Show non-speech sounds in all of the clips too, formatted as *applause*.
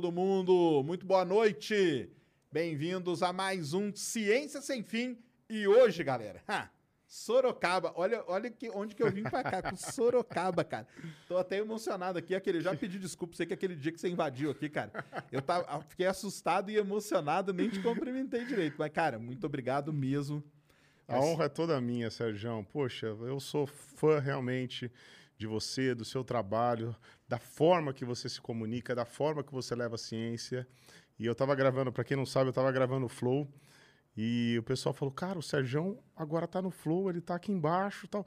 Todo mundo, muito boa noite. Bem-vindos a mais um Ciência Sem Fim. E hoje, galera, ha, Sorocaba. Olha, olha que, onde que eu vim pra cá, com *laughs* Sorocaba, cara. Tô até emocionado aqui. Aquele, já pedi desculpa, sei que aquele dia que você invadiu aqui, cara. Eu tava, fiquei assustado e emocionado, nem te cumprimentei direito. Mas, cara, muito obrigado mesmo. A honra é toda minha, Sérgio. Poxa, eu sou fã realmente de você, do seu trabalho, da forma que você se comunica, da forma que você leva a ciência. E eu estava gravando, para quem não sabe, eu estava gravando o Flow. E o pessoal falou: "Cara, o Sérgio agora tá no Flow, ele tá aqui embaixo", tal.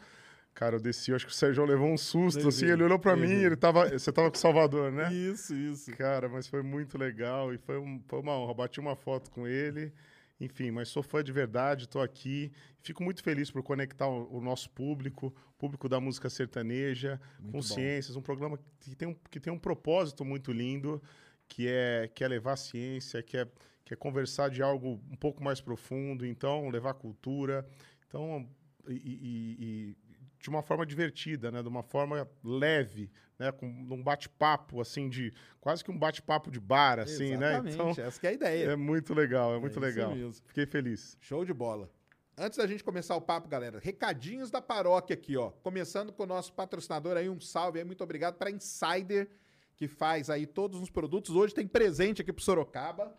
Cara, eu desci, eu acho que o Sérgio levou um susto, assim, ele olhou para mim, ele tava, você tava com o Salvador, né? Isso, isso. Cara, mas foi muito legal e foi, um- foi uma honra. Bati uma foto com ele. Enfim, mas sou fã de verdade, estou aqui. Fico muito feliz por conectar o, o nosso público, público da música sertaneja, com bom. ciências, um programa que tem um, que tem um propósito muito lindo, que é, que é levar ciência, que é, que é conversar de algo um pouco mais profundo, então levar cultura. Então, e- e- e de uma forma divertida, né? De uma forma leve, né? Com um bate-papo, assim, de... Quase que um bate-papo de bar, assim, né? Exatamente, Então, essa que é a ideia. é muito legal, é muito isso legal. mesmo. Fiquei feliz. Show de bola. Antes da gente começar o papo, galera, recadinhos da paróquia aqui, ó. Começando com o nosso patrocinador aí, um salve aí, muito obrigado para Insider, que faz aí todos os produtos. Hoje tem presente aqui pro Sorocaba.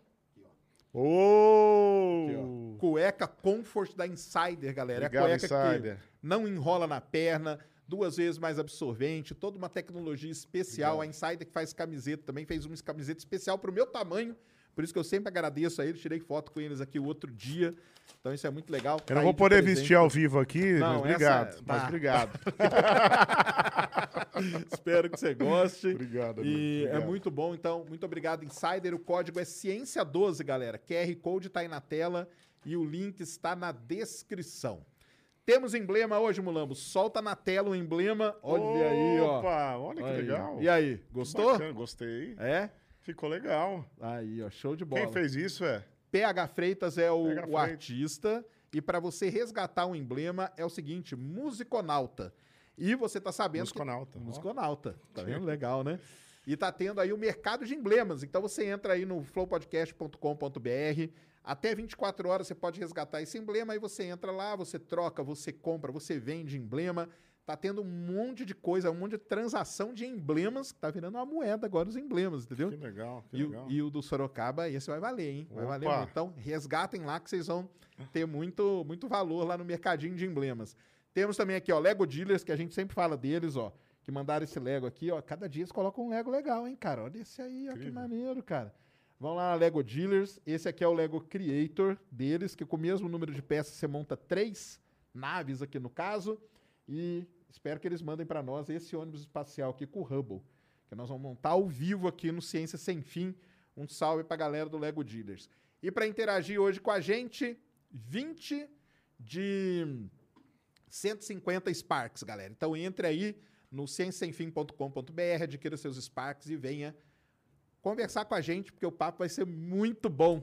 Oh! Aqui. Cueca Comfort da Insider, galera. Obrigado, é a cueca Insider. que não enrola na perna, duas vezes mais absorvente, toda uma tecnologia especial. A Insider que faz camiseta também, fez uma camiseta especial pro meu tamanho. Por isso que eu sempre agradeço a eles. Tirei foto com eles aqui o outro dia. Então isso é muito legal. Eu não vou poder vestir ao vivo aqui, Não, mas obrigado. essa- Mas tá. obrigado. *laughs* Espero que você goste. Obrigado, amigo. E é Obrigado. muito bom, então, muito obrigado, Insider. O código é Ciência12, galera. QR Code tá aí na tela e o link está na descrição. Temos emblema hoje, Mulambo. Solta na tela o emblema. Olha aí, ó. Opa, olha que Aí. legal. E aí, Que gostou? bacana, Gostei. É? Ficou legal. Aí, ó, show de bola. Quem fez isso é? PH Freitas é o, PH o Freitas. artista. E para você resgatar o emblema é o seguinte: musiconauta. E você tá sabendo. que- Musiconauta, ó. Musiconauta. Tá vendo? Legal, né? E tá tendo aí o mercado de emblemas. Então você entra aí no flowpodcast.com.br. Até 24 horas você pode resgatar esse emblema. Aí você entra lá, você troca, você compra, você vende emblema. Tá tendo um monte de coisa, um monte de transação de emblemas. que Tá virando uma moeda agora os emblemas, entendeu? Que legal, que E, o- legal. e o do Sorocaba, esse vai valer, hein? Vai valer Opa! muito. Então, resgatem lá que vocês vão ter muito, muito valor lá no mercadinho de emblemas. Temos também aqui, ó, Lego Dealers, que a gente sempre fala deles, ó. Que mandaram esse Lego aqui, ó. Cada dia eles colocam um Lego legal, hein, cara? Olha esse aí, ó, que Incrível. maneiro, cara. Vão lá na Lego Dealers. Esse aqui é o Lego Creator deles, que com o mesmo número de peças você monta três naves aqui no caso. E espero que eles mandem para nós esse ônibus espacial aqui com o Hubble, que nós vamos montar ao vivo aqui no Ciência Sem Fim. Um salve pra galera do Lego Dealers. E para interagir hoje com a gente, 20 de 150 Sparks, galera. Então entre aí no cienciasemfim.com.br, adquira seus Sparks e venha conversar com a gente, porque o papo vai ser muito bom.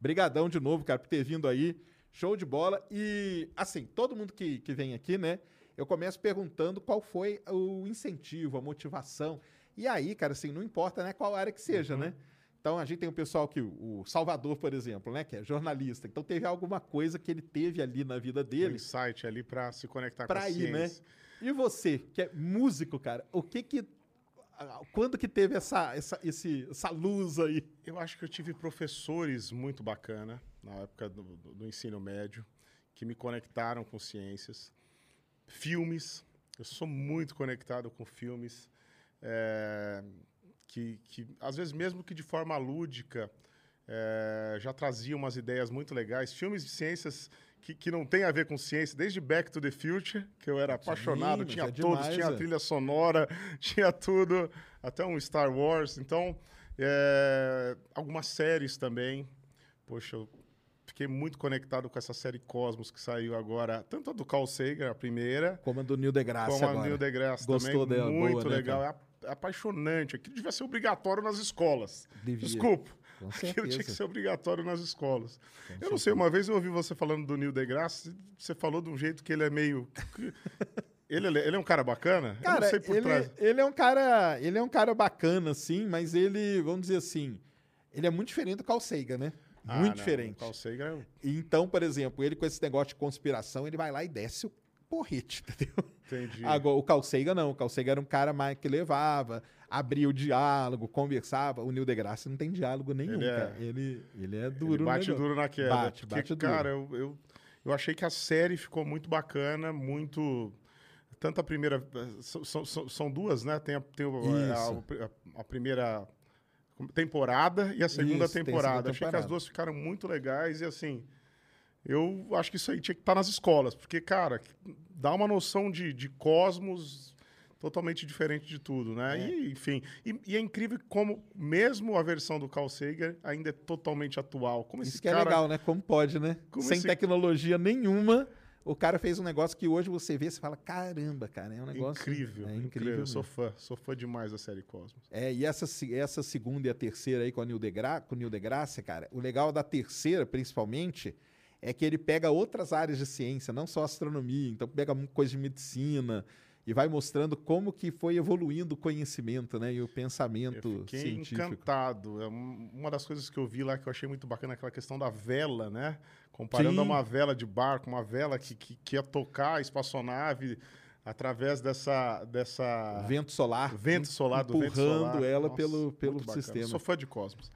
Brigadão de novo, cara, por ter vindo aí. Show de bola. E, assim, todo mundo que, que vem aqui, né? Eu começo perguntando qual foi o incentivo, a motivação. E aí, cara, assim, não importa né, qual área que seja, Uhum. né? Então a gente tem o pessoal que, o Salvador, por exemplo, né? Que é jornalista. Então teve alguma coisa que ele teve ali na vida Um dele insight ali pra se conectar pra com a ir, né? ciência. E você, que é músico, cara, o que que. Quando que teve essa, essa, esse, essa luz aí? Eu acho que eu tive professores muito bacana na época do, do- ensino médio que me conectaram com ciências. Filmes, eu sou muito conectado com filmes é, que, que, às vezes, mesmo que de forma lúdica, é, já traziam umas ideias muito legais. Filmes de ciências que, que não tem a ver com ciência, desde Back to the Future, que eu era apaixonado, mas tinha é todos, demais, tinha a é. trilha sonora, *laughs* tinha tudo, até um Star Wars. Então, é, algumas séries também. Poxa, eu fiquei muito conectado com essa série Cosmos que saiu agora, tanto a do Carl Sagan, a primeira, Como a do Neil deGrasse como a agora. Neil deGrasse Gostou também. dela? Muito Boa, né, legal, cara? é ap- apaixonante. Aquilo devia ser obrigatório nas escolas. Devia. Desculpa. Com *laughs* Aquilo tinha que certeza. ser obrigatório nas escolas. Com eu não sei, uma vez eu ouvi você falando do Neil deGrasse, você falou de um jeito que ele é meio... *laughs* ele, é- ele é um cara bacana? eu Cara, não sei por ele, trás. ele é um cara, ele é um cara bacana, sim, mas ele, vamos dizer assim, ele é muito diferente do Carl Sagan, né? Ah, muito não, diferente. o Carl Sagan é Então, por exemplo, ele com esse negócio de conspiração, ele vai lá e desce o porrete, *laughs* entendeu? Entendi. Agora, o Carl Sagan não. O Carl Sagan era um cara mais que levava, abria o diálogo, conversava. O Neil deGrasse não tem diálogo nenhum, Ele é- cara. Ele, ele é duro Ele no bate duro na queda. Bate, porque, bate duro. cara, eu, eu, eu achei que a série ficou muito bacana, muito. Tanto a primeira. São, são- são- duas, né? Tem, a, tem Isso. a, a- a primeira temporada e a segunda Isso, tem a segunda temporada. Achei que as temporada. duas ficaram muito legais e assim. Eu acho que isso aí tinha que estar nas escolas, porque, cara, dá uma noção de, de cosmos totalmente diferente de tudo, né? É. E, enfim, e, e é incrível como mesmo a versão do Carl Sagan ainda é totalmente atual. Como esse Isso que é cara legal, né? Como pode, né? Como Sem esse- tecnologia nenhuma, o cara fez um negócio que hoje você vê e fala, caramba, cara, é um negócio... incrível, É incrível. incrível. Eu sou fã, sou fã demais da série Cosmos. É, e essa, essa segunda e a terceira aí com, a Neil deGra com o Neil deGrasse, cara, o legal da terceira, principalmente, é que ele pega outras áreas de ciência, não só astronomia, então pega coisa de medicina e vai mostrando como que foi evoluindo o conhecimento, né, e o Eu pensamento fiquei científico. encantado. É um- uma das coisas que eu vi lá que eu achei muito bacana, aquela questão da vela, né? Comparando a Sim. uma vela de barco, uma vela que, que, que ia tocar a espaçonave através dessa, dessa Vento solar. vento solar do vento empurrando solar. ela Nossa, pelo, pelo sistema. Sou fã de Cosmos.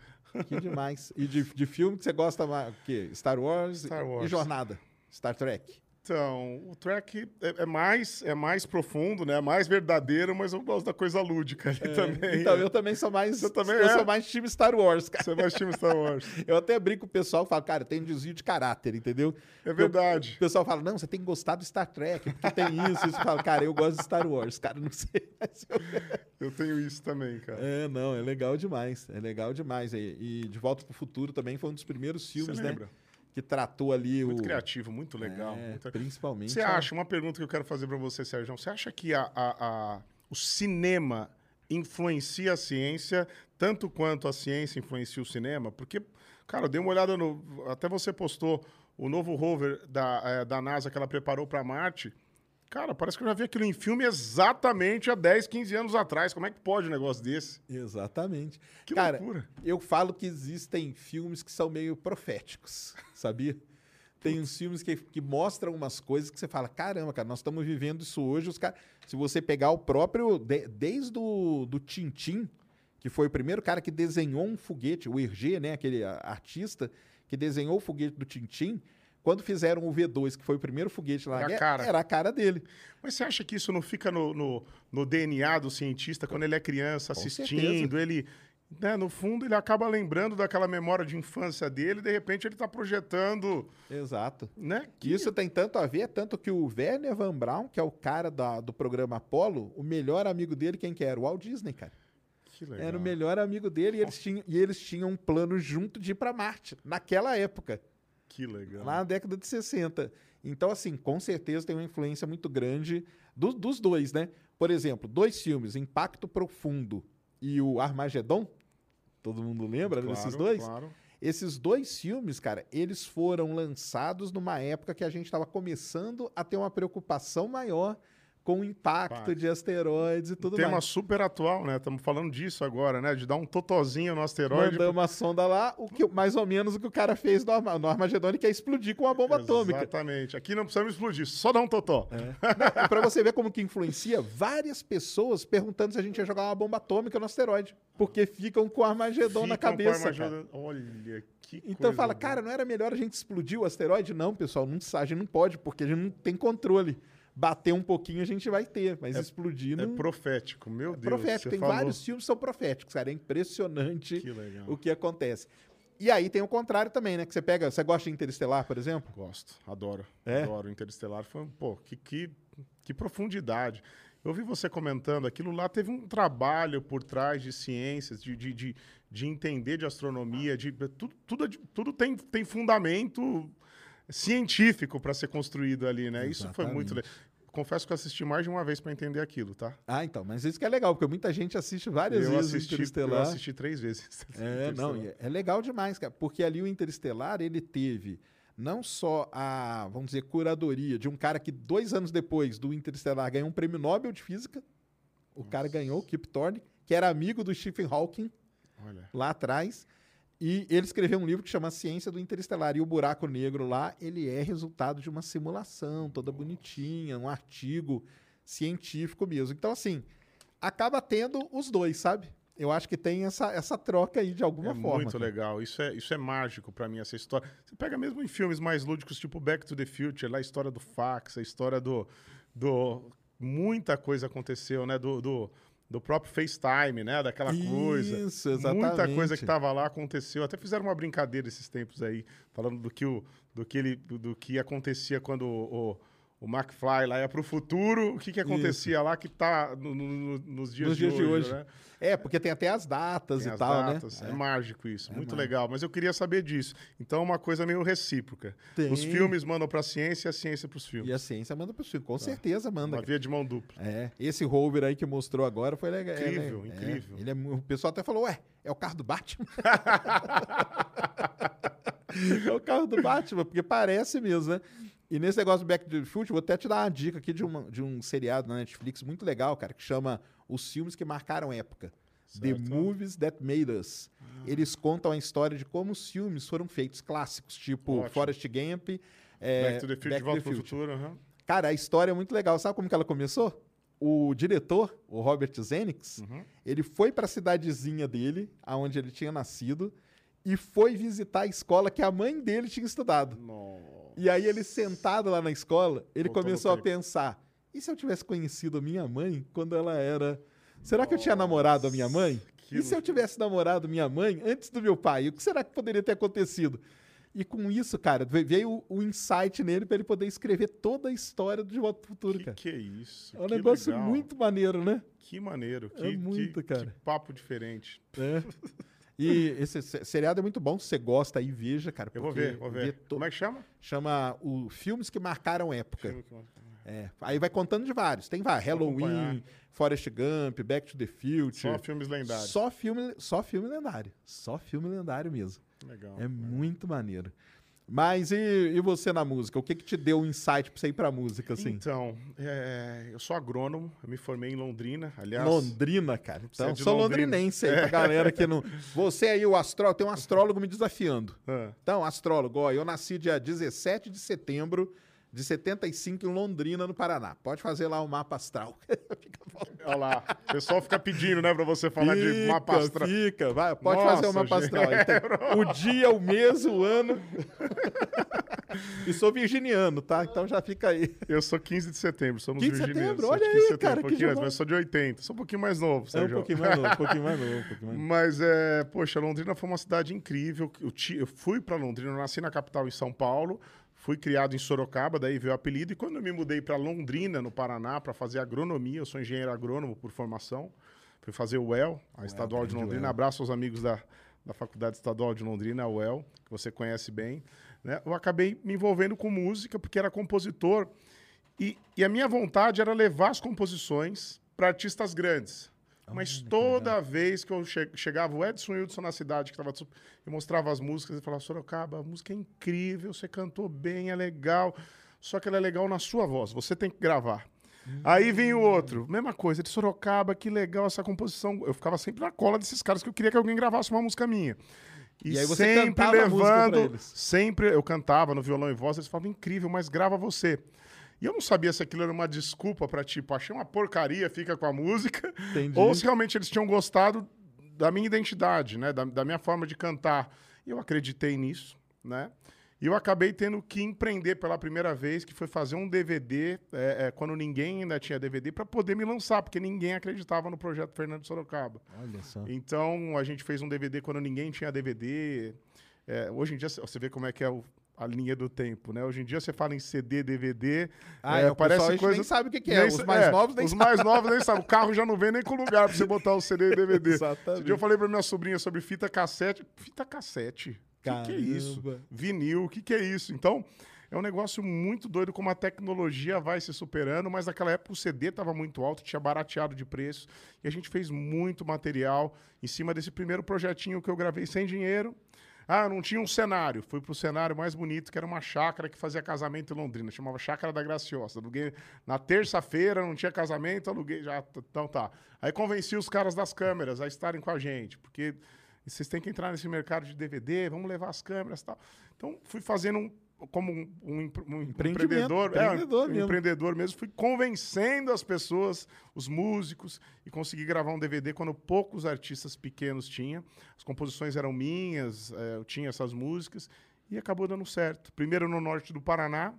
Que demais. E de, de filme que você gosta mais, o quê? Star Wars, Star e Wars. Jornada. Star Trek. Então, o track é, é mais, é mais profundo, né? É mais verdadeiro, mas eu gosto da coisa lúdica ali também. Então, eu também sou mais. Você também eu é? sou mais time Star Wars, cara. Você vai assistir Star Wars. *laughs* Eu até brinco com o pessoal e falo, cara, tem um desvio de caráter, entendeu? É verdade. O pessoal fala, não, você tem que gostar do Star Trek, porque tem isso, isso. Eu falo, cara, eu gosto de Star Wars, cara, não sei. *laughs* eu- *laughs* Eu tenho isso também, cara. É, não, é legal demais, é legal demais. E, e De Volta pro Futuro também foi um dos primeiros filmes, Você né? Que tratou ali Muito o... criativo, muito legal. É, muito- principalmente. Você a- acha, uma pergunta que eu quero fazer para você, Sérgio, você acha que a, a- a- o cinema influencia a ciência tanto quanto a ciência influencia o cinema? Porque, cara, eu dei uma olhada no... Até você postou o novo rover da, eh, da NASA que ela preparou para Marte. Cara, parece que eu já vi aquilo em filme exatamente há 10, 15 anos atrás. Como é que pode um negócio desse? Exatamente. Que Cara, loucura. eu falo que existem filmes que são meio proféticos, *laughs* sabia? Tem uns filmes que, que mostram umas coisas que você fala, caramba, cara, nós estamos vivendo isso hoje. Os cara... Se você pegar o próprio, de- desde o do Tintim, que foi o primeiro cara que desenhou um foguete, o Hergé, né, aquele artista que desenhou o foguete do Tintim, quando fizeram o V2, que foi o primeiro foguete lá Era a guerra, cara. era a cara dele. Mas você acha que isso não fica no, no, no DNA do cientista quando ele é criança assistindo? Ele, né, no fundo, ele acaba lembrando daquela memória de infância dele, e de repente ele está projetando, Exato. né? Que isso tem tanto a ver, tanto que o Werner Van Braun, que é o cara da- do programa Apollo, o melhor amigo dele, quem que era? O Walt Disney, cara. Que legal. Era o melhor amigo dele e eles, tinham, e eles tinham um plano junto de ir para Marte, naquela época, Que legal. lá na década de 60. Então, assim, com certeza tem uma influência muito grande do- dos dois, né? Por exemplo, dois filmes, Impacto Profundo e o Armagedon, todo mundo lembra Claro, desses dois? Claro. Esses dois filmes, cara, eles foram lançados numa época que a gente estava começando a ter uma preocupação maior com o impacto de asteroides e tudo Tema mais. super atual, né? Estamos falando disso agora, né? De dar um totozinho no asteroide. Mandamos uma sonda lá, o que, mais ou menos o que o cara fez no, no Armagedone, que é explodir com uma bomba atômica. Exatamente. Aqui não precisamos explodir, só dar um totó. E pra você ver como que influencia, várias pessoas perguntando se a gente ia jogar uma bomba atômica no asteroide. Porque ficam com o Armagedon na Ficam com cabeça. cara. Olha, que Então fala, boa. cara, não era melhor a gente explodir o asteroide? Não, pessoal, não, a gente não pode, porque a gente não tem controle. Bater um pouquinho a gente vai ter, mas explodir É não. profético, meu Deus. profético. Tem falou. vários filmes que são proféticos, cara. É impressionante Que o que acontece. E aí tem o contrário também, né? Que você pega. Você gosta de Interestelar, por exemplo? Gosto, adoro. É? Adoro. Interestelar foi, pô, que, que, que profundidade. Eu ouvi você comentando, aquilo lá teve um trabalho por trás de ciências, de, de, de, de entender de astronomia, de tudo, tudo, é tudo tem, tem fundamento científico para ser construído ali, né? Isso foi muito Exatamente. legal. Confesso que eu assisti mais de uma vez para entender aquilo, tá? Ah, então. Mas isso que é legal, porque muita gente assiste várias Eu vezes o assisti, eu Interestelar. assisti três vezes. *laughs* É, não, é- legal demais, cara, porque ali o Interestelar, ele teve não só a, vamos dizer, curadoria de um cara que dois anos depois do Interestelar ganhou um prêmio Nobel de Física, o cara ganhou, o Kip Thorne, que era amigo do Stephen Hawking Olha, lá atrás, e ele escreveu um livro que chama Ciência do Interestelar, e o buraco negro lá, ele é resultado de uma simulação toda bonitinha, um artigo científico mesmo. Então, assim, acaba tendo os dois, sabe? Eu acho que tem essa, essa troca aí de alguma é forma. muito cara. legal. Isso é, isso é mágico pra mim, essa história. Você pega mesmo em filmes mais lúdicos, tipo Back to the Future, lá a história do fax, a história do. do muita coisa aconteceu, né? Do, do, do próprio FaceTime, né? Daquela coisa. Isso, Muita exatamente. coisa que tava lá aconteceu. Até fizeram uma brincadeira esses tempos aí, falando do que, o, do que, ele, do que acontecia quando o, o, o McFly lá ia pro futuro. O que, que acontecia lá que tá no- no- no- nos dias, Nos de, dias de hoje, hoje. né? É, porque tem até as datas Tem e as tal, datas, né? É, mágico isso, muito mágico. legal. Mas eu queria saber disso. Então é uma coisa meio recíproca. Tem. Os filmes mandam para a ciência e a ciência para os filmes. E a ciência manda pro filme, com certeza manda. Uma via de mão dupla. É, esse rover aí que mostrou agora foi legal. é, Incrível, né? incrível. É, ele é o pessoal até falou, ué, é o carro do Batman? *laughs* *laughs* é o carro do Batman, porque parece mesmo, né? E nesse negócio do Back to the Future, vou até te dar uma dica aqui de, uma- de um seriado na Netflix muito legal, cara, que chama Os Filmes que Marcaram Época. The Certo. Movies That Made Us. Eles contam a história de como os filmes foram feitos, clássicos, tipo Ótimo. Forrest Gump, é, Back to the Future, Back volta to the Future. aham. Cara, a história é muito legal. Sabe como que ela começou? O diretor, o Robert Zemeckis, Uhum. ele foi para a cidadezinha dele, aonde ele tinha nascido, e foi visitar a escola que a mãe dele tinha estudado. Nossa. E aí ele sentado lá na escola, ele Voltou começou a pensar: e se eu tivesse conhecido a minha mãe quando ela era Será que eu tinha namorado a minha mãe? que E se eu tivesse namorado minha mãe antes do meu pai? O que será que poderia ter acontecido? E com isso, cara, ve- veio o, insight nele para ele poder escrever toda a história do De Volta pro Futuro, Que cara. que é isso? É um negócio legal. muito maneiro, né? Que maneiro. Que, É muito, que- cara. Que papo diferente. É. *laughs* E esse se- seriado é muito bom. Se você gosta aí, veja, cara. Eu vou ver, vou ver. to- Como é que chama? Chama o Filmes que Marcaram Época. Filme que- É. Aí vai contando de vários. Tem vários. Halloween. Forrest Gump, Back to the Future. Só filmes lendários. Só filme, só filme lendário. Só filme lendário mesmo. Legal. É muito maneiro. Mas e, e você na música? O que que te deu um insight pra você ir pra música, assim? Então, é, eu sou agrônomo, eu me formei em Londrina, aliás. Londrina, cara. Então, é de sou Londrina. londrinense aí, pra galera que não... *laughs* Você aí, o astrólogo, tem um astrólogo me desafiando. Ah, Então, astrólogo, ó, eu nasci dia 17 de setembro de 75 em Londrina, no Paraná. Pode fazer lá o mapa astral. *laughs* Fica olha lá. O pessoal fica pedindo, né, pra você falar de mapa astral. Fica, vai, pode Nossa, fazer o mapa gente. astral. Tem *laughs* o dia, o mês, o ano. e sou virginiano, tá? Então já fica aí. Eu sou 15 de setembro, somos 15 de virginianos. setembro, olha 15 de aí, setembro, cara, um que pouquinho mais, mas sou de 80, sou um pouquinho mais novo, É um Sérgio. pouquinho mais novo, um pouquinho mais novo, um pouquinho mais *laughs* novo. Mas, é, poxa, Londrina foi uma cidade incrível. Eu, eu fui para Londrina, eu nasci na capital em São Paulo, fui criado em Sorocaba, daí veio o apelido. E quando eu me mudei para Londrina, no Paraná, para fazer agronomia, eu sou engenheiro agrônomo por formação, fui fazer o UEL, a Estadual de Londrina. UEL. Abraço aos amigos da, da Faculdade Estadual de Londrina, a UEL, que você conhece bem. né? Eu acabei me envolvendo com música, porque era compositor. E, e a minha vontade era levar as composições para artistas grandes. Mas toda vez que eu che- chegava, o Edson Wilson na cidade, que estava eu mostrava as músicas e falava, Sorocaba, a música é incrível, você cantou bem, é legal, só que ela é legal na sua voz, você tem que gravar. Aí vem o outro, mesma coisa, de Sorocaba, que legal essa composição. Eu ficava sempre na cola desses caras que eu queria que alguém gravasse uma música minha. E, E aí você sempre levando, sempre eu cantava no violão e voz, eles falavam incrível, mas grava você. E eu não sabia se aquilo era uma desculpa pra tipo, achei uma porcaria, fica com a música, Entendi. ou se realmente eles tinham gostado da minha identidade, né, da, da minha forma de cantar. E eu acreditei nisso, né? E eu acabei tendo que empreender pela primeira vez, que foi fazer um DVD, é, é, quando ninguém ainda tinha DVD, para poder me lançar, porque ninguém acreditava no projeto Fernando Sorocaba. Olha só. Então, a gente fez um DVD quando ninguém tinha DVD. É, hoje em dia, você vê como é que é o- a linha do tempo, né? Hoje em dia, você fala em CD, DVD. Ah, é, é, pessoal hoje nem sabe o que que é, nem os mais novos nem Os sabem. mais novos nem sabem. O carro já não vem nem com lugar pra você botar o CD e DVD. Exatamente. *laughs* Esse dia eu falei pra minha sobrinha sobre fita cassete. Fita cassete? O que, que é isso? Vinil, o que, que é isso? Então, é um negócio muito doido como a tecnologia vai se superando, mas naquela época o CD estava muito alto, tinha barateado de preço, e a gente fez muito material em cima desse primeiro projetinho que eu gravei sem dinheiro. Ah, não tinha um cenário. Fui pro cenário mais bonito, que era uma chácara que fazia casamento em Londrina. Chamava Chácara da Graciosa. Aluguei na terça-feira, não tinha casamento, aluguei já. Então tá. Aí convenci os caras das câmeras a estarem com a gente, porque vocês têm que entrar nesse mercado de DVD, vamos levar as câmeras e tal. Então fui fazendo um, como um, um um empreendedor, é, empreendedor um mesmo. empreendedor mesmo, fui convencendo as pessoas, os músicos, e consegui gravar um DVD quando poucos artistas pequenos tinham. As composições eram minhas, eh, eu tinha essas músicas, e acabou dando certo. Primeiro no norte do Paraná,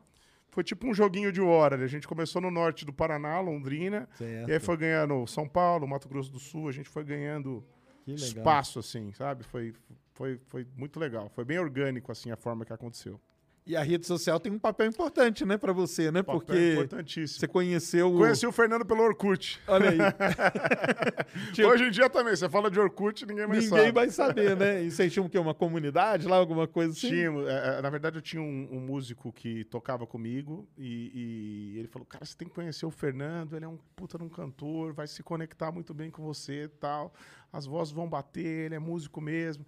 foi tipo um joguinho de hora. né? A gente começou no norte do Paraná, Londrina, Certo. e aí foi ganhando São Paulo, Mato Grosso do Sul, a gente foi ganhando espaço, assim, sabe? Foi, foi, foi muito legal. Foi bem orgânico, assim, a forma que aconteceu. E a rede social tem um papel importante, né, pra você, né? Papel Porque importantíssimo. você conheceu o... Conheci o Fernando pelo Orkut. Olha aí. *laughs* Tinha- Hoje em dia também, você fala de Orkut, ninguém mais Ninguém sabe. vai saber, né? E vocês tinham o quê? Uma comunidade lá, alguma coisa assim? Tinha, é, é, na verdade, eu tinha um, um músico que tocava comigo e, e ele falou: Cara, você tem que conhecer o Fernando, ele é um puta de um cantor, vai se conectar muito bem com você e tal. As vozes vão bater, ele é músico mesmo.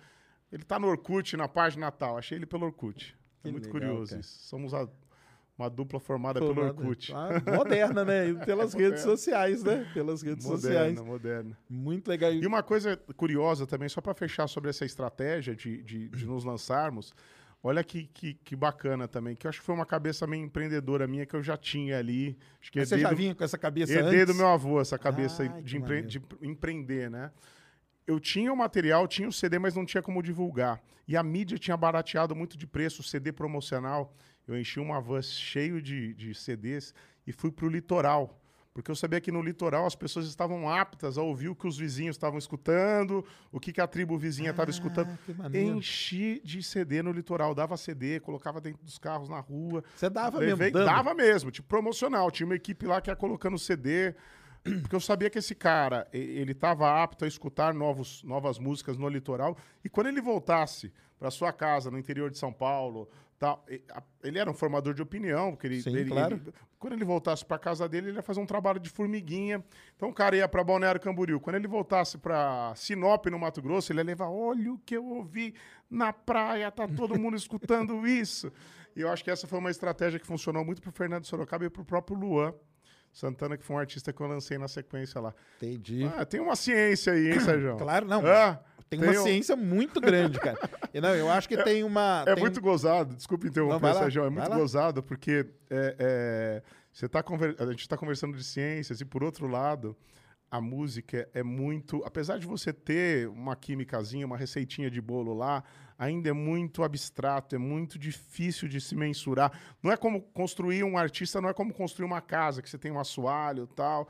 Ele tá no Orkut, na página tal. Achei ele pelo Orkut. Que é muito legal, curioso cara. isso. Somos a- uma dupla formada pelo Orkut. Ah, moderna, né? E pelas *laughs* Moderna. redes sociais, né? Pelas redes sociais. Moderna, moderna. Muito legal. E uma coisa curiosa também, só para fechar sobre essa estratégia de, de, de nos lançarmos, olha que, que, que bacana também, que eu acho que foi uma cabeça meio empreendedora minha que eu já tinha ali. Acho que Mas você já vinha com essa cabeça herdei antes? do meu avô essa cabeça Ai, de, empre- de empreender, né? Eu tinha o material, tinha o CD, mas não tinha como divulgar. E a mídia tinha barateado muito de preço, o CD promocional. Eu enchi uma van cheio de, de CDs e fui para o litoral. Porque eu sabia que no litoral as pessoas estavam aptas a ouvir o que os vizinhos estavam escutando, o que, que a tribo vizinha estava escutando. Ah, maneiro. Enchi de CD no litoral, dava CD, colocava dentro dos carros na rua. Você dava Levei- mesmo, dando? Dava mesmo, tipo promocional. Tinha uma equipe lá que ia colocando CD, *clears throat* porque eu sabia que esse cara, ele estava apto a escutar novos, novas músicas no litoral. E quando ele voltasse para sua casa no interior de São Paulo, tal, ele era um formador de opinião, porque ele, Sim, ele- claro. ele- quando ele voltasse para casa dele, ele ia fazer um trabalho de formiguinha. Então o cara ia para Balneário Camboriú. Quando ele voltasse para Sinop, no Mato Grosso, ele ia levar, olha o que eu ouvi na praia, tá todo mundo *laughs* escutando isso. E eu acho que essa foi uma estratégia que funcionou muito pro Fernando Sorocaba e pro próprio Luan Santana, que foi um artista que eu lancei na sequência lá. Entendi. Ah, tem uma ciência aí, hein, Sérgio? *clears throat* Claro, não. Ah, tem tem uma um- ciência muito grande, cara. *laughs* E não, eu acho que tem uma. É tem- muito gozado, desculpa Não, interromper, lá, Sérgio, é muito gozado porque é, é, você tá conver- a gente está conversando de ciências e, por outro lado, a música é muito. Apesar de você ter uma químicazinha, uma receitinha de bolo lá, ainda é muito abstrato, é muito difícil de se mensurar. Não é como construir um artista, não é como construir uma casa, que você tem um assoalho e tal.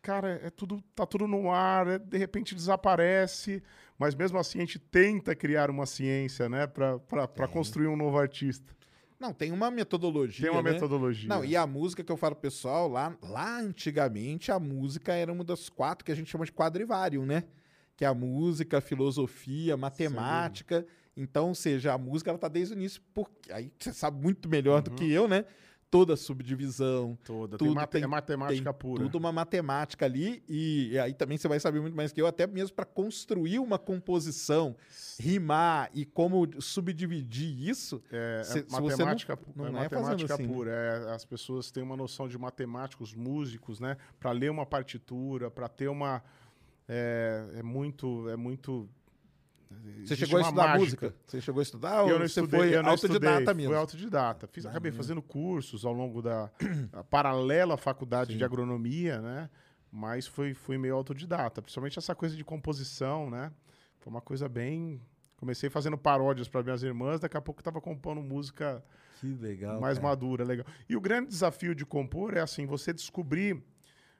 Cara, é tudo, tá tudo no ar, é- de repente desaparece, mas mesmo assim a gente tenta criar uma ciência, né, para construir um novo artista. Não, tem uma metodologia. Tem uma né? metodologia. Não, e a música que eu falo pessoal, lá, lá antigamente, a música era uma das quatro que a gente chama de quadrivário, né? Que é a música, a filosofia, a matemática. Então, ou seja, a música ela tá desde o início, porque aí você sabe muito melhor do Uhum. que eu, né? toda a subdivisão. Toda. Tudo tem, mate- tem- é matemática tem pura. Tudo uma matemática ali, e, e aí também você vai saber muito mais que eu, até mesmo para construir uma composição, rimar e como subdividir isso. É, é você não- matemática, pu- não é é matemática assim, né? pura. é, as pessoas têm uma noção de matemática, os músicos, né? Para ler uma partitura, para ter uma é, é muito é muito Você chegou a estudar mágica. música? Você chegou a estudar ou Eu não você estudei, foi eu não autodidata estudei, mesmo? Fui autodidata. Fiz, acabei fazendo cursos ao longo da paralela à faculdade Sim. de agronomia, né? Mas fui, fui meio autodidata, principalmente essa coisa de composição, né? Foi uma coisa bem. Comecei fazendo paródias para minhas irmãs, daqui a pouco estava compondo música legal. mais cara. madura, legal. E o grande desafio de compor é assim, você descobrir,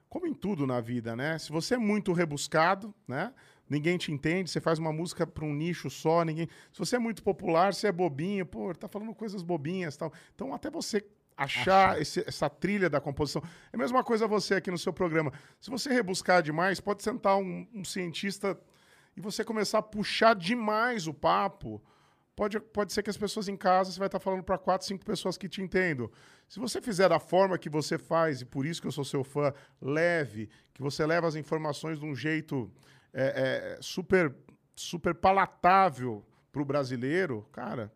como em tudo na vida, né? Se você é muito rebuscado, né? Ninguém te entende, você faz uma música para um nicho só, ninguém. Se você é muito popular, você é bobinho, pô, tá falando coisas bobinhas, e tal. Então até você achar esse- essa trilha da composição. É a mesma coisa você aqui no seu programa. Se você rebuscar demais, pode sentar um, um cientista e você começar a puxar demais o papo, pode, pode ser que as pessoas em casa você vai estar falando para quatro, cinco pessoas que te entendam. Se você fizer da forma que você faz, e por isso que eu sou seu fã, leve, que você leva as informações de um jeito é, é, super, super palatável para o brasileiro, cara,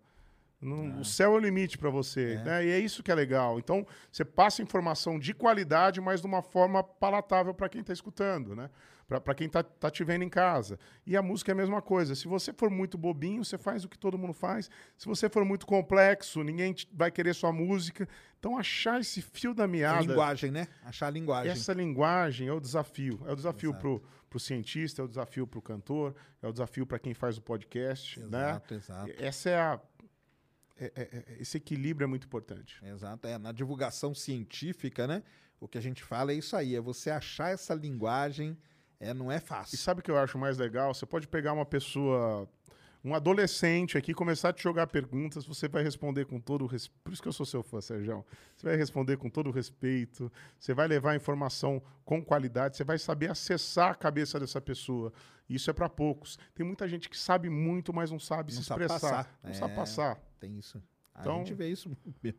não- o céu é o limite para você. né? E é isso que é legal. Então, você passa informação de qualidade, mas de uma forma palatável para quem está escutando, né? Para quem está tá te vendo em casa. E a música é a mesma coisa. Se você for muito bobinho, você faz o que todo mundo faz. Se você for muito complexo, ninguém vai querer sua música. Então, achar esse fio da A meada. linguagem, né? Achar a linguagem. Essa linguagem é o desafio. É o desafio pro, pro cientista, é o desafio pro cantor, é o desafio para quem faz o podcast, né? Exato, exato. Essa é a é- é- é- esse equilíbrio é muito importante. Exato, é, na divulgação científica, né? O que a gente fala é isso aí, é você achar essa linguagem, é, não é E fácil. sabe o que eu acho mais legal? Você pode pegar uma pessoa, um adolescente aqui, começar a te jogar perguntas, você vai responder com todo o respeito. Por isso que eu sou seu fã, Sérgio. Você vai responder com todo o respeito, você vai levar a informação com qualidade, você vai saber acessar a cabeça dessa pessoa. Isso é para poucos. Tem muita gente que sabe muito, mas não sabe Não se sabe expressar. passar. Não sabe É. passar. Tem isso. A Então- gente vê isso. *laughs*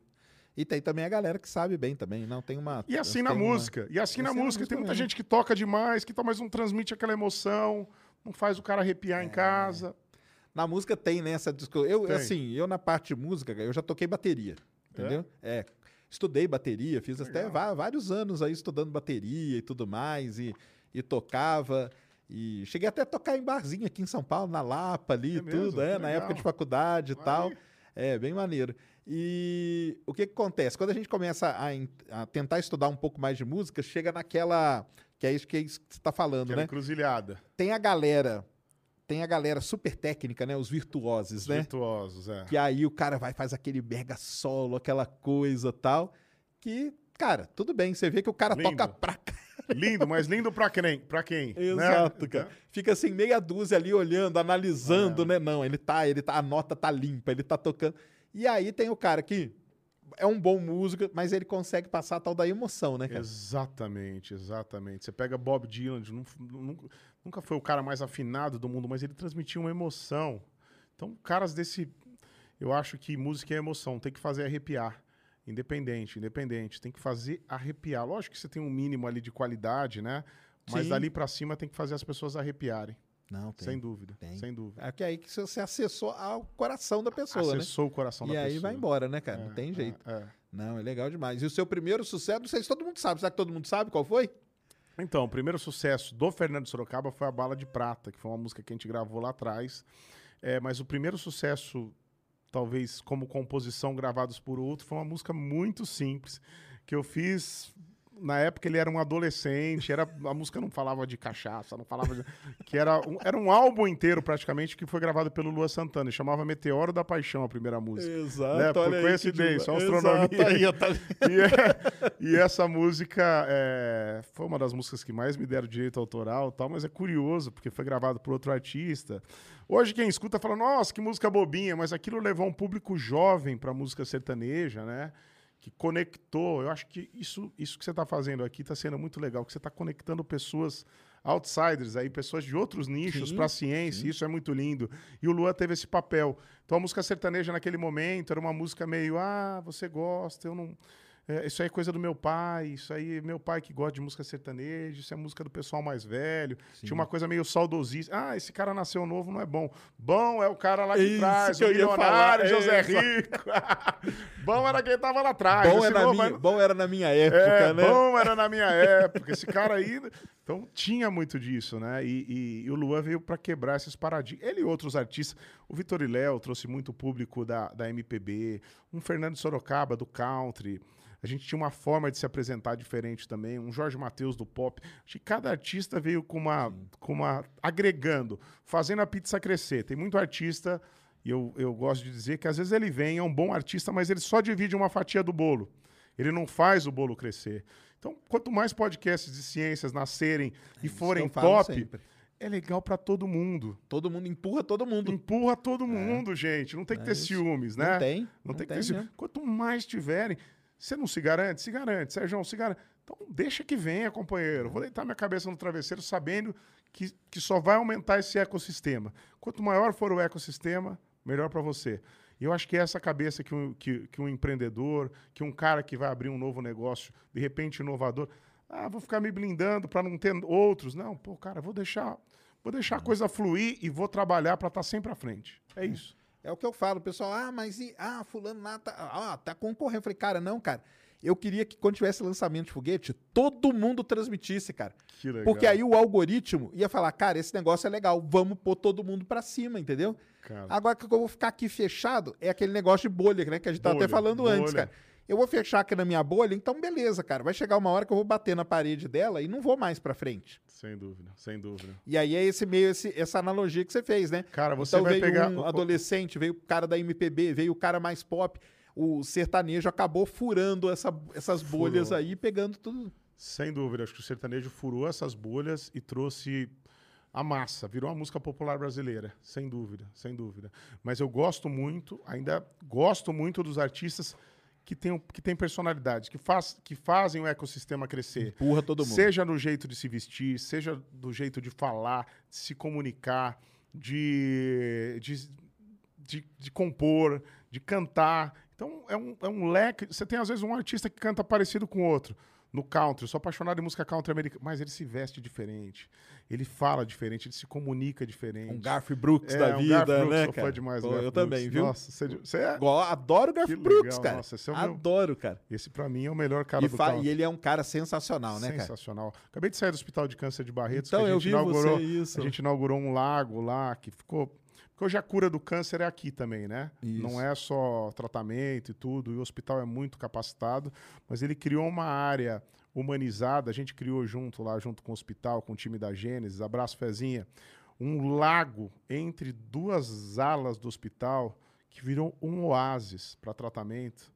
E tem também a galera que sabe bem também, não tem uma... E assim na uma- música. E assim E na assim na música. música Tem muita mesmo. gente que toca demais, que tá, mas não transmite aquela emoção, não faz o cara arrepiar em casa. Na música tem, né, essa discussão. Eu, Tem. assim, eu na parte de música, eu já toquei bateria, entendeu? É. Estudei bateria, fiz até vá- vários anos aí estudando bateria e tudo mais, e, e tocava. E cheguei até a tocar em barzinho aqui em São Paulo, na Lapa ali, É e mesmo? tudo, é, Que na legal. época de faculdade e Aí. É, bem maneiro. E o que, que acontece? Quando a gente começa a, a tentar estudar um pouco mais de música, chega naquela. Que é isso que, é isso que você está falando, Aquela né? encruzilhada. Tem a galera. Tem a galera super técnica, né? Os virtuosos, Os né? virtuosos, é. Que aí o cara vai faz aquele mega solo, aquela coisa tal. Que, cara, tudo bem. Você vê que o cara Lindo. toca pra cá. Lindo, mas lindo pra quem? Pra quem? né? Exato, cara. Fica assim, meia dúzia ali olhando, É. analisando, né? Não, ele tá, ele tá, a nota tá limpa, ele tá tocando. E aí tem o cara que é um bom músico, mas ele consegue passar a tal da emoção, né, cara? Exatamente, exatamente. Você pega Bob Dylan, nunca, nunca foi o cara mais afinado do mundo, mas ele transmitia uma emoção. Então, caras desse. Eu acho que música é emoção, tem que fazer arrepiar. Independente, independente. Tem que fazer arrepiar. Lógico que você tem um mínimo ali de qualidade, né? Mas Sim. dali pra cima tem que fazer as pessoas arrepiarem. Não, tem. Sem dúvida. tem. Sem dúvida. É que aí que você acessou ao coração da pessoa, né? Acessou o coração E da aí pessoa. vai embora, né, cara? É, não tem é, jeito. é. Não, é legal demais. E o seu primeiro sucesso, não sei se todo mundo sabe. Será que todo mundo sabe qual foi? Então, o primeiro sucesso do Fernando Sorocaba foi a Bala de Prata, que foi uma música que a gente gravou lá atrás. É, mas o primeiro sucesso, talvez como composição gravados por outro, foi uma música muito simples, que eu fiz. Na época ele era um adolescente, era, a música não falava de cachaça, não falava de, que era um, era um álbum inteiro praticamente que foi gravado pelo Lua Santana, chamava Meteoro da Paixão a primeira música. Exato. Né, por coincidência, astronomia. Aí, tá- *laughs* E, é- e essa música é, foi uma das músicas que mais me deram direito autoral e tal, mas é curioso, porque foi gravado por outro artista. Hoje quem escuta fala, nossa, que música bobinha, mas aquilo levou um público jovem para música sertaneja, né? Que conectou. Eu acho que isso, isso que você está fazendo aqui está sendo muito legal, que você está conectando pessoas outsiders aí, pessoas de outros nichos Sim, para a ciência, isso é muito lindo. E o Lua teve esse papel. Então a música sertaneja naquele momento era uma música meio, ah, você gosta, eu não. É, isso aí é coisa do meu pai, isso aí meu pai que gosta de música sertaneja, isso é música do pessoal mais velho. Tinha uma coisa meio saudosista. Ah, esse cara nasceu novo, não é bom. Bom é o cara lá de Isso trás, que o milionário, falar, José Rico. *laughs* bom era quem tava lá atrás. Bom, é na novo minha, bom era na minha época, é, né? bom era na minha época. Esse cara aí. Então tinha muito disso, né? E, e- e o Luan veio para quebrar esses paradigmas. Ele e outros artistas. O Vitor e Léo trouxe muito público da, da MPB. Um Fernando Sorocaba do country. A gente tinha uma forma de se apresentar diferente também. Um Jorge Mateus do pop. Acho que cada artista veio com uma, com uma. agregando, fazendo a pizza crescer. Tem muito artista. E eu, eu gosto de dizer que às vezes ele vem, é um bom artista, mas ele só divide uma fatia do bolo. Ele não faz o bolo crescer. Então, quanto mais podcasts de ciências nascerem e forem É eu falo top, sempre. é legal para todo mundo. Todo mundo empurra todo mundo. Empurra todo mundo, gente. Não tem que ter É isso. ciúmes, né? Não tem. Não, tem que ter tem ciúmes. Quanto mais tiverem, você não se garante? Se garante. Sérgio, se garante. Então, deixa que venha, companheiro. Vou deitar minha cabeça no travesseiro sabendo que, que só vai aumentar esse ecossistema. Quanto maior for o ecossistema, melhor para você. E eu acho que é essa cabeça que um, que, que um empreendedor, que um cara que vai abrir um novo negócio, de repente inovador, ah, vou ficar me blindando para não ter outros. Não, pô, cara, vou deixar, vou deixar a coisa fluir e vou trabalhar para estar sempre à frente. É isso. É o que eu falo, pessoal. Ah, mas e, ah, fulano lá tá, ah, tá concorrendo. Eu falei, cara, não, cara. Eu queria que quando tivesse lançamento de foguete, todo mundo transmitisse, cara. Que legal. Porque aí o algoritmo ia falar, cara, esse negócio é legal, vamos pôr todo mundo pra cima, entendeu? Cara. Agora que eu vou ficar aqui fechado, é aquele negócio de bolha, né? Que a gente tava até Bolha, falando antes, bolha. cara. Eu vou fechar aqui na minha bolha, então beleza, cara. Vai chegar uma hora que eu vou bater na parede dela e não vou mais pra frente. Sem dúvida, sem dúvida. E aí é esse meio, esse- essa analogia que você fez, né? Cara, você então vai veio pegar- um adolescente, veio o cara da MPB, veio o cara mais pop. O sertanejo acabou furando essa- essas bolhas Furou. aí, pegando tudo. Sem dúvida, acho que o sertanejo furou essas bolhas e trouxe a massa, virou a música popular brasileira, sem dúvida, sem dúvida. Mas eu gosto muito, ainda gosto muito dos artistas que têm, que têm personalidade, que, faz, que fazem o ecossistema crescer. Empurra todo mundo. Seja no jeito de se vestir, seja do jeito de falar, de se comunicar, de, de, de, de compor, de cantar. Então, é um, é um leque. Você tem, às vezes, um artista que canta parecido com outro. No country, eu sou apaixonado em música country americana, mas ele se veste diferente, ele fala diferente, ele se comunica diferente. Um Garth Brooks É, da um vida, Garth Brooks, né, sou fã cara? demais do Pô, Garth eu Brooks. também, viu? Nossa, você, você é... Adoro o Garth Que Brooks, legal, cara. nossa, esse é o meu- Adoro, cara. Esse, pra mim, é o melhor cara E, do country. e ele é um cara sensacional, né, cara? Sensacional. Acabei de sair do Hospital de Câncer de Barretos, Então, que a eu gente vi inaugurou. você, isso. A gente inaugurou um lago lá que ficou. Porque hoje a cura do câncer é aqui também, né? Isso. Não é só tratamento e tudo, e o hospital é muito capacitado, mas ele criou uma área humanizada, a gente criou junto lá, junto com o hospital, com o time da Gênesis, abraço Fezinha, um lago entre duas alas do hospital que virou um oásis para tratamento.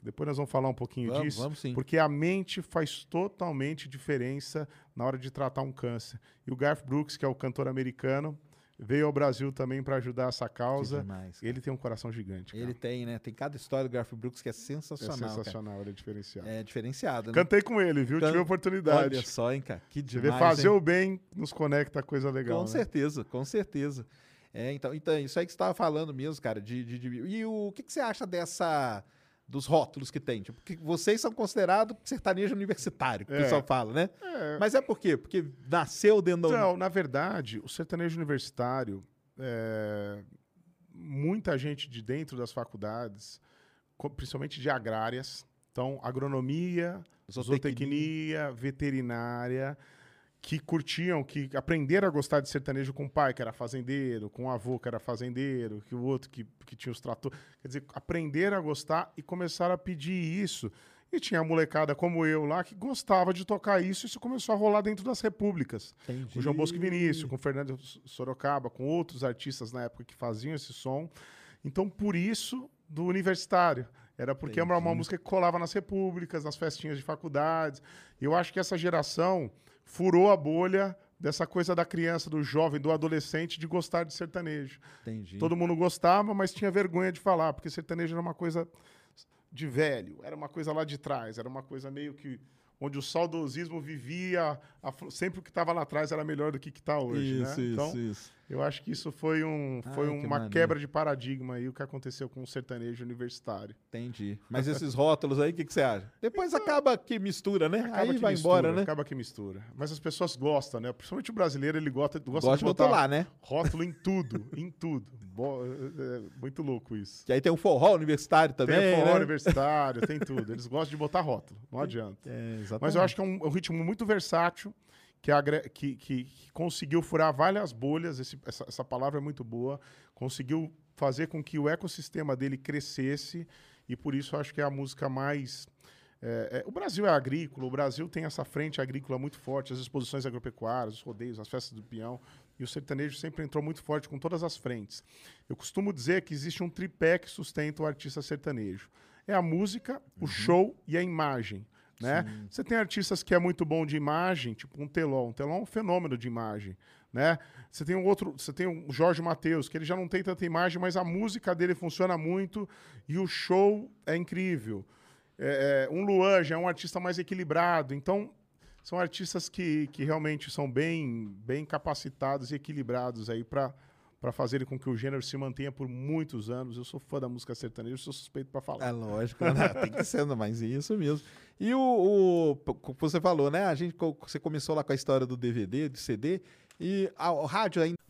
Depois nós vamos falar um pouquinho Vamos, disso. vamos sim. Porque a mente faz totalmente diferença na hora de tratar um câncer. E o Garth Brooks, que é o cantor americano, veio ao Brasil também para ajudar essa causa. demais, ele tem um coração gigante. Cara. Ele tem, né? Tem cada história do Garth Brooks que é é sensacional. cara. sensacional, ele é diferenciado. É diferenciado, né? Cantei com ele, viu? Can- Tive a oportunidade. Olha só, hein, cara. Que Você demais, vê, fazer hein? o bem nos conecta a coisa legal. Com né? certeza, com certeza. É, então, então, isso aí que você estava falando mesmo, cara. De, de- de- e o, que, que você acha dessa. Dos rótulos que tem? Tipo, que vocês são considerados sertanejo universitário, que o É. pessoal fala, né? É. Mas é por quê? Porque nasceu dentro da. Então, na verdade, o sertanejo universitário, é, muita gente de dentro das faculdades, principalmente de agrárias, então agronomia, zootecnia, veterinária, que curtiam, que aprenderam a gostar de sertanejo com o pai, que era fazendeiro, com o avô, que era fazendeiro, que o outro que, que tinha os tratores. Quer dizer, aprenderam a gostar e começaram a pedir isso. E tinha a molecada como eu lá que gostava de tocar isso, e isso começou a rolar dentro das repúblicas. Entendi. Com João Bosco e Vinícius, com o Fernando Sorocaba, com outros artistas na época que faziam esse som. Então, por isso, do universitário. Era porque era uma Entendi. música que colava nas repúblicas, nas festinhas de faculdades. Eu acho que essa geração furou a bolha dessa coisa da criança, do jovem, do adolescente de gostar de sertanejo. Entendi. Todo mundo gostava, mas tinha vergonha de falar, porque sertanejo era uma coisa de velho, era uma coisa lá de trás, era uma coisa meio que onde o saudosismo vivia, a sempre o que estava lá atrás era melhor do que está hoje, Isso, né? isso, então, isso. Eu acho que isso foi, um, foi Ai, que uma quebra de paradigma aí, o que aconteceu com o sertanejo universitário. Entendi. Mas esses rótulos aí, o que, que você acha? Depois acaba que mistura, né? Acaba aí que vai mistura, embora, né? Acaba que mistura. Mas as pessoas gostam, né? Principalmente o brasileiro, ele gosta, gosta, Gosta de botar rotular, né? rótulo em tudo, em tudo. Bo- é, é muito louco isso. Que aí tem um forró universitário também, tem forró né? universitário, tem tudo. Eles gostam de botar rótulo, não adianta. É, exatamente. Mas eu acho que é um, é um ritmo muito versátil, que, agre- que- que- que conseguiu furar várias bolhas, esse- essa, essa palavra é muito boa, conseguiu fazer com que o ecossistema dele crescesse, e por isso acho que é a música mais... é, é, o Brasil é agrícola, o Brasil tem essa frente agrícola muito forte, as exposições agropecuárias, os rodeios, as festas do peão, e o sertanejo sempre entrou muito forte com todas as frentes. Eu costumo dizer que existe um tripé que sustenta o artista sertanejo. É a música, o show e a imagem. Né? Você tem artistas que é muito bom de imagem, tipo um Teló. Um Teló é um fenômeno de imagem. Né? Você tem um outro, você tem o Jorge Mateus, que ele já não tem tanta imagem, mas a música dele funciona muito e o show é incrível. É, é, um Luan já é um artista mais equilibrado. Então, são artistas que, que realmente são bem, bem capacitados e equilibrados aí para para fazerem com que o gênero se mantenha por muitos anos. Eu sou fã da música sertaneja, sou suspeito para falar. É lógico, né? *laughs* tem que ser, mas isso mesmo. E o, o- você falou, né? A gente, você começou lá com a história do DVD, do CD, e a, o rádio ainda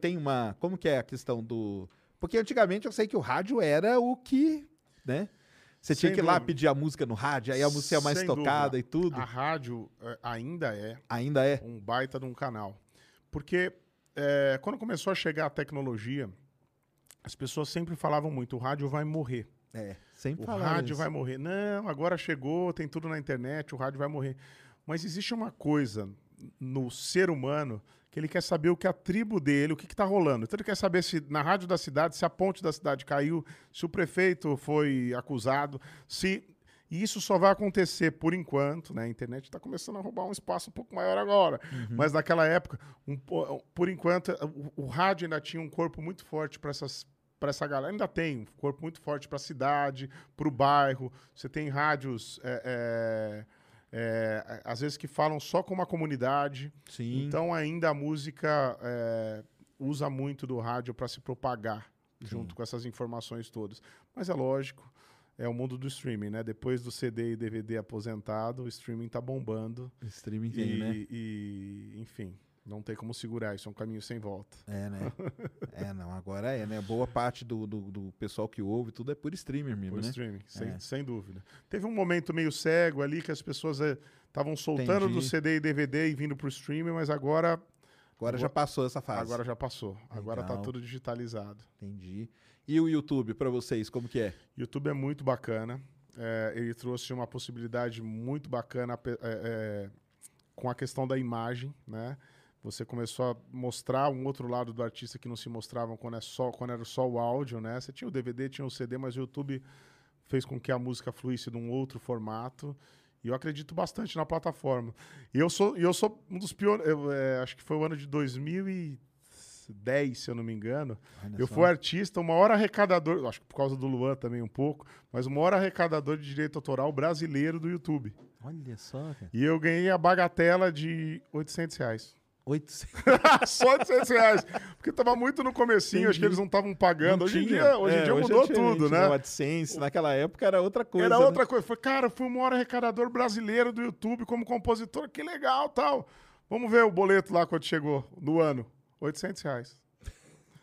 Tem uma. Como que é a questão do. Porque antigamente eu sei que o rádio era o que. né? Você tinha Sem que ir lá dúvida. pedir a música no rádio, aí a música é mais Sem tocada dúvida. e tudo. A rádio eh, ainda é Ainda é. um baita de um canal. Porque eh, quando começou a chegar a tecnologia, as pessoas sempre falavam muito, o rádio vai morrer. É, sempre O falaram rádio isso. vai morrer. Não, agora chegou, tem tudo na internet, o rádio vai morrer. Mas existe uma coisa no ser humano que ele quer saber o que a tribo dele, o que está rolando. Então ele quer saber se na rádio da cidade, se a ponte da cidade caiu, se o prefeito foi acusado, se. E isso só vai acontecer por enquanto, né? A internet está começando a roubar um espaço um pouco maior agora. Mas naquela época, um po- por enquanto, o, o rádio ainda tinha um corpo muito forte para essas para essa galera. Ainda tem um corpo muito forte para a cidade, para o bairro. Você tem rádios, é, é, é, às vezes, que falam só com uma comunidade. Sim. Então, ainda a música é, usa muito do rádio para se propagar junto com essas informações todas. Mas é lógico, é o mundo do streaming, né? Depois do CD e DVD aposentado, o streaming tá bombando. Streaming E, tem, né? e, enfim, não tem como segurar. Isso é um caminho sem volta. É, né? *laughs* é, não, agora é, né? Boa parte do, do, do pessoal que ouve, tudo é por streamer mesmo, Por né? streaming, sem, É. sem dúvida. Teve um momento meio cego ali que as pessoas estavam soltando do Entendi. CD e DVD e vindo pro streaming, mas agora, Agora já passou essa fase. agora já passou. Agora tá Legal. tudo digitalizado. Entendi. E o YouTube pra vocês, como que é? YouTube é muito bacana. É, ele trouxe uma possibilidade muito bacana é, é, com a questão da imagem, né? Você começou a mostrar um outro lado do artista que não se mostravam quando, é só, quando era só o áudio, né? Você tinha o DVD, tinha o CD, mas o YouTube fez com que a música fluísse de um outro formato. E eu acredito bastante na plataforma. E eu sou, eu sou um dos pioneiros. acho que foi o ano de 2010, se eu não me engano. Olha Eu só. fui artista, o maior arrecadador, acho que por causa do Luan também um pouco, mas o maior arrecadador de direito autoral brasileiro do YouTube. Olha só, cara. E eu ganhei a bagatela de 800 reais. 800. *laughs* Só 800 reais. Porque tava muito no comecinho, acho que eles não estavam pagando. Não hoje em dia, hoje em É, dia hoje mudou é tudo, né? O né? AdSense, naquela época era outra coisa. Era né? outra coisa. Foi, cara, fui o maior arrecadador brasileiro do YouTube como compositor. Que legal, tal. Vamos ver o boleto lá quando chegou no ano. 800 reais.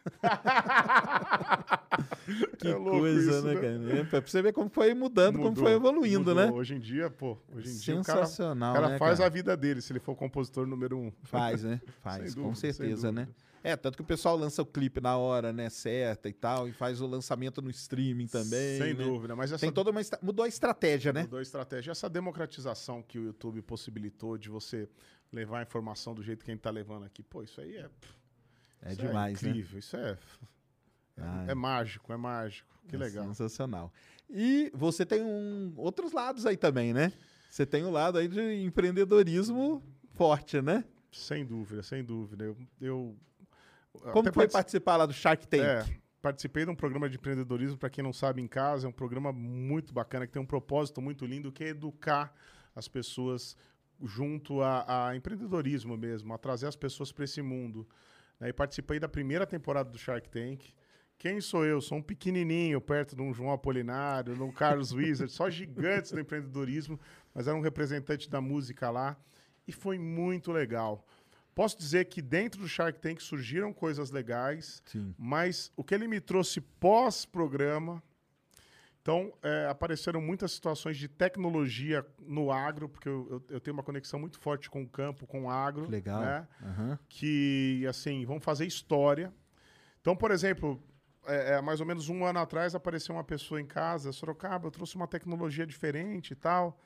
*laughs* Que É coisa, isso, né, né? cara? É, pra você ver como foi mudando, como Mudou, foi evoluindo, mudou. né? Hoje em dia, pô, hoje em dia o cara, Sensacional, o cara né, faz cara? a vida dele se ele for compositor número um. Faz, né? *laughs* Faz, com dúvida, sem certeza, né? É, tanto que o pessoal lança o clipe na hora, né, certa e tal, e faz o lançamento no streaming também. Sem né? dúvida, mas essa Tem toda uma. Mudou a estratégia, né? mudou a estratégia. Essa democratização que o YouTube possibilitou de você levar a informação do jeito que a gente tá levando aqui, pô, isso aí é. É Isso demais, né? incrível, isso é, Ah, é mágico, é mágico. Que é legal. Sensacional. E você tem um, outros lados aí também, né? Você tem um lado aí de empreendedorismo forte, né? Sem dúvida, sem dúvida. Eu, eu Como foi partici- participar lá do Shark Tank? É, participei de um programa de empreendedorismo, para quem não sabe, em casa. É um programa muito bacana, que tem um propósito muito lindo, que é educar as pessoas junto a, a empreendedorismo mesmo, a trazer as pessoas para esse mundo. Né? E participei da primeira temporada do Shark Tank. Quem sou eu? Sou um pequenininho perto de um João Apolinário, de um Carlos Wizard, só gigantes do empreendedorismo, mas era um representante da música lá. E foi muito legal. Posso dizer que dentro do Shark Tank surgiram coisas legais, Sim. mas o que ele me trouxe pós-programa. Então, é, apareceram muitas situações de tecnologia no agro, porque eu, eu- eu tenho uma conexão muito forte com o campo, com o agro. Legal. Né? Aham. Que, assim, vão fazer história. Então, por exemplo, é, é, mais ou menos um ano atrás apareceu uma pessoa em casa, Sorocaba, eu trouxe uma tecnologia diferente e tal.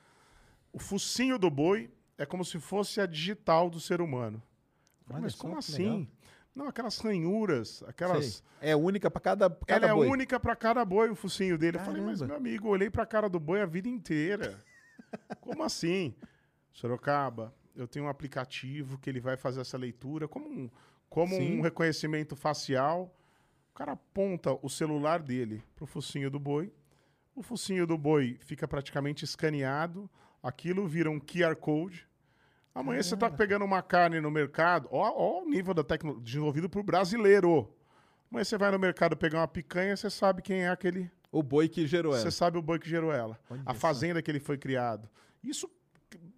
O focinho do boi é como se fosse a digital do ser humano. Olha Mas como assim? legal. Não, aquelas ranhuras, aquelas. Sei. É única para cada, pra cada Ela é boi. única pra cada boi, o focinho dele. Eu falei, mas Caramba. meu amigo, eu olhei pra cara do boi a vida inteira. *laughs* Como assim? Sorocaba, eu tenho um aplicativo que ele vai fazer essa leitura como um, como Sim. um reconhecimento facial. O cara aponta o celular dele pro focinho do boi. O focinho do boi fica praticamente escaneado. Aquilo vira um QR Code. Amanhã você tá pegando uma carne no mercado. Ó, ó o nível da tecnologia desenvolvido pro brasileiro. Amanhã você vai no mercado pegar uma picanha, você sabe quem é aquele. O boi que gerou ela. Você sabe o boi que gerou ela. Olha a fazenda que ele foi criado. Isso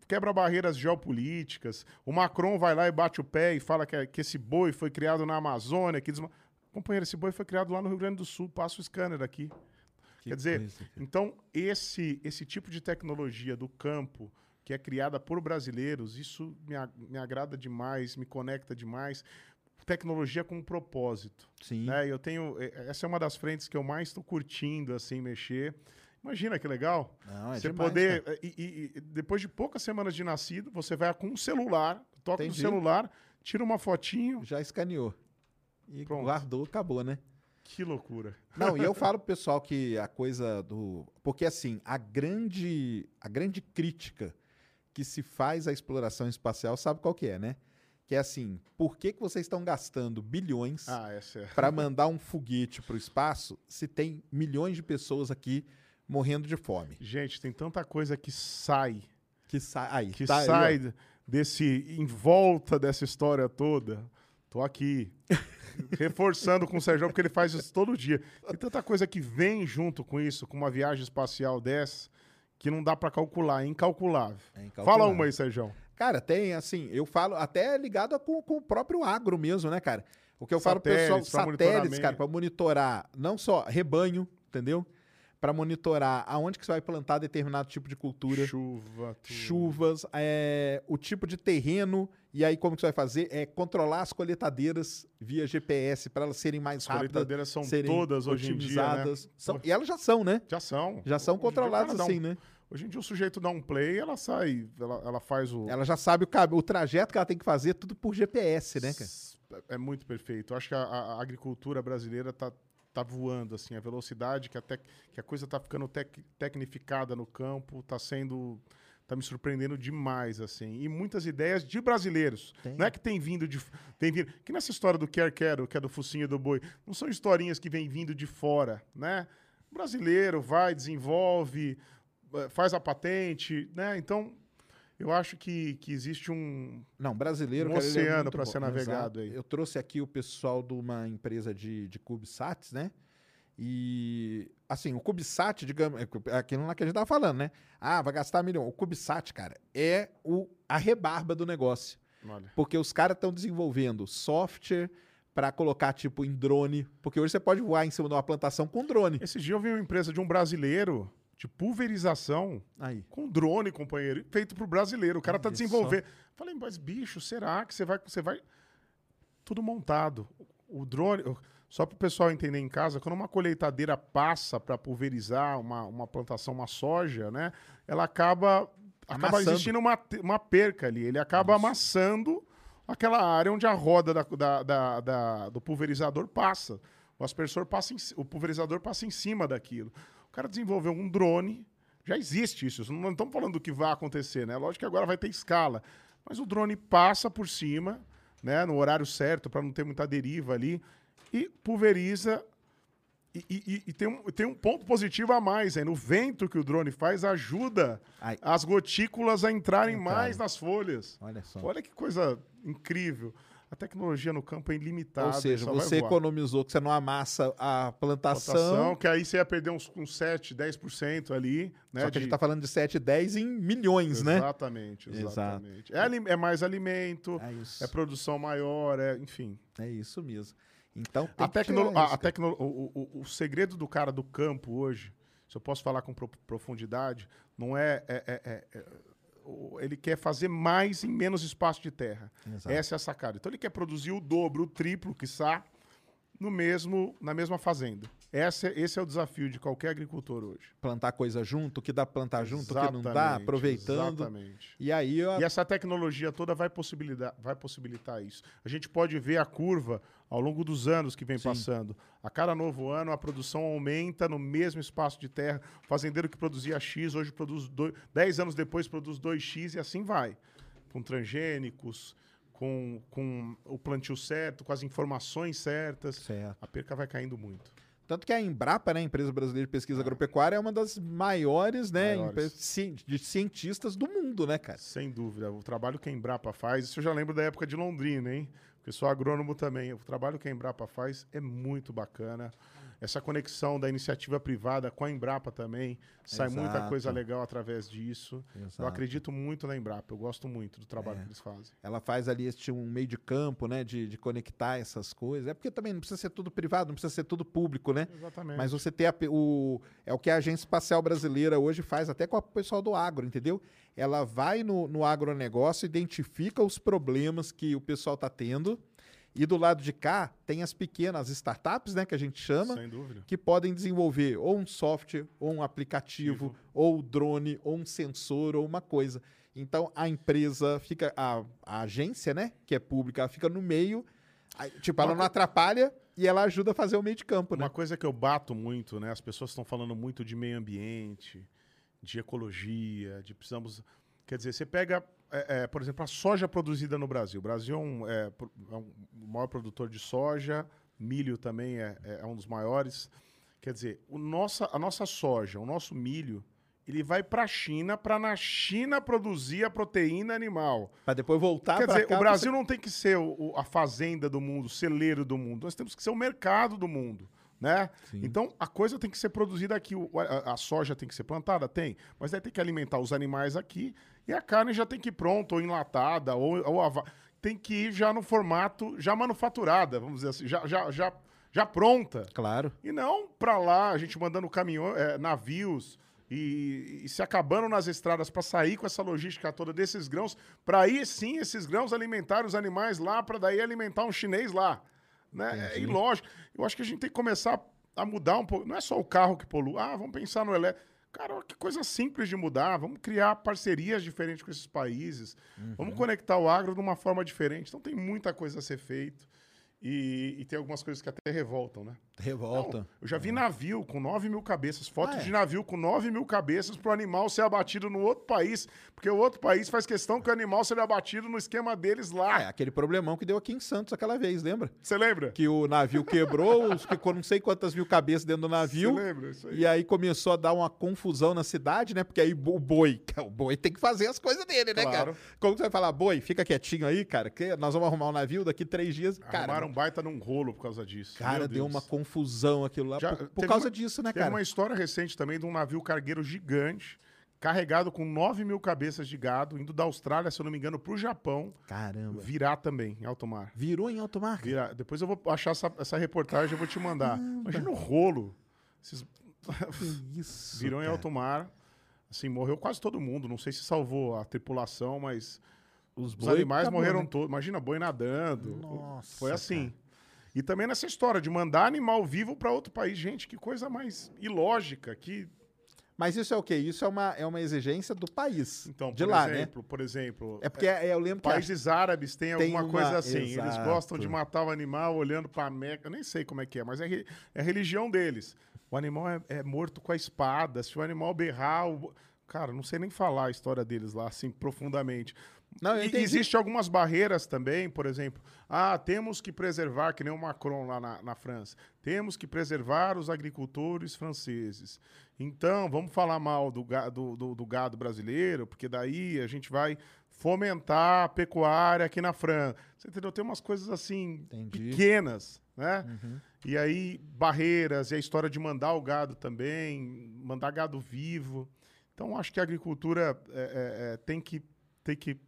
quebra barreiras geopolíticas. O Macron vai lá e bate o pé e fala que, é- que esse boi foi criado na Amazônia. Que desma... Companheiro, esse boi foi criado lá no Rio Grande do Sul. Passa o scanner aqui. Que Quer dizer, então, esse, esse tipo de tecnologia do campo, que é criada por brasileiros, isso me, me agrada demais, me conecta demais. Tecnologia com um propósito. Sim. Né? Eu tenho. Essa é uma das frentes que eu mais estou curtindo, assim, mexer. Imagina que legal. Não, é você demais, poder. E, e- depois de poucas semanas de nascido, você vai com um celular, toca Entendi. no celular, tira uma fotinho. Já escaneou. E Pronto. guardou, acabou, né? Que loucura. Não, e eu *laughs* falo pro pessoal que a coisa do. Porque assim, a grande, a grande crítica que se faz à exploração espacial, sabe qual que é, né? Que é assim, por que, que vocês estão gastando bilhões Ah, é. para *laughs* mandar um foguete pro espaço se tem milhões de pessoas aqui morrendo de fome? Gente, tem tanta coisa que sai Que sai. Aí, que tá aí, sai desse em volta dessa história toda. Tô aqui *laughs* reforçando com o Sérgio porque ele faz isso todo dia. Tem tanta coisa que vem junto com isso, com uma viagem espacial dessa, que não dá pra calcular, é incalculável. É incalculável. Fala uma aí, Sérgio. Cara, tem, assim, eu falo até ligado a com, com o próprio agro mesmo, né, cara? O que eu falo pro pessoal, Satélites cara, para monitorar não só rebanho, entendeu? Para monitorar aonde que você vai plantar determinado tipo de cultura, Chuva, tudo. chuvas, é, o tipo de terreno, e aí como que você vai fazer? É controlar as coletadeiras via GPS para elas serem mais As rápidas, colheitadeiras são serem todas hoje em dia, né? São- e elas já são, né? Já são. Já são Hoje controladas dá um- assim, né? Hoje em dia o sujeito dá um play, ela sai, ela, ela faz o... Ela já sabe o, o trajeto que ela tem que fazer, tudo por GPS, né, cara? É muito perfeito. Eu acho que a, a- agricultura brasileira tá, tá voando, assim, a velocidade que a, tec- que a coisa tá ficando tec- tecnificada no campo, tá sendo. Tá me surpreendendo demais, assim. E muitas ideias de brasileiros. Tem. Não é que tem vindo de. Tem vindo, que nessa história do quer quero, que é do focinho do boi, não são historinhas que vêm vindo de fora, né? O brasileiro vai, desenvolve, eh, faz a patente, né? Então. Eu acho que, que existe um, Não, brasileiro, Um é oceano pra bom. ser navegado Exato. aí. Eu trouxe aqui o pessoal de uma empresa de, de CubeSats, né? E, assim, o CubeSat, digamos, é aquilo lá que a gente tava falando, né? Ah, vai gastar milhão. O CubeSat, cara, é o, a rebarba do negócio. olha, Porque os caras estão desenvolvendo software para colocar, tipo, em drone. Porque hoje você pode voar em cima de uma plantação com drone. Esse dia eu vi uma empresa de um brasileiro de pulverização Aí. com drone, companheiro, feito pro brasileiro. O cara tá Olha desenvolvendo. Falei, mas bicho, será que você vai. Você vai. Tudo montado. O drone. Só para o pessoal entender em casa, quando uma colheitadeira passa para pulverizar uma, uma plantação, uma soja, né? Ela acaba. Acaba existindo uma, uma perca ali. Ele acaba amassando aquela área onde a roda da- da- da- da- do pulverizador passa. O aspersor passa em, o pulverizador passa em cima daquilo. O cara desenvolveu um drone, já existe isso, isso não estamos falando do que vai acontecer, né? Lógico que agora vai ter escala, mas o drone passa por cima, né, no horário certo para não ter muita deriva ali e pulveriza e, e- e- tem, um, tem um ponto positivo a mais, hein? O vento que o drone faz ajuda Ai. as gotículas a entrarem Entrarem. mais nas folhas. Olha só. Olha que coisa incrível. A tecnologia no campo é ilimitada. Ou seja, só vai você voar. economizou que você não amassa a plantação. Plantação, que aí você ia perder uns, uns 7, 10% ali. Né, Só que a de- gente tá falando de 7, 10 em milhões, né? Exatamente, Exato. exatamente. É, ali- é mais alimento, É isso. é produção maior, é, enfim. É isso mesmo. Então tem A que tecno, a, tecno, o, o- o segredo do cara do campo hoje, se eu posso falar com pro- profundidade, não é, é- é- é- é- ele quer fazer mais em menos espaço de terra. Exato. Essa é a sacada. Então ele quer produzir o dobro, o triplo, quiçá, no mesmo, na mesma fazenda. Esse, é- esse é o desafio de qualquer agricultor hoje. Plantar coisa junto, o que dá plantar junto, o que não dá, Exatamente, aproveitando. Exatamente. E aí, ó, E essa tecnologia toda vai possibilitar, vai possibilitar isso. A gente pode ver a curva ao longo dos anos que vem Sim. passando. A cada novo ano, a produção aumenta no mesmo espaço de terra. O fazendeiro que produzia X, hoje produz dois, 10 anos depois produz 2X e assim vai. Com transgênicos, com, com o plantio certo, com as informações certas. certo. A perca vai caindo muito. Tanto que a Embrapa, né, a Empresa Brasileira de Pesquisa Agropecuária, é uma das maiores, né, Maiores. de cientistas do mundo, né, cara? Sem dúvida. O trabalho que a Embrapa faz, isso eu já lembro da época de Londrina, hein? Porque sou agrônomo também. O trabalho que a Embrapa faz é muito bacana. Essa conexão da iniciativa privada com a Embrapa também. Sai muita Exato. coisa legal através disso. Eu Exato. acredito muito na Embrapa. Eu gosto muito do trabalho É. que eles fazem. Ela faz ali este um meio de campo, né, de, de conectar essas coisas. É porque também não precisa ser tudo privado, não precisa ser tudo público, né? Exatamente. Mas você ter a o é o que a Agência Espacial Brasileira hoje faz até com o pessoal do agro, entendeu? Ela vai no, no agronegócio, identifica os problemas que o pessoal está tendo e do lado de cá tem as pequenas startups, né, que a gente chama, que podem desenvolver ou um software, ou um aplicativo, Ativo. ou drone, ou um sensor, ou uma coisa. Então a empresa fica, a, a agência, né, que é pública, ela fica no meio, aí, tipo, ela não atrapalha e ela ajuda a fazer o meio de campo, né? Uma coisa que eu bato muito, né? As pessoas estão falando muito de meio ambiente, de ecologia, de precisamos. Quer dizer, você pega, é, é, por exemplo, a soja produzida no Brasil. O Brasil é, um, é, é um- o maior produtor de soja, milho também é, é um dos maiores. Quer dizer, o nossa, a nossa soja, o nosso milho, ele vai para a China para na China produzir a proteína animal. Pra depois voltar Quer pra dizer, cá. o Brasil não tem que ser o- a fazenda do mundo, o celeiro do mundo. Nós temos que ser o mercado do mundo, né? Sim. Então, a coisa tem que ser produzida aqui. A, a soja tem que ser plantada? Tem. Mas aí tem que alimentar os animais aqui. E a carne já tem que ir pronta, ou enlatada, ou, ou ava- tem que ir já no formato, já manufaturada, vamos dizer assim, já, já, já, já pronta. Claro. E não para lá, a gente mandando caminhões, navios e, e se acabando nas estradas para sair com essa logística toda desses grãos, para aí sim esses grãos alimentar os animais lá, para daí alimentar um chinês lá. Né? É ilógico. Eu acho que a gente tem que começar a mudar um pouco. Não é só o carro que polui. Ah, vamos pensar no elétrico. Cara, que coisa simples de mudar. Vamos criar parcerias diferentes com esses países. Vamos conectar o agro de uma forma diferente. Então tem muita coisa a ser feito. E, e tem algumas coisas que até revoltam, né? Revolta. Não, eu já vi navio com 9 mil cabeças, fotos Ah, é? de navio com 9 mil cabeças para o animal ser abatido no outro país, porque o outro país faz questão que o animal seja abatido no esquema deles Ah, é lá. aquele problemão que deu aqui em Santos aquela vez, lembra? Você lembra? Que o navio quebrou, *laughs* os- ficou não sei quantas mil cabeças dentro do navio. Você lembra? Isso aí. E aí começou a dar uma confusão na cidade, né? Porque aí o boi, *laughs* o boi tem que fazer as coisas dele, né, Claro. cara? Como você vai falar, boi, fica quietinho aí, cara, que nós vamos arrumar um navio daqui três dias. Cara, Arrumaram um baita num rolo por causa disso. cara deu uma confusão aquilo lá Já por, por causa uma- disso, né, Teve cara? uma história recente também de um navio cargueiro gigante, carregado com 9 mil cabeças de gado, indo da Austrália, se eu não me engano, para o Japão, Caramba. virar também, em alto mar. Virou em alto mar? Virar. Depois eu vou achar essa, essa reportagem e vou te mandar. Imagina o rolo. Esses isso. Virou em cara. alto mar. Assim, morreu quase todo mundo. Não sei se salvou a tripulação, mas Os, os animais acabou, morreram né? todos. Imagina boi nadando. Nossa, Foi assim. E também nessa história de mandar animal vivo para outro país. Gente, que coisa mais ilógica. Que Mas isso é o quê? Isso é uma, é uma exigência do país. Então, de por lá, exemplo, por exemplo, né? É porque é, eu lembro a- países árabes têm Tem alguma uma- coisa assim. Eles Exato. gostam de matar o animal olhando para a Meca. Eu nem sei como é que é, mas é, é a religião deles. O animal é, é morto com a espada. Se o animal berrar, o... cara, não sei nem falar a história deles lá assim profundamente. Não, eu E entendi. Existem algumas barreiras também, por exemplo. Ah, temos que preservar, que nem o Macron lá na, na França. Temos que preservar os agricultores franceses. Então, vamos falar mal do, do, do- do gado brasileiro, porque daí a gente vai fomentar a pecuária aqui na França. Você entendeu? Tem umas coisas assim, Entendi. pequenas, né? Uhum. E aí, barreiras, e a história de mandar o gado também, mandar gado vivo. Então, acho que a agricultura é, é, é, tem, que, tem que,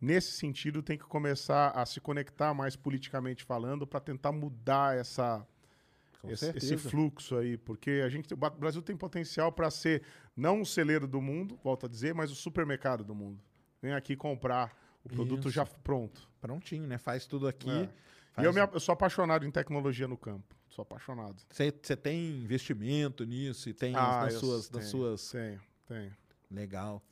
nesse sentido, tem que começar a se conectar mais politicamente falando para tentar mudar essa, esse, esse fluxo aí. Porque a gente, o Brasil tem potencial para ser não o celeiro do mundo, volto a dizer, mas o supermercado do mundo. Vem aqui comprar o produto Isso. já pronto. Prontinho, né? Faz tudo aqui. É. faz- E eu, me, eu sou apaixonado em tecnologia no campo. Sou apaixonado. Você tem investimento nisso e tem Ah, nas suas, nas tenho, suas. Tenho, tenho. Legal.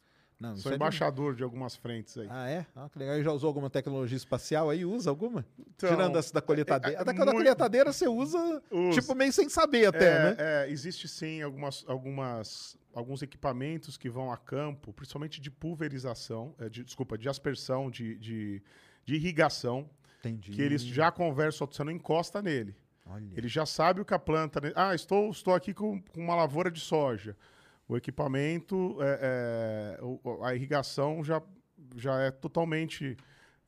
Não, Sou é de- embaixador de algumas frentes aí. Ah, é? Ah, que legal. E já usou alguma tecnologia espacial aí? Usa alguma? Então, Tirando essa da colheitadeira. é- é a da, colheitadeira você usa, Uso. tipo, meio sem saber até, é, né? é, existe sim algumas, algumas, alguns equipamentos que vão a campo, principalmente de pulverização, é, de- desculpa, de aspersão, de, de, de irrigação, Entendi. que eles já conversam, você não encosta nele. Olha. Ele já sabe o que a planta. Ah, estou, estou aqui com, com uma lavoura de soja. O equipamento, é, é, a irrigação já, já é totalmente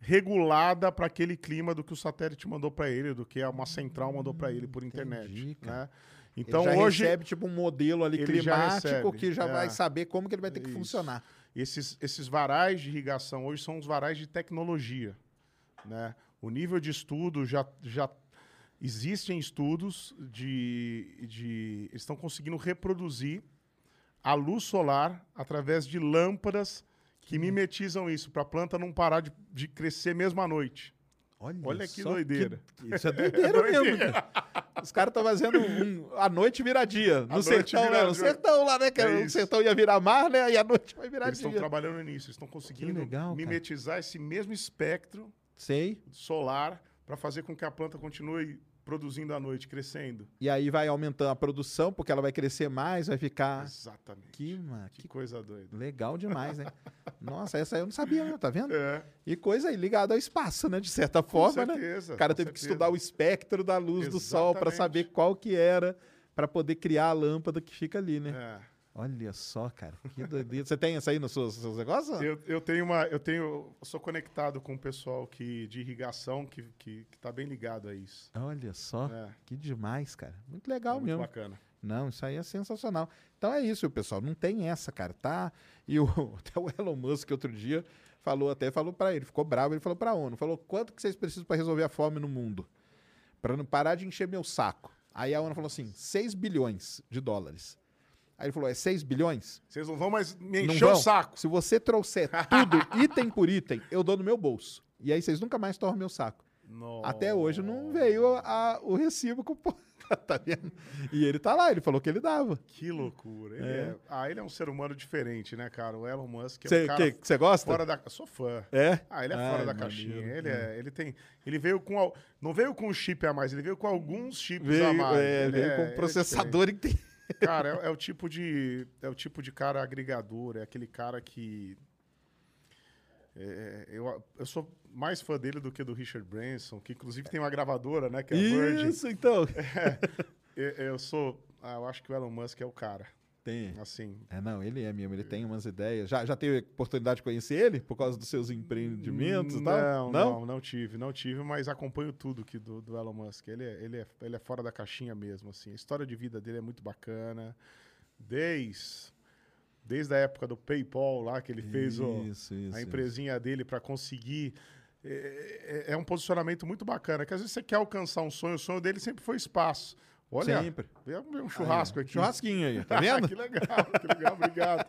regulada para aquele clima do que o satélite mandou para ele, do que uma central mandou para ele por internet. entendi, né? Então ele já hoje recebe, tipo, um modelo ali Ele já climático recebe, que já é. vai saber como que ele vai ter que Isso. funcionar. esses, esses varais de irrigação hoje são os varais de tecnologia. Né? O nível de estudo já, já existem estudos de, de eles estão conseguindo reproduzir a luz solar através de lâmpadas que mimetizam isso para a planta não parar de, de crescer mesmo à noite. Olha, Olha que doideira. Isso é *laughs* doideira mesmo. cara. Os caras estão fazendo um, a noite virar dia. No sertão, né? No sertão lá, né? Que É o sertão ia virar mar, né? E a noite vai virar Eles estão dia. trabalhando nisso, eles estão conseguindo legal, cara. mimetizar esse mesmo espectro Sei. solar para fazer com que a planta continue produzindo à noite, crescendo. E aí vai aumentando a produção, porque ela vai crescer mais, vai ficar. Exatamente. Que, ma- Que que coisa doida. legal demais, né? *laughs* Nossa, essa aí eu não sabia, não, tá vendo? É, E coisa aí ligada ao espaço, né? De certa forma, né? certeza, O cara com teve que certeza. estudar o espectro da luz do sol para Exatamente. saber qual que era, para poder criar a lâmpada que fica ali, né? é. Olha só, cara, que doideira. Você tem essa aí nos seus, seus negócios? Eu, eu tenho uma. Eu tenho. eu sou conectado com o pessoal que, de irrigação que, que, que tá bem ligado a isso. Olha só, É. que demais, cara. Muito legal é muito mesmo. bacana. Não, isso aí é sensacional. Então é isso, pessoal. Não tem essa, cara, tá? E o, *laughs* até o Elon Musk outro dia falou até, falou pra ele, ficou bravo, ele falou pra ONU, falou quanto que vocês precisam pra resolver a fome no mundo? Pra não parar de encher meu saco. Aí a ONU falou assim, 6 bilhões de dólares. Aí ele falou, é 6 bilhões? Vocês não vão mais me encher o saco. Se você trouxer *laughs* tudo, item por item, eu dou no meu bolso. E aí vocês nunca mais torram meu saco. Até hoje não veio a- o recibo com *laughs* tá vendo? E ele tá lá, ele falou que ele dava. Que loucura. Ele é. Ah, ele é um ser humano diferente, né, cara? O Elon Musk é Você um cara que, você gosta? fora da. Sou fã. É? Ah, ele é Ai, fora da caixinha. Ele, é, ele tem. Ele veio com. Não veio com um chip a mais, ele veio com alguns chips a Veio, mais. é, Ele veio é- com ele é processador inteiro. Cara, é, é o tipo de é o tipo de cara agregador, é aquele cara que é, eu, eu sou mais fã dele do que do Richard Branson, que inclusive tem uma gravadora, né, que é Virgin. Isso, então. *laughs* Eu, eu sou, ah, eu acho que o Elon Musk é o cara, Tem. assim. É, não, ele é mesmo, ele tem umas ideias. Já, já teve oportunidade de conhecer ele por causa dos seus empreendimentos e tal? Não, não, não tive, não tive, mas acompanho tudo que do, do Elon Musk. Ele é, ele, é, ele é fora da caixinha mesmo, assim. A história de vida dele é muito bacana. Desde, desde a época do PayPal lá, que ele fez o, Isso, isso. a empresinha dele para conseguir. É, é- é um posicionamento muito bacana, que às vezes você quer alcançar um sonho, o sonho dele sempre foi espaço. Olha, Sempre. veio um churrasco Aí, aqui. Churrasquinho aí, tá *laughs* vendo? que legal, que legal, obrigado.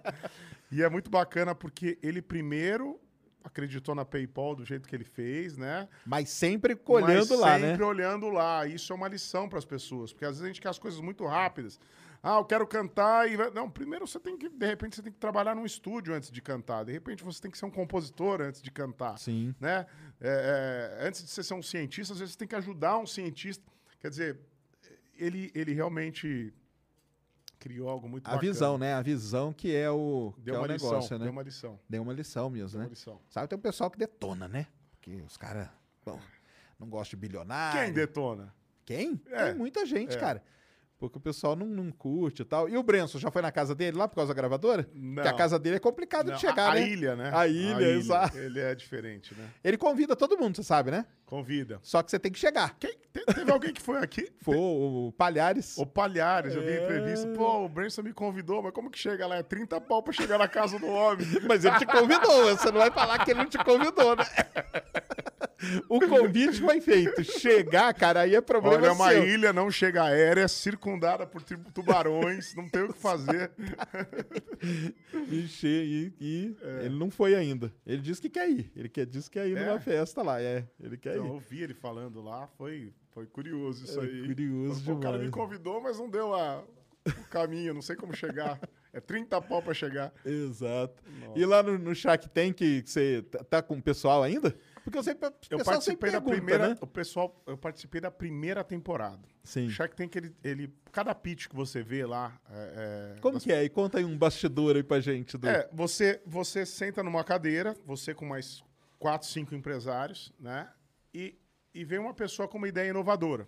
E é muito bacana porque ele primeiro acreditou na PayPal do jeito que ele fez, né? Mas sempre olhando Mas lá, sempre né? olhando lá. Isso é uma lição para as pessoas, porque às vezes a gente quer as coisas muito rápidas. Ah, eu quero cantar e não, primeiro você tem que, de repente você tem que trabalhar num estúdio antes de cantar. De repente você tem que ser um compositor antes de cantar, Sim. né? É, é, antes de você ser um cientista, às vezes você tem que ajudar um cientista. Quer dizer, ele ele realmente criou algo muito A bacana. visão, né? A visão que é o, que Deu é o uma lição, negócio, né? deu uma lição, Deu uma lição mesmo, deu né? uma lição. Sabe, tem um pessoal que detona, né? Porque os caras, bom, não gostam de bilionário. Quem detona? Quem? É, Tem muita gente, é. cara. Porque o pessoal não, não curte e tal. E o Brenson já foi na casa dele lá por causa da gravadora? Não. Porque a casa dele é complicado Não, de chegar, a, né? a ilha, né? A ilha, exato. Ele é diferente, né? Ele convida todo mundo, você sabe, né? Convida. Só que você tem que chegar. Quem, te- teve alguém que foi aqui? Foi o, Palhares. O Palhares, eu vi a É. entrevista. Pô, o Branson me convidou, mas como que chega lá? É 30 pau pra chegar na casa do homem. *laughs* Mas ele te convidou, você não vai falar que ele não te convidou, né? *laughs* *laughs* o convite foi feito. Chegar, cara, aí é problema Olha, é uma seu. ilha não chega aérea, circundada por tubarões, não tem o que fazer. *laughs* E, che- e- É. ele não foi ainda. Ele disse que quer ir. Ele quer, disse que quer ir É? numa festa lá. É, ele quer Então, ir. eu ouvi ele falando lá, foi, foi curioso isso É aí. curioso Pô, O cara me demais. convidou, mas não deu a- o caminho, não sei como chegar. É 30 pau pra chegar. Exato. E lá no, no Shark Tank, que você tá, tá com o pessoal ainda? Porque eu sempre, Eu pessoal sempre participei da pergunta, primeira, né? o pessoal, eu participei da primeira temporada. Sim. O Shark Tank, ele, ele, cada pitch que você vê lá, é, é, Como que é? E conta aí um bastidor aí pra gente. Do... É, você, você senta numa cadeira, você com mais quatro, cinco empresários, né? E, e vem uma pessoa com uma ideia inovadora.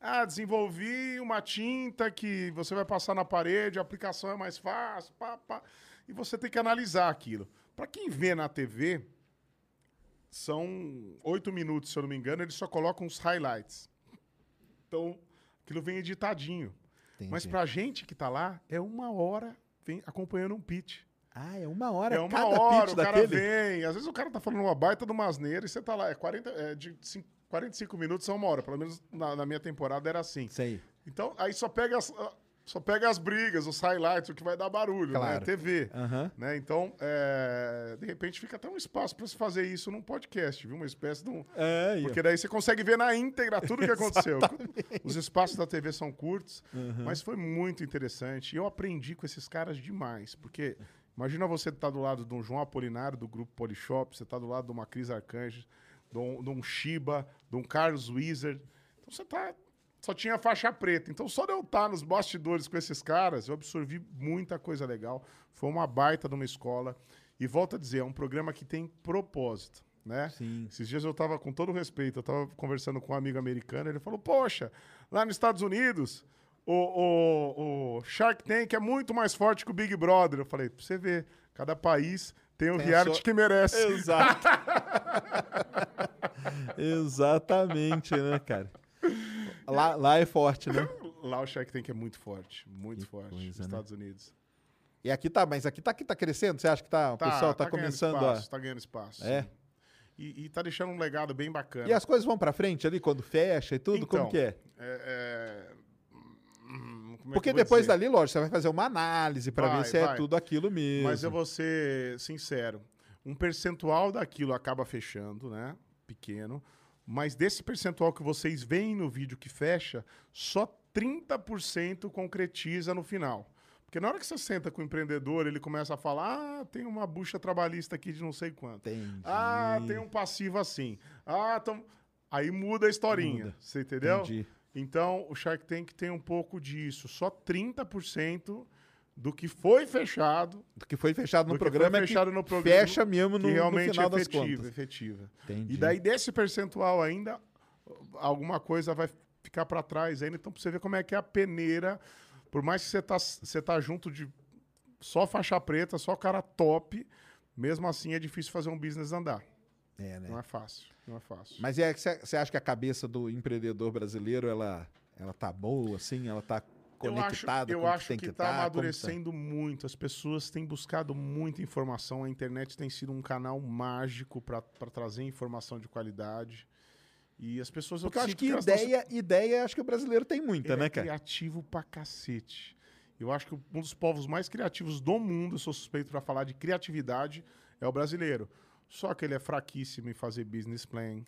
Ah, desenvolvi uma tinta que você vai passar na parede, a aplicação é mais fácil, pá, pá. E você tem que analisar aquilo. Para quem vê na TV, são oito minutos, se eu não me engano, eles só colocam os highlights. Então, aquilo vem editadinho. Mas Entendi. pra gente que tá lá, é uma hora vem acompanhando um pitch. Ah, é uma hora É uma cada hora, pitch o cara daquele? vem. Às vezes o cara tá falando uma baita de uma asneira e você tá lá. É 40, é de cin- 45 minutos a uma hora. Pelo menos na, na minha temporada era assim. Isso aí. Então, aí só pega as, só pega as brigas, os highlights, o que vai dar barulho, né? Claro. TV. Aham. Né? Então, é, de repente fica até um espaço para se fazer isso num podcast, viu? Uma espécie de um. É. Porque daí você consegue ver na íntegra tudo o que aconteceu. Os espaços da TV são curtos, Uhum. mas foi muito interessante. E eu aprendi com esses caras demais. Porque imagina você estar do lado de um João Apolinário, do grupo Polishop, você está do lado de uma Cris Arcanjo, de um, de um Shiba, de um Carlos Wizard. Então você tá. Só tinha faixa preta. Então, só de eu estar nos bastidores com esses caras, eu absorvi muita coisa legal. Foi uma baita de uma escola. E volto a dizer, é um programa que tem propósito, né? Sim. Esses dias eu tava, com todo respeito, eu tava conversando com um amigo americano, ele falou, poxa, lá nos Estados Unidos, o, o, o Shark Tank é muito mais forte que o Big Brother. Eu falei, pra você ver, cada país tem o a reality sua- que merece. Exato. *laughs* Exatamente, né, cara? *laughs* Lá, lá é forte, né? *coughs* Lá o Shark Tank é muito forte, muito forte, coisa, nos né? Estados Unidos. E aqui tá, mas aqui tá, aqui tá crescendo? Você acha que tá, o pessoal tá, ganhando começando espaço, a... Tá ganhando espaço. É? E, e tá deixando um legado bem bacana. E as coisas vão pra frente ali quando fecha e tudo? Como Então, que é? É, é, hum, como é que Porque depois dizer? dali, lógico, você vai fazer uma análise pra ver Vai, se é vai. tudo aquilo mesmo. Mas eu vou ser sincero. Um percentual daquilo acaba fechando, né? Pequeno. Mas desse percentual que vocês veem no vídeo que fecha, só 30% concretiza no final. Porque na hora que você senta com o empreendedor, ele começa a falar: ah, tem uma bucha trabalhista aqui de não sei quanto. Entendi. Ah, tem um passivo assim. Ah, tam... aí muda a historinha. Muda. Você entendeu? Entendi. Então, o Shark Tank tem um pouco disso. Só 30% do que foi fechado Do que foi fechado no que foi programa é fechado no programa, fecha mesmo no, que no realmente final é das efetiva, contas. efetiva. Entendi. E daí desse percentual ainda alguma coisa vai ficar para trás ainda, então pra você ver como é que é a peneira, por mais que você tá você tá junto de só faixa preta, só cara top, mesmo assim é difícil fazer um business andar. É, né? Não é fácil, não é fácil. Mas é que você você acha que a cabeça do empreendedor brasileiro, ela, ela tá boa, assim? Ela tá conectada eu com acho, eu que acho que que está tá? Tá? amadurecendo muito. As pessoas têm buscado muita informação. A internet tem sido um canal mágico para trazer informação de qualidade. E as pessoas Porque eu acho sinto que elas tão ideia, ideia, acho que o brasileiro tem muita, ele né, é cara? criativo pra cacete. Eu acho que um dos povos mais criativos do mundo, eu sou suspeito para falar de criatividade, é o brasileiro. Só que ele é fraquíssimo em fazer business plan.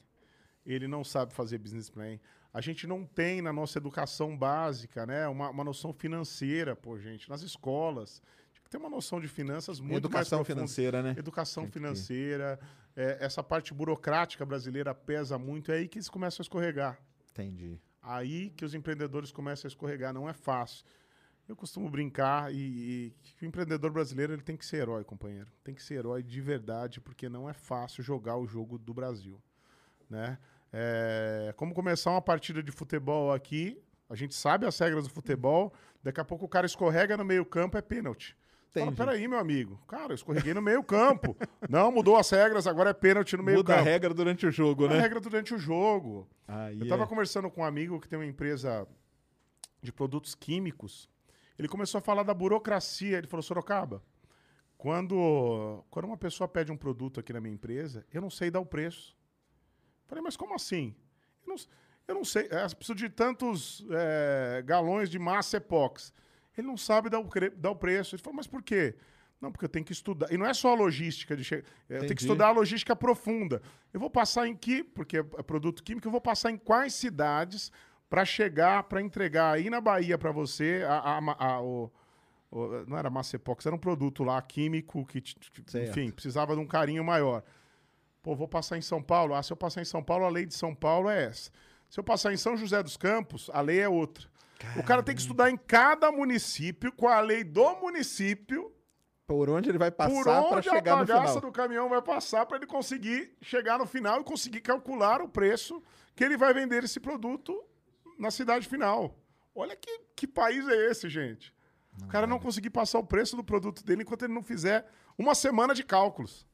Ele não sabe fazer business plan. A gente não tem na nossa educação básica, né, uma, uma noção financeira, pô, gente, nas escolas. Ter uma noção de finanças muito Educação mais financeira, né? Educação Tem financeira, é, essa parte burocrática brasileira pesa muito, é aí que eles começam a escorregar. Entendi. Aí que os empreendedores começam a escorregar, não é fácil. Eu costumo brincar e, e que o empreendedor brasileiro ele tem que ser herói, companheiro. Tem que ser herói de verdade, porque não é fácil jogar o jogo do Brasil, né? É, como começar uma partida de futebol aqui, a gente sabe as regras do futebol, daqui a pouco o cara escorrega no meio campo, é pênalti. Fala, peraí, meu amigo. Cara, eu escorreguei no meio campo. *laughs* não, mudou as regras, agora é pênalti no meio Muda a campo. regra durante o jogo, Muda a né? regra durante o jogo. Aí Eu tava é. conversando com um amigo que tem uma empresa de produtos químicos. Ele começou a falar da burocracia. Ele falou, Sorocaba, quando, quando uma pessoa pede um produto aqui na minha empresa, eu não sei dar o preço. Falei, mas como assim? Eu não, eu não sei. É, preciso de tantos é, galões de massa epox. Ele não sabe dar o, dar o preço. Ele falou, mas por quê? Não, porque eu tenho que estudar. E não é só a logística de chegar. Eu tenho que estudar a logística profunda. Eu vou passar em que, porque é produto químico, eu vou passar em quais cidades para chegar, para entregar aí na Bahia para você a, a- a- o, o- não era massa epox, era um produto lá químico que, Certo. enfim, precisava de um carinho maior. Pô, vou passar em São Paulo. Ah, se eu passar em São Paulo, a lei de São Paulo é essa. Se eu passar em São José dos Campos, a lei é outra. O cara tem que estudar em cada município, com a lei do município, Por onde ele vai por passar para onde a chegar no bagaça final. do caminhão vai passar para ele conseguir chegar no final e conseguir calcular o preço que ele vai vender esse produto na cidade final. Olha que, que país é esse, gente. o cara não conseguir passar o preço do produto dele enquanto ele não fizer uma semana de cálculos.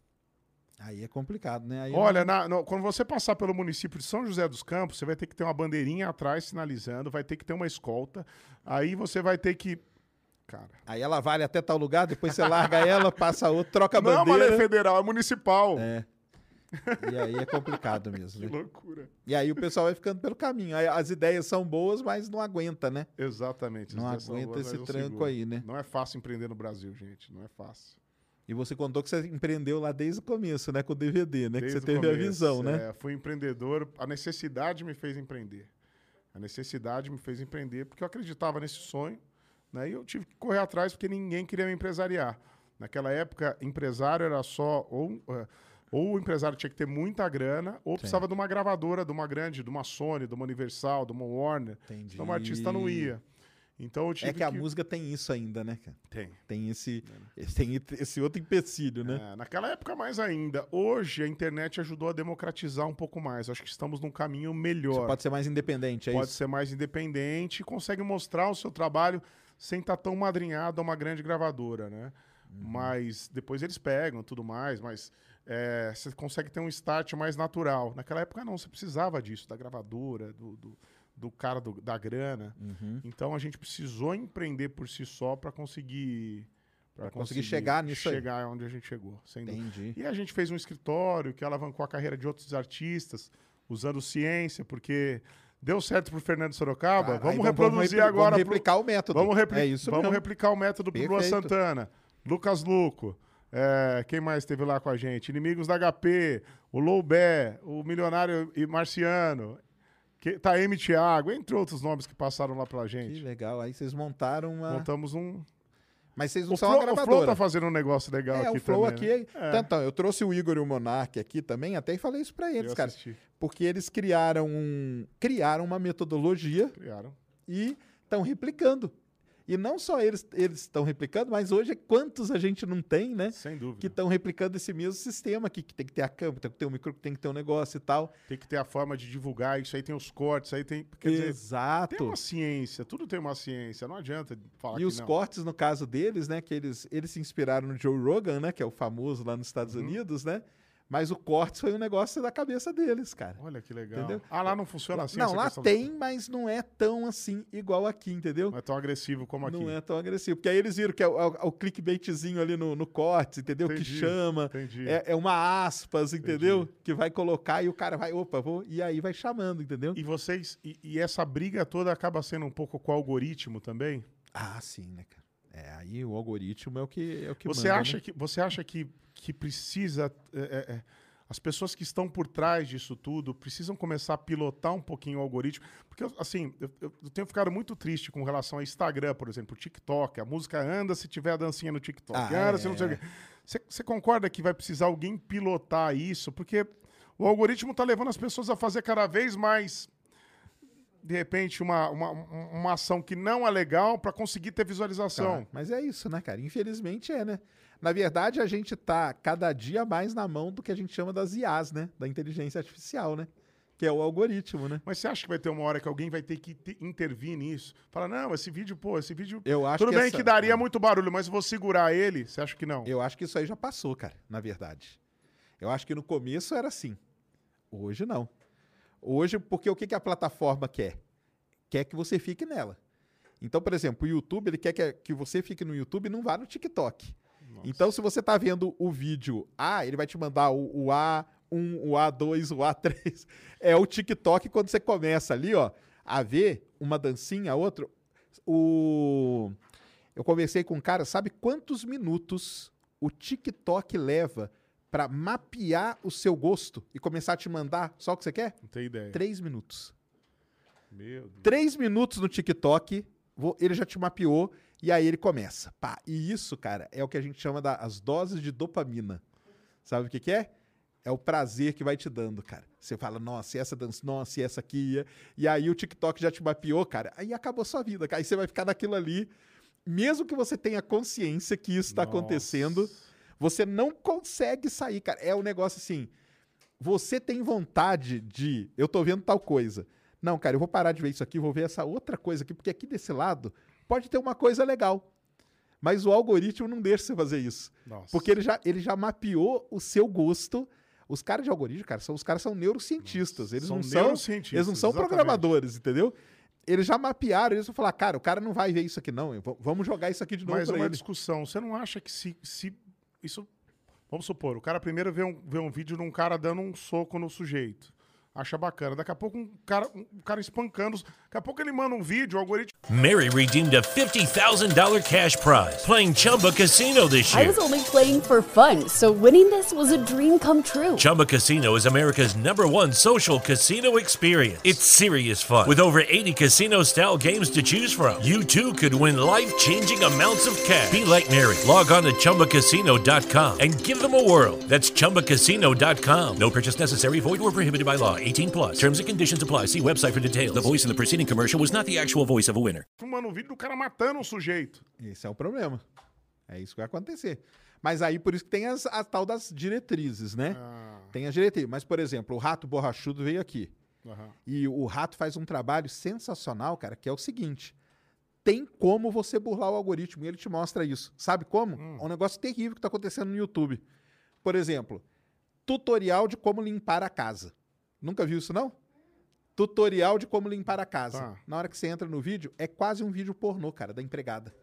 Aí é complicado, né? Aí Olha, não- na- no- quando você passar pelo município de São José dos Campos, você vai ter que ter uma bandeirinha atrás sinalizando, vai ter que ter uma escolta. Aí você vai ter que. Cara. Aí ela vale até tal lugar, depois você larga ela, *laughs* passa outro, troca a Não é uma lei bandeira. federal, é municipal. É. E aí é complicado *laughs* mesmo, Que né? loucura. E aí o pessoal vai ficando pelo caminho. Aí as ideias são boas, mas não aguenta, né? Exatamente. Não aguenta boas, esse mas não tranco aí, né? Não é fácil empreender no Brasil, gente. Não é fácil. E você contou que você empreendeu lá desde o começo, né? Com o DVD, né? Desde que você teve a começo, visão, né? é, fui empreendedor. A necessidade me fez empreender. A necessidade me fez empreender porque eu acreditava nesse sonho, né? E eu tive que correr atrás porque ninguém queria me empresariar. Naquela época, empresário era só ou eh, ou o empresário tinha que ter muita grana, ou precisava de uma gravadora, de uma grande, de uma Sony, de uma Universal, de uma Warner. Entendi. Senão o artista não ia. Então eu tive É que a música tem isso ainda, né, cara? Tem. Tem esse, tem *laughs* esse outro empecilho, né? É, naquela época mais ainda. Hoje a internet ajudou a democratizar um pouco mais. Acho que estamos num caminho melhor. Você pode ser mais independente, é Pode isso? ser mais independente e consegue mostrar o seu trabalho sem estar tão madrinhado a uma grande gravadora, né? Uhum. Mas depois eles pegam tudo mais, mas é, você consegue ter um start mais natural. Naquela época não, você precisava disso, da gravadora, do, do, do cara do- da grana. Uhum. Então a gente precisou empreender por si só para conseguir Pra conseguir chegar nisso aí. chegar onde a gente chegou, sem dúvida. Entendi. E a gente fez um escritório que alavancou a carreira de outros artistas, usando ciência, porque deu certo pro Fernando Sorocaba. Cara, aí vamos reproduzir repli- agora. Vamos pro- replicar o método. vamos repli- É isso vamos mesmo. replicar o método pro Lua Perfeito. Santana, Lucas Luco. é, quem mais esteve lá com a gente? Inimigos da HP, o Loubé, o Milionário e Marciano, que, Taeme Thiago, entre outros nomes que passaram lá Que gente. legal. Aí vocês montaram uma. Montamos um. Mas vocês não O são Flow, uma o Flow gravadora. tá fazendo um negócio legal é, aqui o Flow também. aqui. né? É, Então, eu trouxe o Igor e o Monark aqui também, até falei isso pra eles, eu cara. assisti. Porque eles criaram um, criaram uma metodologia Criaram. e estão replicando. E não só eles eles estão replicando, mas hoje quantos a gente não tem, né? Sem dúvida. Que estão replicando esse mesmo sistema aqui, que tem que ter a câmera, tem que ter o micro, tem que ter um negócio e tal. Tem que ter a forma de divulgar, isso aí tem os cortes, aí tem. Quer dizer, Exato. tem uma ciência, tudo tem uma ciência, não adianta falar E os não. cortes, no caso deles, né? Que eles, eles se inspiraram no Joe Rogan, né? Que é o famoso lá nos Estados Uhum. Unidos, né? Mas o corte foi um negócio da cabeça deles, cara. Olha que legal. Entendeu? Ah, lá não funciona assim não, lá tem, mas não é tão assim igual aqui, entendeu? Não é tão agressivo como aqui. Não é tão agressivo. Porque aí eles viram que é o, é o- é o clickbaitzinho ali no, no corte, entendeu? Que Entendi, chama. Entendi. É, é uma aspas, entendeu? Que vai colocar e o cara vai, opa, vou. E aí vai chamando, entendeu? E vocês. E, e essa briga toda acaba sendo um pouco com o algoritmo também? Ah, sim, né, cara? É, aí o algoritmo é o que, é o que Você manda, acha né? que você acha que, que precisa é, é, é, as pessoas que estão por trás disso tudo precisam começar a pilotar um pouquinho o algoritmo? Porque assim, eu, eu- tenho ficado muito triste com relação ao Instagram, por exemplo, o TikTok. A música anda se tiver a dancinha no TikTok. Ah, anda se não sei é. quê. Você- Você concorda que vai precisar alguém pilotar isso? Porque o algoritmo está levando as pessoas a fazer cada vez mais de repente, uma, uma, uma ação que não é legal para conseguir ter visualização. Tá, mas é isso, né, cara? Infelizmente é, né? Na verdade, a gente tá cada dia mais na mão do que a gente chama das IAs, né? Da inteligência artificial, né? Que é o algoritmo, né? Mas você acha que vai ter uma hora que alguém vai ter que te- intervir nisso? Fala, não, esse vídeo, pô, esse vídeo. Eu acho Tudo que bem essa- que daria é. muito barulho, mas vou segurar ele. Você acha que não? Eu acho que isso aí já passou, cara, na verdade. Eu acho que no começo era assim. Hoje não. Hoje, porque o que, que a plataforma quer? Quer que você fique nela. Então, por exemplo, o YouTube, ele quer que, que você fique no YouTube e não vá no TikTok. Então, se você tá vendo o vídeo A, ele vai te mandar o, o A1, o A2, o A3. *laughs* É o TikTok quando você começa ali, ó, a ver uma dancinha, outra. O... Eu conversei com um cara, sabe quantos minutos o TikTok leva pra mapear o seu gosto e começar a te mandar só o que você quer? Não tem ideia. Três minutos. Meu Deus. Três minutos no TikTok, ele já te mapeou e aí ele começa. Pá, e isso, cara, é o que a gente chama das doses de dopamina. Sabe o que, que é? É o prazer que vai te dando, cara. Você fala, nossa, e essa dança, nossa, e essa aqui. E aí o TikTok já te mapeou, cara. Aí acabou sua vida, cara. Aí você vai ficar naquilo ali. Mesmo que você tenha consciência que isso está acontecendo, você não consegue sair, cara. É um negócio assim. Você tem vontade de. Eu tô vendo tal coisa. Não, cara, eu vou parar de ver isso aqui, vou ver essa outra coisa aqui, porque aqui desse lado pode ter uma coisa legal. Mas o algoritmo não deixa você fazer isso. Nossa. Porque ele já, ele já mapeou o seu gosto. Os caras de algoritmo, cara, são, os caras são neurocientistas. Eles São não são, neurocientistas, eles não são exatamente. programadores, entendeu? Eles já mapearam, eles vão falar, cara, o cara não vai ver isso aqui, não. Vamos jogar isso aqui de novo Mas pra uma ele. discussão. Você não acha que se, se isso. Vamos supor, o cara primeiro vê um, vê um vídeo de um cara dando um soco no sujeito. Acha bacana. Daqui a pouco um cara, um cara espancando. Daqui a pouco ele manda um vídeo, o algoritmo. Mary redeemed a $50,000 cash prize playing Chumba Casino this year. I was only playing for fun, so winning this was a dream come true. Chumba Casino is America's number one social casino experience. It's serious fun. With over 80 casino style games to choose from, you too could win life changing amounts of cash. Be like Mary. Log on to chumbacasino.com and give them a whirl. That's chumbacasino.com. No purchase necessary, void or prohibited by law. 18 plus. Terms and conditions apply. See website for details. The voice in the preceding commercial was not the actual voice of a winner. manda um vídeo do cara matando um sujeito. Esse é o problema. É isso que vai acontecer. Mas aí, por isso que tem as, a tal das diretrizes, né? Ah, Tem as diretrizes. Mas, por exemplo, o Rato Borrachudo veio aqui. aham. E o Rato faz um trabalho sensacional, cara, que é o seguinte: tem como você burlar o algoritmo e ele te mostra isso. Sabe como? É um negócio terrível que tá acontecendo no YouTube. Por exemplo, tutorial de como limpar a casa. Nunca viu isso, não? Tutorial de como limpar a casa. Tá. Na hora que você entra no vídeo, é quase um vídeo pornô, cara, da empregada.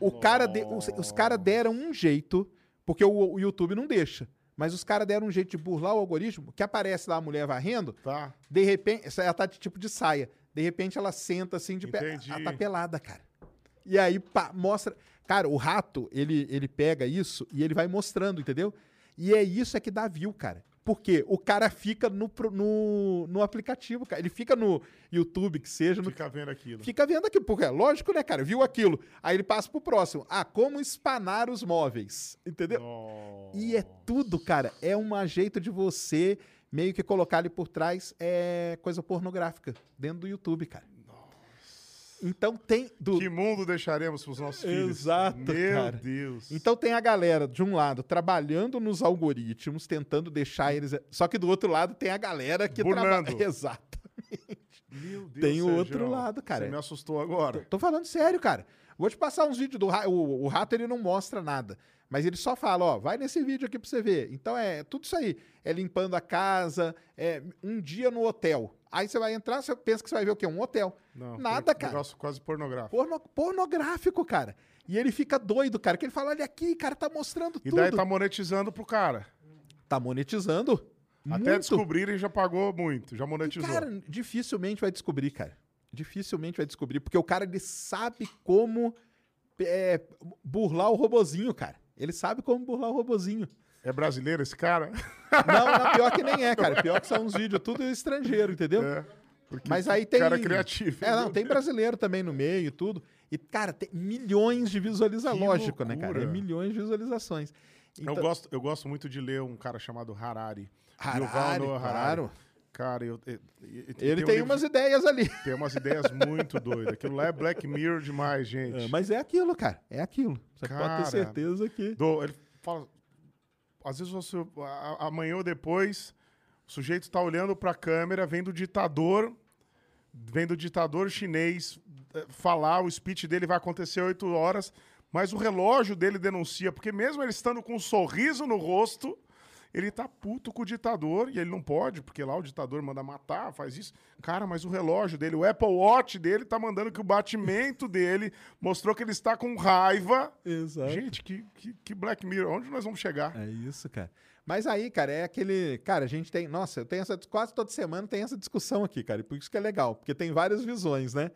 O cara de- os, os caras deram um jeito, porque o, o YouTube não deixa. Mas os caras deram um jeito de burlar o algoritmo, que aparece lá a mulher varrendo, Tá. de repente, ela tá de tipo de saia. De repente ela senta assim de pé. Ela tá pelada, cara. E aí pá, mostra. Cara, o rato, ele, ele pega isso e ele vai mostrando, entendeu? E é isso é que dá view, cara. Porque o cara fica no, no, no aplicativo, cara. Ele fica no YouTube, que seja, no, Fica vendo aquilo. Fica vendo aqui, porque é lógico, né, cara? Viu aquilo. Aí ele passa pro próximo. Ah, como espanar os móveis. Entendeu? E é tudo, cara. É um jeito de você meio que colocar ali por trás é coisa pornográfica dentro do YouTube, cara. Então tem. Do, Que mundo deixaremos pros nossos filhos? Exato, Meu cara. Deus. Então tem a galera, de um lado, trabalhando nos algoritmos, tentando deixar eles. Só que do outro lado tem a galera que trabalha. *laughs* Exatamente. Meu Deus, Tem o Sérgio. outro lado, cara. Você me assustou agora. Tô falando sério, cara. Vou te passar uns vídeos do rato. O, o rato ele não mostra nada. Mas ele só fala, ó, vai nesse vídeo aqui pra você ver. Então é tudo isso aí. É limpando a casa, é um dia no hotel. Aí você vai entrar, você pensa que você vai ver o quê? Um hotel. Não, Nada, foi um cara. negócio quase pornográfico. Porno- pornográfico, cara. E ele fica doido, cara. Que ele fala, olha aqui, cara, tá mostrando E tudo. daí tá monetizando pro cara. Tá monetizando. Até muito. descobrirem já pagou muito, já E, monetizou. cara, dificilmente vai descobrir, cara. Dificilmente vai descobrir, porque o cara ele sabe como é, burlar o robozinho, cara. Ele sabe como burlar o robozinho. É brasileiro esse cara? *laughs* Não, não, pior que nem é, *laughs* cara. Pior que são uns vídeos tudo estrangeiro, entendeu? É. Porque Mas aí tem. Cara criativo. É, não, tem brasileiro também no meio e tudo. E, cara, tem milhões de visualizações. Lógico, né, cara? É milhões de visualizações. Então, Eu, gosto, eu gosto muito de ler um cara chamado Harari. Harari, Noah claro. Cara, eu, eu- eu- Ele um tem livro- umas ideias ali. *laughs* tem umas ideias muito doidas. Aquilo lá é Black Mirror demais, gente. É, mas é aquilo, cara. É aquilo. Você pode Cara, ter certeza que. Do- ele fala. Às vezes você. a- a- Amanhã ou depois, o sujeito tá olhando pra câmera, vendo o ditador. Vendo o ditador chinês eh, falar, o speech dele vai acontecer 8 horas, mas o relógio dele denuncia, porque mesmo ele estando com um sorriso no rosto, ele tá puto com o ditador e ele não pode, porque lá o ditador manda matar, faz isso. Cara, mas o relógio dele, o Apple Watch dele tá mandando que o batimento dele mostrou que ele está com raiva. Exato. Gente, que, que, que Black Mirror, onde nós vamos chegar? É isso, cara. Mas aí, cara, é aquele. Cara, a gente tem. Nossa, eu tenho essa. Quase toda semana tem essa discussão aqui, cara. E por isso que é legal, porque tem várias visões, né?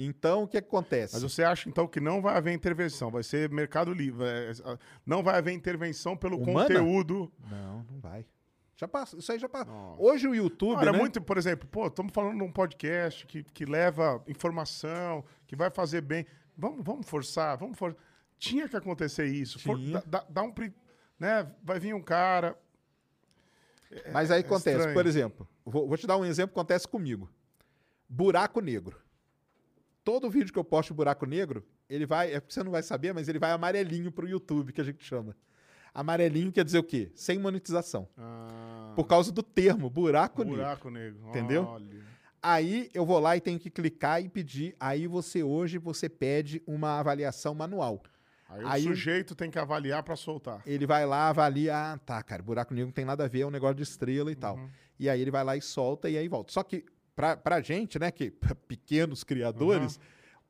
Então, o que acontece? Mas você acha então que não vai haver intervenção, vai ser mercado livre, é, é, não vai haver intervenção pelo Humana? conteúdo. Não, não vai. Já passou. Isso aí já passou. Nossa. Hoje o YouTube. Cara, né? muito, por exemplo, pô, estamos falando de um podcast que, que leva informação, que vai fazer bem. Vamos, vamos forçar, vamos forçar. Tinha que acontecer isso. For- dá, dá- um. Né? Vai vir um cara. Mas aí é acontece, estranho. por exemplo, vou, vou te dar um exemplo que acontece comigo. Buraco negro. Todo vídeo que eu posto buraco negro, ele vai, é porque você não vai saber, mas ele vai amarelinho pro YouTube, que a gente chama. Amarelinho quer dizer o quê? Sem monetização. Ah, Por causa do termo, buraco, negro. buraco negro. Entendeu? Olha. Aí eu vou lá e tenho que clicar e pedir. Aí você hoje você pede uma avaliação manual. Aí, Aí- o sujeito tem que avaliar para soltar. Ele vai lá, avalia, ah, tá, cara, buraco negro não tem nada a ver, é um negócio de estrela e tal. Uhum. E aí ele vai lá e solta e aí volta. Só que pra, pra gente, né, que *laughs* pequenos criadores,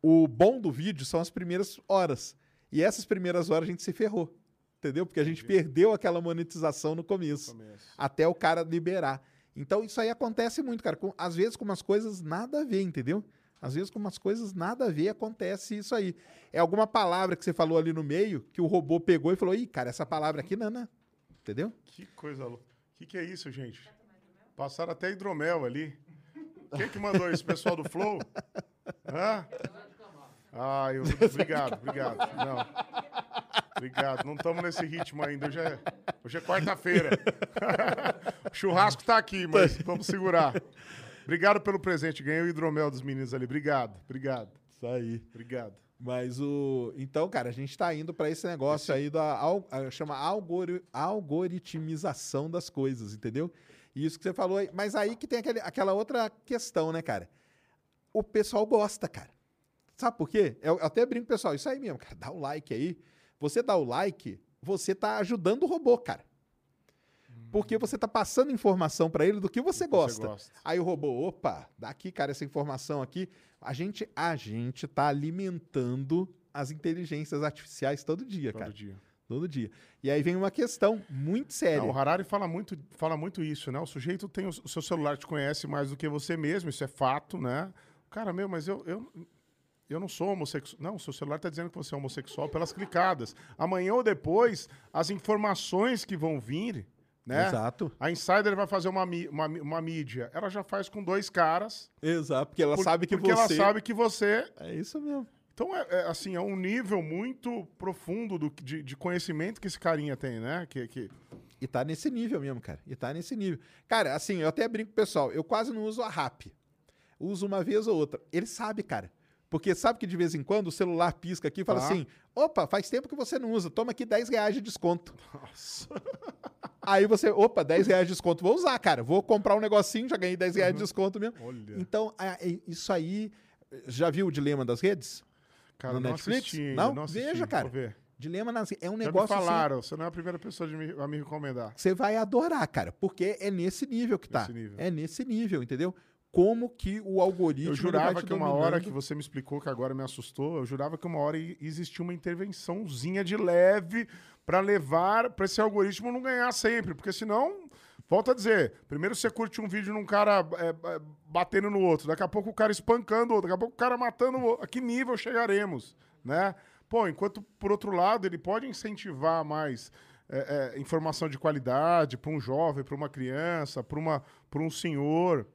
o bom do vídeo são as primeiras horas. E essas primeiras horas a gente se ferrou. Entendeu? Porque a gente perdeu aquela monetização no começo. Começo. Até o cara liberar. Então isso aí acontece muito, cara. Com- às vezes com umas coisas nada a ver, entendeu? Às vezes com umas coisas nada a ver acontece isso aí. É alguma palavra que você falou ali no meio que o robô pegou e falou: ih, cara, essa palavra aqui não, não. Entendeu? Que coisa louca. O que, que é isso, gente? Passaram até hidromel ali. Quem que mandou isso? Pessoal do Flow? Hã? Ah, eu... obrigado, obrigado. Não. Obrigado. Não estamos nesse ritmo ainda. Hoje é, hoje é quarta-feira. *laughs* o churrasco tá aqui, mas vamos segurar. Obrigado pelo presente. Ganhei o hidromel dos meninos ali. Obrigado, obrigado, Isso aí. obrigado. Mas o. Então, cara, a gente tá indo para esse negócio aí da. Al... ah, Chama algori... algoritmização das coisas, entendeu? Isso que você falou aí. Mas aí que tem aquele... aquela outra questão, né, cara? O pessoal gosta, cara. Sabe por quê? Eu eu até brinco, pessoal, isso aí mesmo, cara. Dá o like aí. Você dá o like, você tá ajudando o robô, cara. Porque você tá passando informação para ele do que você gosta. gosta. Aí o robô, opa, dá aqui, cara, essa informação aqui. A gente, a gente tá alimentando as inteligências artificiais todo dia, Todo cara. dia. Todo dia. E aí vem uma questão muito séria. Não, o Harari fala muito, fala muito isso, né? O sujeito tem o, o seu celular te conhece mais do que você mesmo, isso é fato, né? Cara, meu, mas eu, eu, eu não sou homossexual. Não, o seu celular está dizendo que você é homossexual pelas clicadas. Amanhã ou depois, as informações que vão vir, né? Exato. A Insider vai fazer uma, uma, uma mídia. Ela já faz com dois caras. Exato, porque ela por- sabe que porque você. ela sabe que você É isso mesmo. Então, é, é, assim, é um nível muito profundo do, de, de conhecimento que esse carinha tem, né? Que, que... E tá nesse nível mesmo, cara. E tá nesse nível. Cara, assim, eu até brinco, pessoal, eu quase não uso a RAP. Uso uma vez ou outra. Ele sabe, cara. Porque sabe que de vez em quando o celular pisca aqui e fala Tá. assim: opa, faz tempo que você não usa, toma aqui 10 reais de desconto. Nossa. *laughs* Aí você, opa, 10 reais de desconto, vou usar, cara. Vou comprar um negocinho, já ganhei 10 reais de desconto mesmo. Olha. Então, isso aí. Já viu o dilema das redes? Cara, no não Netflix? assisti Não? não assisti, Veja, vou cara. ver. Dilema nas É um Já me negócio assim, falaram, você não é a primeira pessoa me, a me recomendar. Você vai adorar, cara, porque é nesse nível que tá. Nível. É nesse nível, entendeu? Como que o algoritmo. Eu jurava que uma hora dominando. que você me explicou, que agora me assustou, eu jurava que uma hora existia uma intervençãozinha de leve para levar para esse algoritmo não ganhar sempre, porque senão, volta a dizer, primeiro você curte um vídeo num cara é, é, batendo no outro, daqui a pouco o cara espancando o outro, daqui a pouco o cara matando o outro. A que nível chegaremos, né? Pô, enquanto, por outro lado, ele pode incentivar mais é, é, informação de qualidade para um jovem, para uma criança, para um senhor.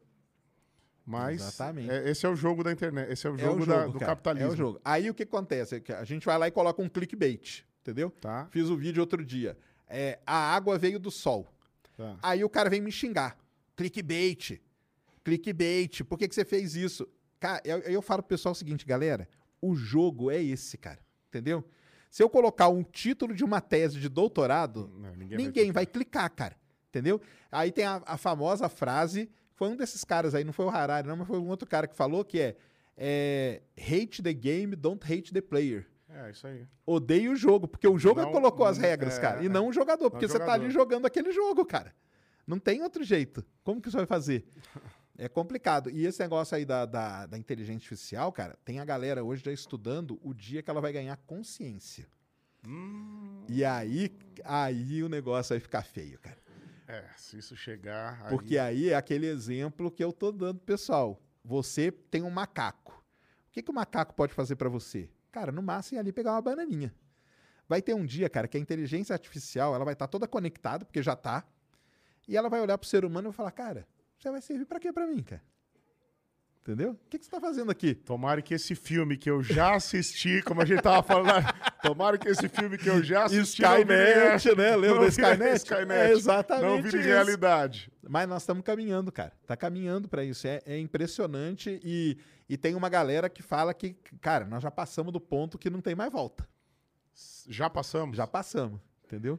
Mas Exatamente. é- esse é o jogo da internet, esse é o É jogo, o da- jogo, do cara, capitalismo. É o jogo. Aí o que acontece? É A gente vai lá e coloca um clickbait, entendeu? Tá? Fiz o vídeo outro dia. É, a água veio do sol. Tá. Aí o cara vem me xingar. Clickbait. Clickbait. Por que, que você fez isso? Cara, eu, eu falo pro pessoal o seguinte, galera. O jogo é esse, cara. Entendeu? Se eu colocar um título de uma tese de doutorado, Não, ninguém, ninguém, vai vai, clicar, cara. Entendeu? Aí tem a, a famosa frase, foi um desses caras aí, não foi o Harari, não, mas foi um outro cara que falou que é, é hate the game, don't hate the player. É, isso aí. Odeio o jogo, porque o jogo Não- colocou as regras, é, cara, e é. não o jogador, porque você tá ali jogador. jogando aquele jogo, cara. Não tem outro jeito. Como que você vai fazer? É complicado. E esse negócio aí da, da, da inteligência artificial, cara, tem a galera hoje já estudando o dia que ela vai ganhar consciência. Hum, E aí, aí o negócio vai ficar feio, cara. é, se isso chegar. aí- Porque aí é aquele exemplo que eu tô dando pro pessoal. Você tem um macaco. O que, que o macaco pode fazer pra você? Cara, no máximo ir ali pegar uma bananinha. Vai ter um dia, cara, que a inteligência artificial ela vai estar toda conectada, porque já tá. E ela vai olhar pro ser humano e vai falar, cara, você vai servir pra quê pra mim, cara? Entendeu? O que, que você tá fazendo aqui? Tomara que esse filme que eu já assisti, como a gente tava falando, lá, tomara que esse filme que eu já assisti. não Skynet, né? Lembra não da vire Skynet? Skynet. É exatamente Não vire realidade. Mas nós estamos caminhando, cara. Tá caminhando para isso. É, é impressionante e, e tem uma galera que fala que, cara, nós já passamos do ponto que não tem mais volta. Já passamos? Já passamos, entendeu?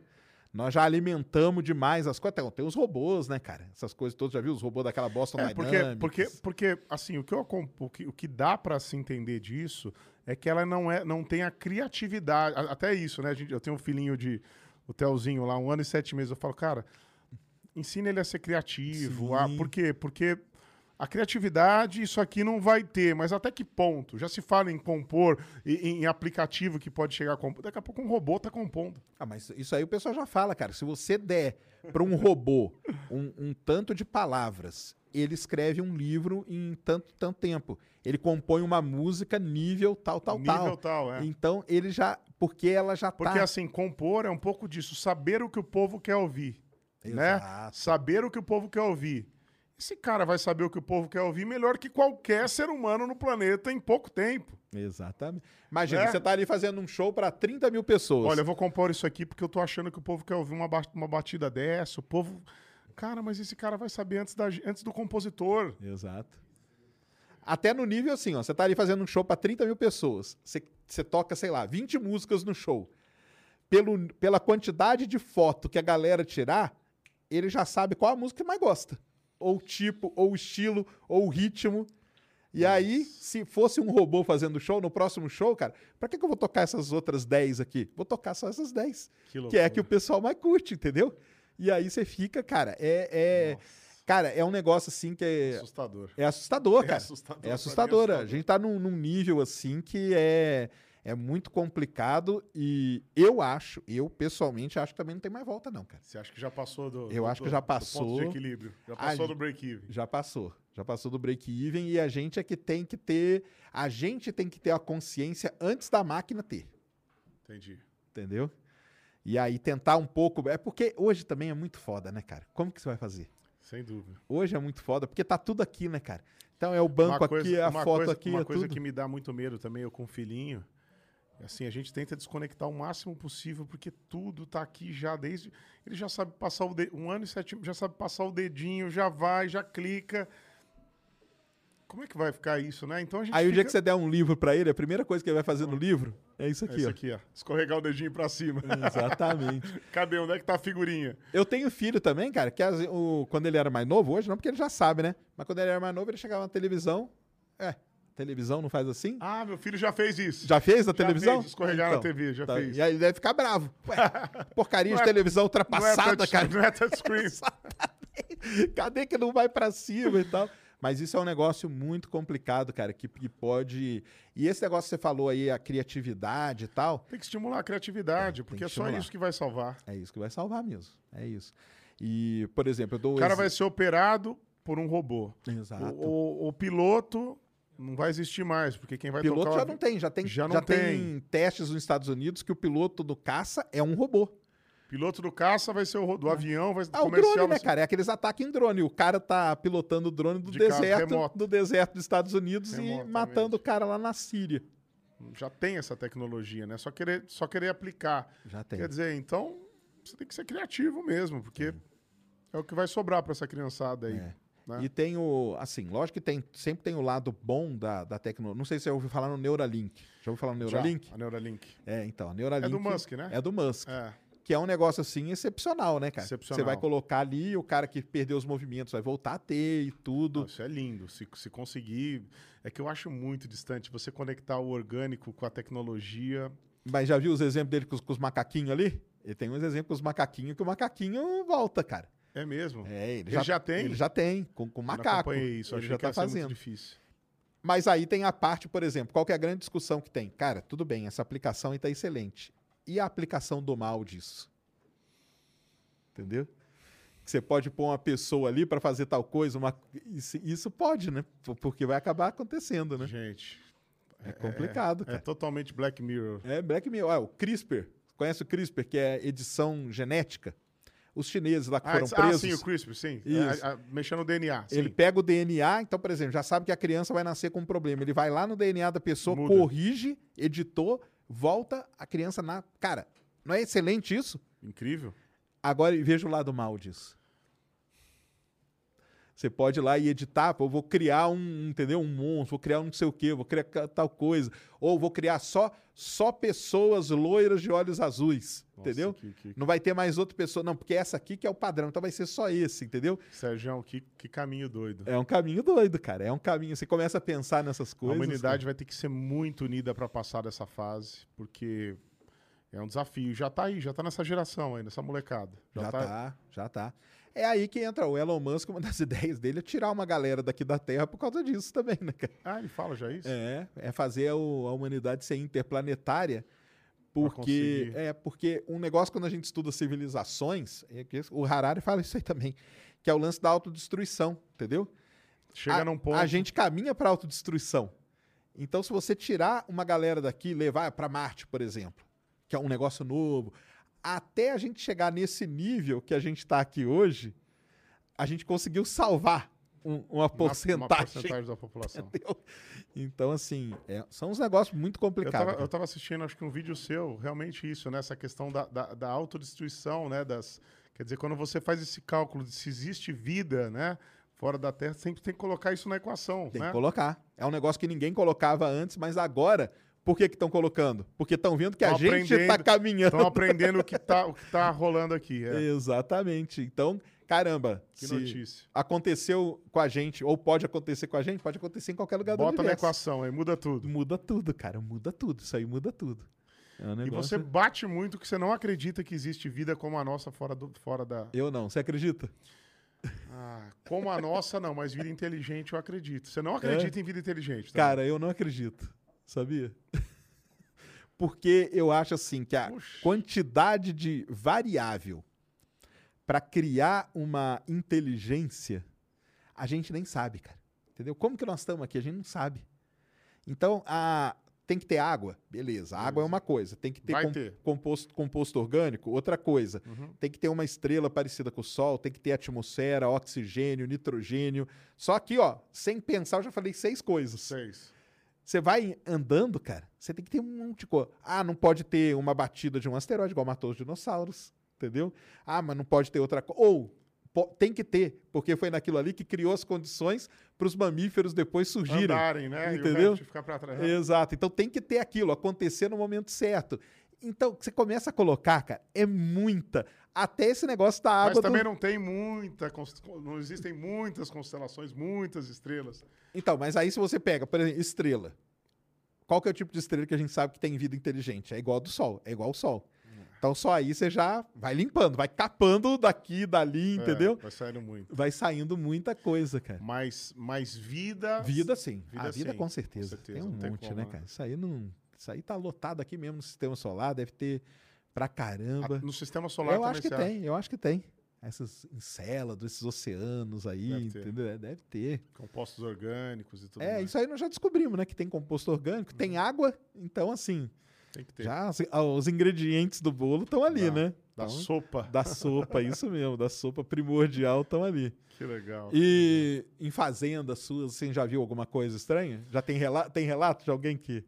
Nós já alimentamos demais as coisas. Tem, os robôs, né, cara? Essas coisas todas, já viu? Os robôs daquela Boston É, porque, Dynamics. porque, porque, assim, o que, eu, o que, o que dá pra se entender disso é que ela não, é, não tem a criatividade. Até isso, né? Gente, eu tenho um filhinho de. O Telzinho lá, um ano e sete meses. Eu falo, cara, ensina ele a ser criativo. a- Sim. por quê? Porque a criatividade, isso aqui não vai ter, mas até que ponto? Já se fala em compor, e- em, aplicativo que pode chegar a compor. Daqui a pouco um robô tá compondo. Ah, mas isso aí o pessoal já fala, cara. Se você der para um robô um, um tanto de palavras, ele escreve um livro em tanto, tanto tempo. Ele compõe uma música nível tal, tal, Nível tal. tal, é. Então ele já. Porque ela já Porque tá. assim, compor é um pouco disso, saber o que o povo quer ouvir. Né? Exato. Saber o que o povo quer ouvir. Esse cara vai saber o que o povo quer ouvir melhor que qualquer ser humano no planeta em pouco tempo. Exatamente. Imagina, Né? você tá ali fazendo um show para 30 mil pessoas. Olha, eu vou compor isso aqui porque eu tô achando que o povo quer ouvir uma, uma batida dessa. O povo. Cara, mas esse cara vai saber antes, da, antes do compositor. Exato. Até no nível assim, ó, você tá ali fazendo um show para 30 mil pessoas. Você, você toca, sei lá, 20 músicas no show. Pelo, pela quantidade de foto que a galera tirar, ele já sabe qual a música que mais gosta. Ou tipo, ou estilo, ou ritmo. E aí, se fosse um robô fazendo show, no próximo show, cara, pra que, que eu vou tocar essas outras 10 aqui? Vou tocar só essas 10. Que Que é a que o pessoal mais curte, entendeu? E aí você fica, cara, é. é cara, é um negócio assim que é. Assustador. É assustador, É cara. assustador, É pra mim é assustadora. A assustador. gente tá num, num nível assim que é, é muito complicado e eu acho, eu pessoalmente acho que também não tem mais volta, não, cara. Você acha que já passou do. Eu do- acho que já do ponto passou. de equilíbrio. Já passou Ah, do break-even. Já passou. Já passou do break-even e a gente é que tem que ter. A gente tem que ter a consciência antes da máquina ter. Entendi. Entendeu? E aí tentar um pouco. É porque hoje também é muito foda, né, cara? Como que você vai fazer? Sem dúvida. Hoje é muito foda, porque tá tudo aqui, né, cara? Então é o banco aqui, é a foto coisa, aqui, Uma é coisa tudo. que me dá muito medo também, eu com um filhinho, assim, a gente tenta desconectar o máximo possível, porque tudo tá aqui já desde... Ele já sabe passar o dedinho, um ano e sete, já sabe passar o dedinho, já vai, já clica. Como é que vai ficar isso, né? Então a gente Aí o dia fica- que você der um livro pra ele, a primeira coisa que ele vai fazer no livro é isso É aqui, isso ó. aqui, ó. Escorregar o dedinho pra cima. Exatamente. *laughs* Cadê? Onde é que tá a figurinha? Eu tenho filho também, cara, que as- o- quando ele era mais novo, hoje não, porque ele já sabe, né? Mas quando ele era mais novo, ele chegava na televisão. É, televisão não faz assim? Ah, meu filho já fez isso. Já fez na televisão? fez, escorregar na TV, já tá. fez. E aí deve ficar bravo. Ué, *laughs* porcaria de é- televisão Não é ultrapassada, touch- cara. Não é touchscreen. *laughs* Cadê que não vai pra cima e tal? Mas isso é um negócio muito complicado, cara, que, que pode. E esse negócio que você falou aí, a criatividade e tal, Tem que estimular a criatividade, tem porque que é só isso que vai salvar. é isso que vai salvar mesmo. É isso. E, por exemplo, eu dou O cara ex- vai ser operado por um robô. Exato. O, o- o piloto não vai existir mais, porque quem vai piloto tocar o já não tem, já tem, Já já não tem testes nos Estados Unidos que o piloto do caça é um robô. Piloto do caça vai ser o do avião, vai Ah, o comercial. drone, né, ser- cara? É aqueles ataques em drone. O cara tá pilotando o drone do De deserto, do deserto dos Estados Unidos e matando o cara lá na Síria. Já tem essa tecnologia, né? Só querer, só querer aplicar. Já tem. Quer dizer, então você tem que ser criativo mesmo, porque é, o que vai sobrar para essa criançada aí. É. né? E tem o, assim, lógico que tem, sempre tem o lado bom da, da tecnologia. Não sei se você ouviu falar no Neuralink. Já ouviu falar no Já, Neuralink? a Neuralink. É, então, a Neuralink. É do Musk, né? É do Musk. É. Que é um negócio assim excepcional, né, cara? Excepcional. Você vai colocar ali e o cara que perdeu os movimentos vai voltar a ter e tudo. Não, isso é lindo. Se, se conseguir. É que eu acho muito distante você conectar o orgânico com a tecnologia. Mas já viu os exemplos dele com os, com os macaquinhos ali? Ele tem uns exemplos com os macaquinhos que o macaquinho volta, cara. É mesmo. É, ele, Ele já tem? Ele já tem, com, com Eu macaco. Acompanhei isso, ele já tá muito fazendo. difícil. Mas aí tem a parte, por exemplo, qual que é a grande discussão que tem? Cara, tudo bem, essa aplicação está excelente. E a aplicação do mal disso? Entendeu? Que Você pode pôr uma pessoa ali para fazer tal coisa, uma... isso, isso pode, né? Porque vai acabar acontecendo, né? Gente. É complicado, É cara. totalmente Black Mirror. É Black Mirror. Ah, o CRISPR. Conhece o CRISPR, que é edição genética? Os chineses lá que Ah, foram ah, presos. sim, o CRISPR, sim. Isso. É, a- mexendo no DNA. sim. Ele pega o DNA, então, por exemplo, já sabe que a criança vai nascer com um problema. Ele vai lá no DNA da pessoa, Muda. corrige, editou, volta, a criança na. Cara, não é excelente isso? Incrível. Agora veja o lado mal disso. Você pode ir lá e editar, pô, eu vou criar um, entendeu? Um monstro, vou criar um não sei o quê, vou criar tal coisa. Ou vou criar só, só pessoas loiras de olhos azuis, Nossa, entendeu? que- que- Não vai ter mais outra pessoa, não, porque essa aqui que é o padrão, então vai ser só esse, entendeu? Sérgio, que, que caminho doido. É um caminho doido, cara. É um caminho. Você começa a pensar nessas a coisas. humanidade vai ter que ser muito unida para passar dessa fase, porque é um desafio. Já tá aí, já tá nessa geração aí, nessa molecada. Já, tá... já tá. É aí que entra o Elon Musk, uma das *laughs* ideias dele é tirar uma galera daqui da Terra por causa disso também, né, cara? Ah, ele fala já isso? É, é fazer a humanidade ser interplanetária. Porque, é, porque um negócio quando a gente estuda civilizações, é o Harari fala isso aí também, que é o lance da autodestruição, entendeu? Chega a, num ponto. A gente caminha para autodestruição. Então, se você tirar uma galera daqui e levar para Marte, por exemplo, que é um negócio novo, até a gente chegar nesse nível que a gente está aqui hoje, a gente conseguiu salvar um- uma, uma- porcentagem. Uma porcentagem da população. *laughs* entendeu? Então, assim, é- são uns negócios muito complicados. eu tava assistindo, acho que um vídeo seu, realmente isso, né? Essa questão da, da, da autodestruição, né? Das, quer dizer, quando você faz esse cálculo de se existe vida, né? Fora da Terra, sempre tem que colocar isso na equação, Tem né? que colocar. É um negócio que ninguém colocava antes, mas agora, por que estão colocando? Porque estão vendo que a Tão gente está caminhando. Estão aprendendo o que tá, que tá rolando aqui. É. Exatamente. Então, caramba, Que se notícia. aconteceu com a gente, ou pode acontecer com a gente, pode acontecer em qualquer lugar do Bota na equação aí, muda tudo. Muda tudo, cara. Muda tudo. Isso aí muda tudo. É um E negócio... você bate muito que você não acredita que existe vida como a nossa fora, do, fora da. Eu não. Você acredita? Ah, como a nossa, não, mas vida inteligente eu acredito. Você não acredita em vida inteligente, tá? É? Cara, eu não acredito. Sabia? *laughs* Porque eu acho assim que a Puxa. quantidade de variável para criar uma inteligência, a gente nem sabe, cara. Entendeu? Como que nós estamos aqui? A gente não sabe. Então, a, tem que ter água, beleza. Água é uma coisa. Tem que ter, com- ter. Composto, composto orgânico, outra coisa. Uhum. Tem que ter uma estrela parecida com o Sol, tem que ter atmosfera, oxigênio, nitrogênio. Só que, ó, sem pensar, eu já falei seis coisas. Seis. Você vai andando, cara, você tem que ter um monte de coisa. Ah, não pode ter uma batida de um asteroide, igual matou os dinossauros, entendeu? Ah, mas não pode ter outra coisa. Ou, tem que ter, porque foi naquilo ali que criou as condições para os mamíferos depois surgirem. Andarem, né? Entendeu? ficar pra trás. Exato. Então tem que ter aquilo, acontecer no momento certo. Então, você começa a colocar, cara, é muita. Até esse negócio da água. Mas também do... não tem muita. Não existem muitas constelações, muitas estrelas. Então, mas aí se você pega, por exemplo, estrela. Qual que é o tipo de estrela que a gente sabe que tem vida inteligente? É igual ao do Sol, é igual ao Sol. Então só aí você já vai limpando, vai capando daqui, dali, entendeu? É, vai saindo muito. Vai saindo muita coisa, cara. Mas, mas vida. Vida sim, Vida a vida sim, com certeza. com certeza, Tem um tem monte, como, né, né? cara? Isso aí não, isso aí tá lotado aqui mesmo no sistema solar, deve ter pra caramba. No sistema solar eu também acho que tem, eu acho que tem. Essas encélados, esses oceanos aí, Deve ter. entendeu? É, Deve ter. Compostos orgânicos e tudo É, mais. isso aí nós já descobrimos, né? Que tem composto orgânico, tem água, então assim, Tem que ter. já assim, ah, os ingredientes do bolo estão ali, né? Da Então, sopa. Da sopa, isso mesmo, da sopa primordial estão ali. Que legal. E em fazendas suas, você já viu alguma coisa estranha? Já tem, rela tem relato de alguém que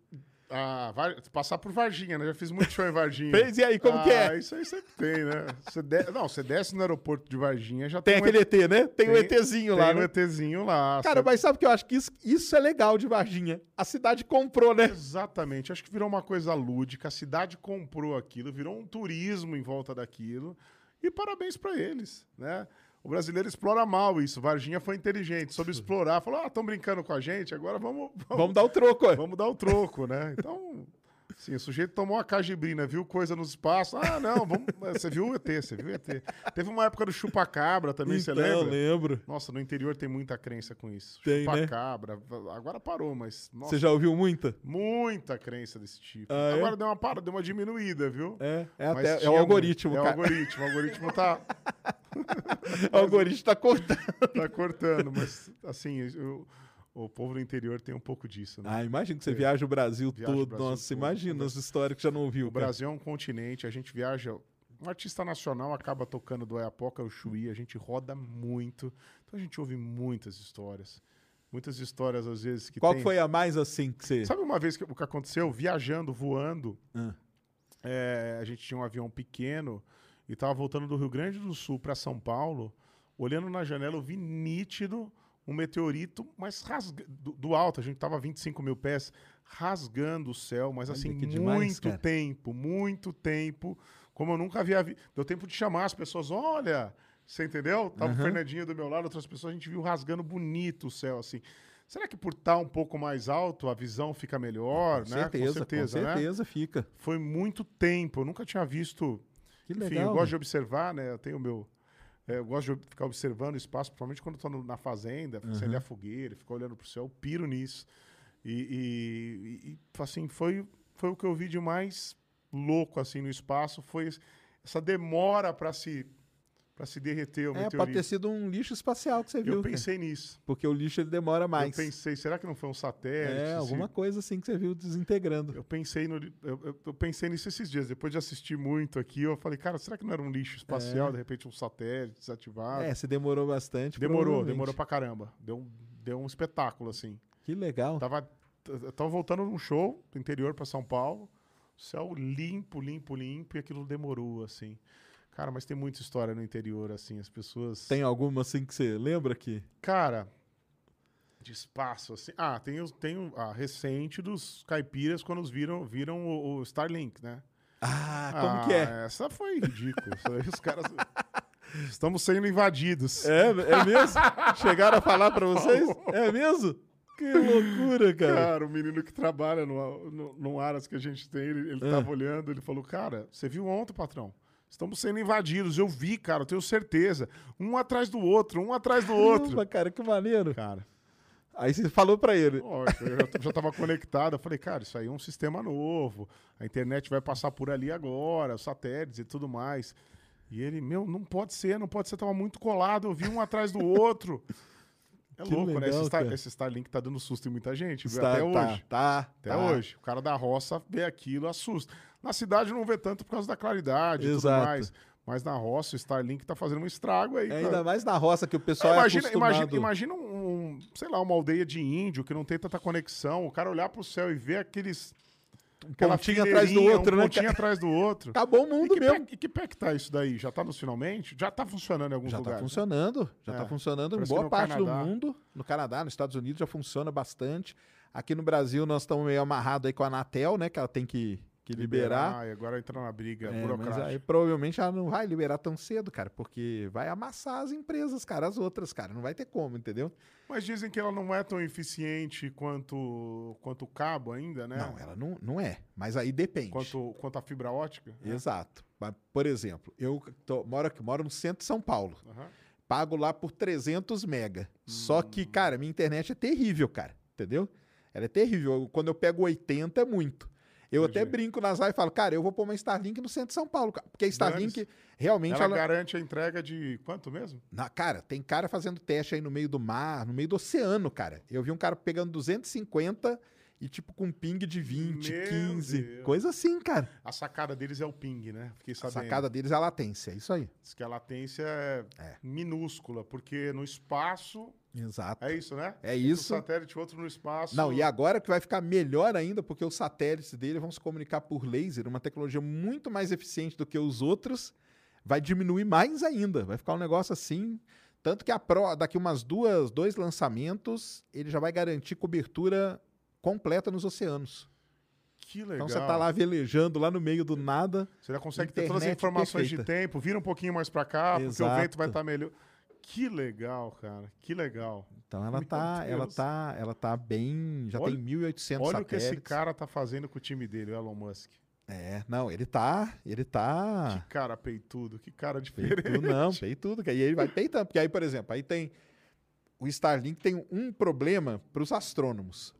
Ah, vai, passar por Varginha, né? Já fiz muito show em Varginha. *laughs* fez? E aí, como ah, que é? Isso aí sempre tem, né? Você de- Não, você desce no aeroporto de Varginha, já Tem tem, um aquele ET, né? Tem, o tem- ETzinho tem lá, um né? ETzinho lá. Cara, Você- mas sabe o que eu acho que isso, isso é legal de Varginha? A cidade comprou, né? Exatamente. Acho que virou uma coisa lúdica. A cidade comprou aquilo, virou um turismo em volta daquilo. E parabéns pra eles, né? O brasileiro explora mal isso. Varginha foi inteligente, soube explorar. Falou, ah, estão brincando com a gente, agora vamos, *laughs* vamos, Vamos dar o troco, ó. vamos dar o troco, né? Então, sim, o sujeito tomou uma cajibrina, viu coisa no espaço. Ah, não, vamos... *laughs* você viu o ET, você viu o ET. Teve uma época do chupa-cabra também, você Então, lembra? lembro. Nossa, no interior tem muita crença com isso. Né? Chupa-cabra. Agora parou, mas... Nossa, Você já ouviu muita? Muita crença desse tipo. Ah, é? Agora deu uma para, deu uma diminuída, viu? É, é, até, é o algoritmo, muito. É o algoritmo. O algoritmo tá, *laughs* O algoritmo tá cortando. tá cortando, mas assim, o, o povo do interior tem um pouco disso, né? Ah, imagina que você viaja o Brasil Viaja o todo. Brasil Nossa, todo, imagina as histórias que já não ouviu. o cara. Brasil é um continente, a gente viaja. Um artista nacional acaba tocando do Ayapoca ao Chuí, a gente roda muito. Então a gente ouve muitas histórias. Muitas histórias, às vezes, que Qual tem... foi a mais assim que você. Sabe uma vez que, o que aconteceu? Viajando, voando, Ah. é, a gente tinha um avião pequeno e tava voltando do Rio Grande do Sul para São Paulo. Olhando na janela, eu vi nítido um meteorito, mas rasga, do, do alto, a gente tava a 25 mil pés, rasgando o céu, mas Olha assim, que demais, muito cara. tempo, muito tempo, como eu nunca havia visto. Deu tempo de chamar as pessoas, olha, você entendeu? Tava o Aham. Fernandinho do meu lado, outras pessoas, a gente viu rasgando bonito o céu, assim. Será que por estar um pouco mais alto a visão fica melhor, com né? certeza, com certeza, né? fica. Foi muito tempo, eu nunca tinha visto Que enfim, legal. eu gosto né? de observar, né? Eu tenho o meu. É, eu gosto de ficar observando o espaço, principalmente quando no- na fazenda, acender a fogueira, ficar olhando pro céu, eu piro nisso. E, e- e- assim, foi, foi o que eu vi de mais louco assim no espaço, foi essa demora para se para se derreter o É, pode ter meteorito. sido um lixo espacial que você viu. eu cara. pensei nisso. Porque o lixo ele demora mais. Eu pensei, será que não foi um satélite? é, Se- alguma coisa assim que você viu desintegrando. Eu pensei, no, eu, eu- pensei nisso esses dias. Depois de assistir muito aqui, eu falei, cara, será que não era um lixo espacial, É. de repente um satélite desativado? É, se demorou bastante. demorou, demorou pra caramba. Deu, um- deu um espetáculo, assim. Que legal. Tava, tava voltando num show do interior pra São Paulo, céu limpo, limpo, limpo, e aquilo demorou, assim. Cara, mas tem muita história no interior, assim, as pessoas... Tem alguma assim que você lembra que. Cara, de espaço, assim... Ah, tem, tem a recente dos caipiras quando os viram, viram o, o Starlink, né? Ah, como Ah, que é? Essa foi ridícula. Os caras. *laughs* Estamos sendo invadidos. É, é mesmo? Chegaram a falar pra vocês? *laughs* É mesmo? Que loucura, cara. Cara, o menino que trabalha no, no, no Aras que a gente tem, ele, ele Ah. tava olhando, ele falou: Cara, você viu ontem, patrão? Estamos sendo invadidos. Eu vi, cara, eu tenho certeza. Um atrás do outro, um atrás do outro. Caramba, cara, que maneiro. Cara, Aí você falou pra ele. eu já, já tava conectado. Eu falei, cara, isso aí é um sistema novo. A internet vai passar por ali agora, os satélites e tudo mais. E ele, meu, não pode ser, não pode ser, tava muito colado, eu vi um atrás do outro. É Que louco, né? Esse, legal, Star- esse Starlink tá dando susto em muita gente? Está- até tá, hoje. Tá, Até tá. hoje. O cara da roça vê aquilo, assusta. Na cidade não vê tanto por causa da claridade e tudo Exato. mais. Mas na roça, o Starlink tá fazendo um estrago aí. É, ainda mais na roça que o pessoal É, é imagina, acostumado. imagina, imagina um, sei lá, uma aldeia de índio que não tem tanta conexão, o cara olhar pro céu e ver aqueles. Um pontinho atrás do outro, um né? pontinho atrás do outro. Acabou o E mundo que, mesmo. pé, e que pé que tá isso daí? Já tá nos finalmente? Já tá funcionando em alguns Já tá lugares. né? funcionando, já É, tá funcionando em boa parte Canadá. do mundo. No Canadá, nos Estados Unidos já funciona bastante. Aqui no Brasil nós estamos meio amarrados aí com a Anatel, né? Que ela tem que, que liberar. e agora entra na briga É, mas burocrática. aí provavelmente ela não vai liberar tão cedo, cara, porque vai amassar as empresas, cara, as outras, cara. Não vai ter como, entendeu? Mas dizem que ela não é tão eficiente quanto, quanto o cabo ainda, né? Não, ela não, não é. Mas aí depende. Quanto, quanto a fibra ótica. né? Exato. Mas, por exemplo, eu tô- moro, aqui, moro no centro de São Paulo. Aham. Pago lá por 300 mega. Só que, Hum. cara, minha internet é terrível, cara. Entendeu? Ela é terrível. Quando eu pego 80 é muito. Eu até brinco nas lives e falo, cara, eu vou pôr uma Starlink no centro de São Paulo, cara, porque a Starlink Dane-se. realmente Ela, ela, garante a entrega de quanto mesmo? Na, cara, tem cara fazendo teste aí no meio do mar, no meio do oceano, cara. Eu vi um cara pegando 250 e tipo com ping de 20, Meu 15, Deus. coisa assim, cara. A sacada deles é o ping, né? Fiquei A sabendo. sacada deles é a latência, é isso aí. Diz que a latência é, É. minúscula, porque no espaço. Exato. É isso, né? É Um isso. satélite, outro no espaço. Não, e agora que vai ficar melhor ainda, porque os satélites dele vão se comunicar por laser, uma tecnologia muito mais eficiente do que os outros, vai diminuir mais ainda. Vai ficar um negócio assim. Tanto que a Pro, daqui umas duas, dois lançamentos, ele já vai garantir cobertura completa nos oceanos. Que legal. Então você tá lá velejando lá no meio do nada. Você já consegue ter todas as informações de perfeita. tempo, vira um pouquinho mais pra cá, porque o Exato. vento vai estar melhor. Que legal, cara. Que legal. Então ela Meu tá, ela Deus. tá, ela tá bem, já Olha- tem 1.800 Olha o que satélites. esse cara tá fazendo com o time dele, o Elon Musk. É, não, ele tá, ele tá Que cara peitudo, que cara Peitudo, diferente. não, peitudo. que Aí ele vai peitando. Porque aí, por exemplo, aí tem. O Starlink tem um problema para os astrônomos.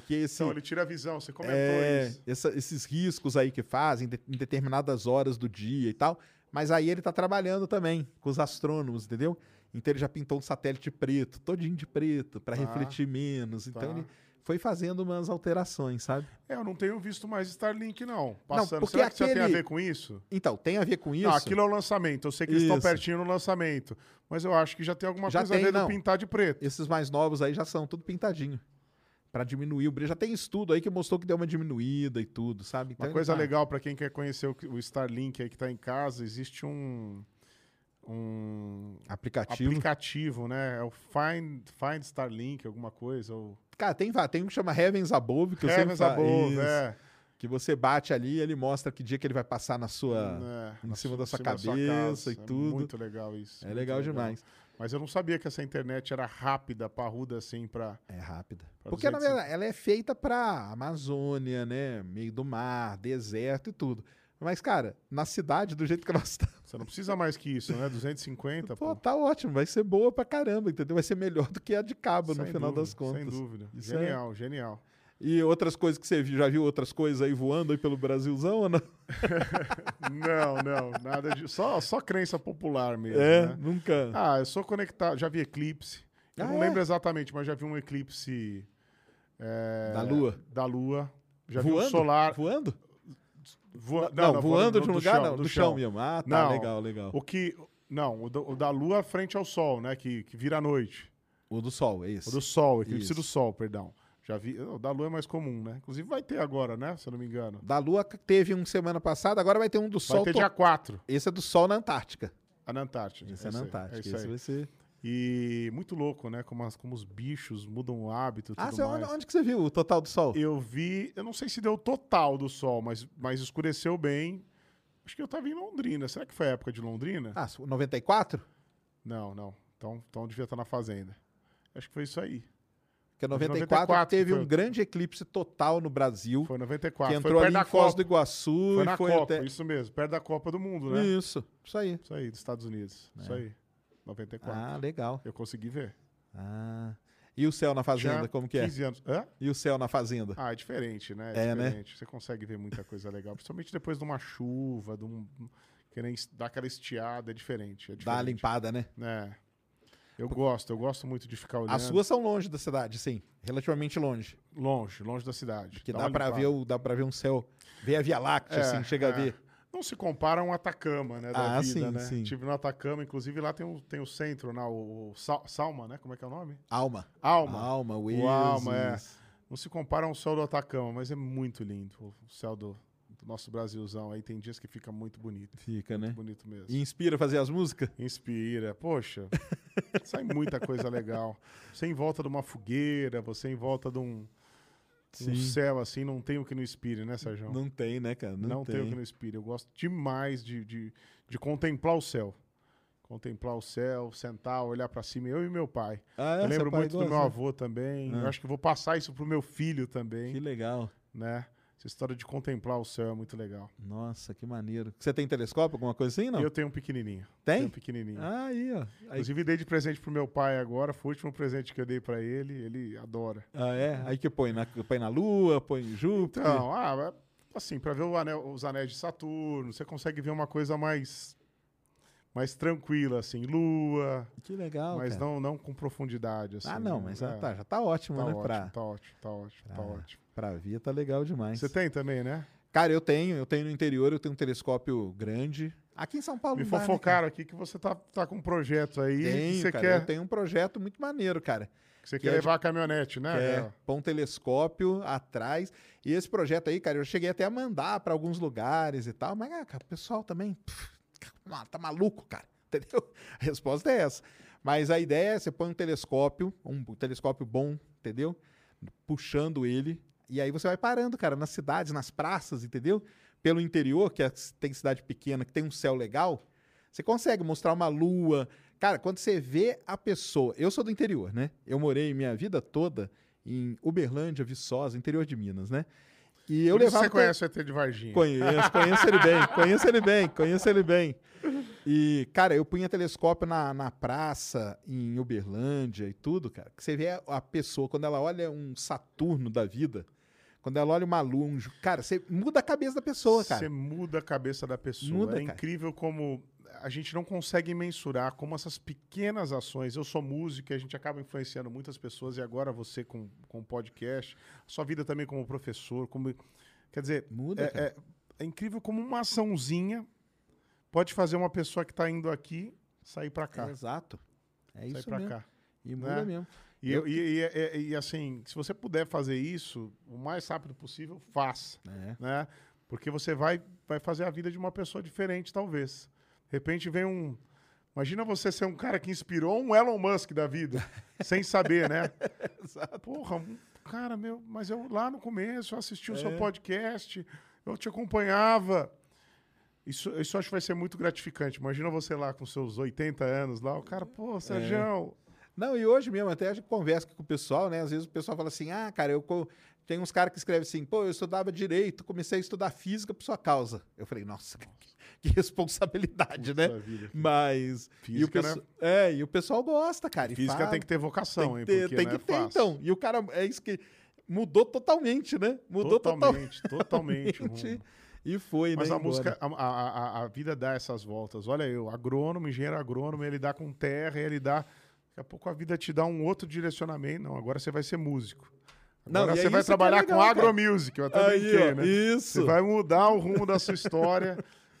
Porque esse, Então, ele tira a visão, você comentou é, isso. essa- esses riscos aí que fazem de- em determinadas horas do dia e tal. Mas aí ele tá trabalhando também com os astrônomos, entendeu? Então ele já pintou um satélite preto, todinho de preto, para Tá, refletir menos. Então tá. ele foi fazendo umas alterações, sabe? É, eu não tenho visto mais Starlink, não. Passando. porque Será que já tem a aquele- ver com isso? Então, tem a ver com isso. Não, aquilo é o lançamento. Eu sei que eles estão Isso. pertinho no lançamento. Mas eu acho que já tem alguma Já coisa tem, a ver não. do pintar de preto. Esses mais novos aí já são tudo pintadinho. Pra diminuir o brilho. Já tem estudo aí que mostrou que deu uma diminuída e tudo, sabe? Então Uma coisa tá- legal pra quem quer conhecer o, Starlink aí que tá em casa, existe um um Aplicativo. aplicativo, né? É o Find, Find Starlink, alguma coisa, ou Cara, tem, tem um que chama Heavens Above, que eu sempre Heavens. Above, é. Que você bate ali e ele mostra que dia que ele vai passar na sua. É, em na cima da sua casa. cabeça e É tudo. muito legal isso. É legal demais. Mas eu não sabia que essa internet era rápida, parruda assim pra. É rápida. Pra Porque, na 250. verdade, ela é feita pra Amazônia, né? Meio do mar, deserto e tudo. Mas, cara, na cidade, do jeito que nós estamos, Você não precisa mais que isso, né? 250, pô, pô. tá ótimo. Vai ser boa pra caramba, entendeu? Vai ser melhor do que a de cabo, no Sem final dúvida, das contas. Sem dúvida. Isso é- genial, genial. E outras coisas que você viu, já viu outras coisas aí voando aí pelo Brasilzão ou não? *laughs* Não, não, nada de. Só, só crença popular mesmo. É, né? nunca. Ah, eu sou conectado. Já vi eclipse. Eu Ah, não é? lembro exatamente, mas já vi um eclipse. é, Da Lua? Da Lua. Já vi voando? um solar. Voando? voa- Não, voando de um lugar, chão, não. do Do chão chão. mesmo. Ah, tá, Não. legal, legal. O que. Não, o, do- o da Lua frente ao Sol, né? Que, que vira a noite. O do sol, é isso. O do Sol, eclipse Isso. do Sol, perdão. Já vi. O da Lua é mais comum, né? Inclusive vai ter agora, né? Se eu não me engano. Da Lua teve um semana passada, agora vai ter um do Vai Sol. ter to- dia 4, Esse é do Sol na Antártica. na Antártida. Esse é isso na Antártica. É isso Esse vai ser. E muito louco, né? Como, as- como os bichos mudam o hábito Ah, você, onde, onde que você viu o total do Sol? Eu vi, eu não sei se deu total do sol, mas, mas escureceu bem. Acho que eu tava em Londrina. Será que foi a época de Londrina? Ah, 94? Não, não. Então, então devia estar na fazenda. Acho que foi isso aí. Porque Foi 94, 94 teve foi um grande eclipse total no Brasil. Foi que 94. entrou foi ali em Foz do Iguaçu Foi e na foi Copa, até. isso mesmo. Perto da Copa do Mundo, né? Isso, isso aí. Isso aí, dos Estados Unidos. Isso aí. 94. Ah, legal. Eu consegui ver. Ah. E o céu na fazenda, Tinha como que é? 15 anos. Hã? E o céu na fazenda? Ah, é diferente, né? É, né? diferente. Você consegue ver muita coisa legal. Principalmente depois de uma chuva, de um. Que nem dar aquela estiada, é diferente. É Dá uma diferente. limpada, né? É. Eu gosto, eu gosto muito de ficar olhando. As suas são longe da cidade, sim. Relativamente longe. Longe, longe da cidade. Que Dá dá limpada. ver o, dá ver um céu. Ver a Via Láctea, É, assim, chega a é. ver. Não se compara a um Atacama, né? Da Ah, vida, sim, né? sim. Tive no Atacama, inclusive lá tem o, tem o centro, né? o, o Sal- Salma, né? Como é que é o nome? Alma. Alma. Alma, O Oasis. Alma, é. Não se compara a um céu do Atacama, mas é muito lindo. O céu do nosso Brasilzão aí tem dias que fica muito bonito. Fica, né? Muito bonito mesmo. E inspira a fazer as músicas? Inspira. Poxa, *laughs* sai muita coisa legal. Você em volta de uma fogueira, você em volta de um, um céu assim, não tem o que não inspire, né, Sérgio? Não tem, né, cara? Não, Não, tem. o que não inspire. Eu gosto demais de, de, de contemplar o céu. Contemplar o céu, sentar, olhar pra cima. Eu e meu pai. Ah, é? eu lembro pai muito do meu né? avô também. Ah. Eu acho que vou passar isso pro meu filho também, Que legal. né? Essa história de contemplar o céu é muito legal. Nossa, que maneiro. Você tem telescópio, alguma coisa assim, não? Eu tenho um pequenininho. Tem? Tenho um pequenininho. Ah, aí, ó. Aí- Inclusive, dei de presente pro meu pai agora. Foi o último presente que eu dei pra ele. Ele adora. Ah, é? Aí que põe na, põe na Lua, põe em Júpiter. Então, ah, assim, para ver anel- os anéis de Saturno, você consegue ver uma coisa mais mais tranquila, assim, lua, Que legal, mas cara. não, não com profundidade, assim. ah, não, mas é, tá, já tá ótimo, tá né? ótimo, pra, tá ótimo, tá ótimo, tá pra- ótimo. Pra ver, tá legal demais. Você tem também, né? Cara, eu tenho, eu tenho no interior, eu tenho um telescópio grande. Aqui em São Paulo Me né, cara? fofocaram aqui que você tá, tá com um projeto aí, Tenho, você cara, quer, eu tenho um projeto muito maneiro, cara. que você que quer é levar a caminhonete, né? é É. pôr um telescópio atrás. E esse projeto aí, cara, eu cheguei até a mandar pra alguns lugares e tal, mas, cara, o pessoal também pff, tá maluco, cara. *laughs* Entendeu? A resposta é essa. Mas a ideia é você põe um telescópio, um telescópio bom, entendeu? Puxando ele. E aí você vai parando, cara, nas cidades, nas praças, entendeu? Pelo interior, que é- tem cidade pequena, que tem um céu legal, você consegue mostrar uma lua. Cara, quando você vê a pessoa. Eu sou do interior, né? Eu morei minha vida toda em Uberlândia, Viçosa, interior de Minas, né? E eu Por levava. você conhece o ET de Varginha. Conheço, conheço ele bem, conheço ele bem, conheço ele bem. E, cara, eu punha telescópio na, na praça, em Uberlândia e tudo, cara. Que você vê a pessoa, quando ela olha um Saturno da vida, quando ela olha uma um, Ju- cara, você muda a cabeça da pessoa, cara. Você muda a cabeça da pessoa. Muda, é cara. incrível como a gente não consegue mensurar como essas pequenas ações. Eu sou músico e a gente acaba influenciando muitas pessoas, e agora você com, com o podcast, a sua vida também como professor, como. Quer dizer, Muda, é, é- é incrível como uma açãozinha pode fazer uma pessoa que está indo aqui sair para cá. É, exato. É sair isso mesmo. cá. E muda né? mesmo. E, Eu- e- e- e- assim, se você puder fazer isso o mais rápido possível, faça É. né? Porque você vai, vai fazer a vida de uma pessoa diferente, talvez. De repente vem um. Imagina você ser um cara que inspirou um Elon Musk da vida, *laughs* sem saber, né? *laughs* Exato. Porra, um cara, meu, mas eu lá no começo eu assisti o seu É. podcast, eu te acompanhava. Isso, isso acho que vai ser muito gratificante. Imagina você lá com seus 80 anos lá, o cara, É. pô, Sérgio, Não, e hoje mesmo, até a gente conversa com o pessoal, né? Às vezes o pessoal fala assim: ah, cara, eu tem uns caras que escrevem assim, pô, eu estudava direito, comecei a estudar física por sua causa. Eu falei, nossa, *laughs* que, que responsabilidade, né? Vida. Mas. e o Física, pesso- É, e o pessoal gosta, cara. e física fala, tem que ter vocação, tem hein? ter, porque tem não que é ter, fácil. então. E o cara, é isso que mudou totalmente, né? Mudou totalmente. *laughs* totalmente, totalmente. E foi, Mas né? a embora. música, a, a, a- a vida dá essas voltas. Olha eu, agrônomo, engenheiro agrônomo, ele dá com terra, ele dá. Daqui a pouco a vida te dá um outro direcionamento. Não, agora você vai ser músico. Não, Agora é você vai é trabalhar legal, com agromusic. Eu até Aí, brinquei, ó, né? Isso. Você vai mudar o rumo da sua história.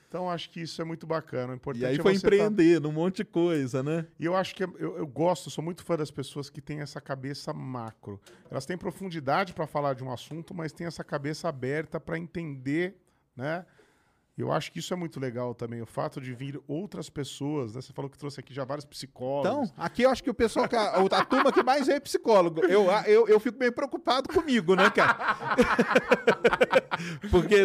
Então, acho que isso é muito bacana. O importante E aí é foi tá- empreender num monte de coisa, né? E eu acho que é- eu, eu gosto, sou muito fã das pessoas que têm essa cabeça macro. Elas têm profundidade para falar de um assunto, mas têm essa cabeça aberta para entender, né? Eu acho que isso é muito legal também, o fato de vir outras pessoas, né? Você falou que trouxe aqui já vários psicólogos. Então, aqui eu acho que o pessoal, que a, a turma que mais é psicólogo. Eu, eu, eu fico bem preocupado comigo, né, cara? *laughs* Porque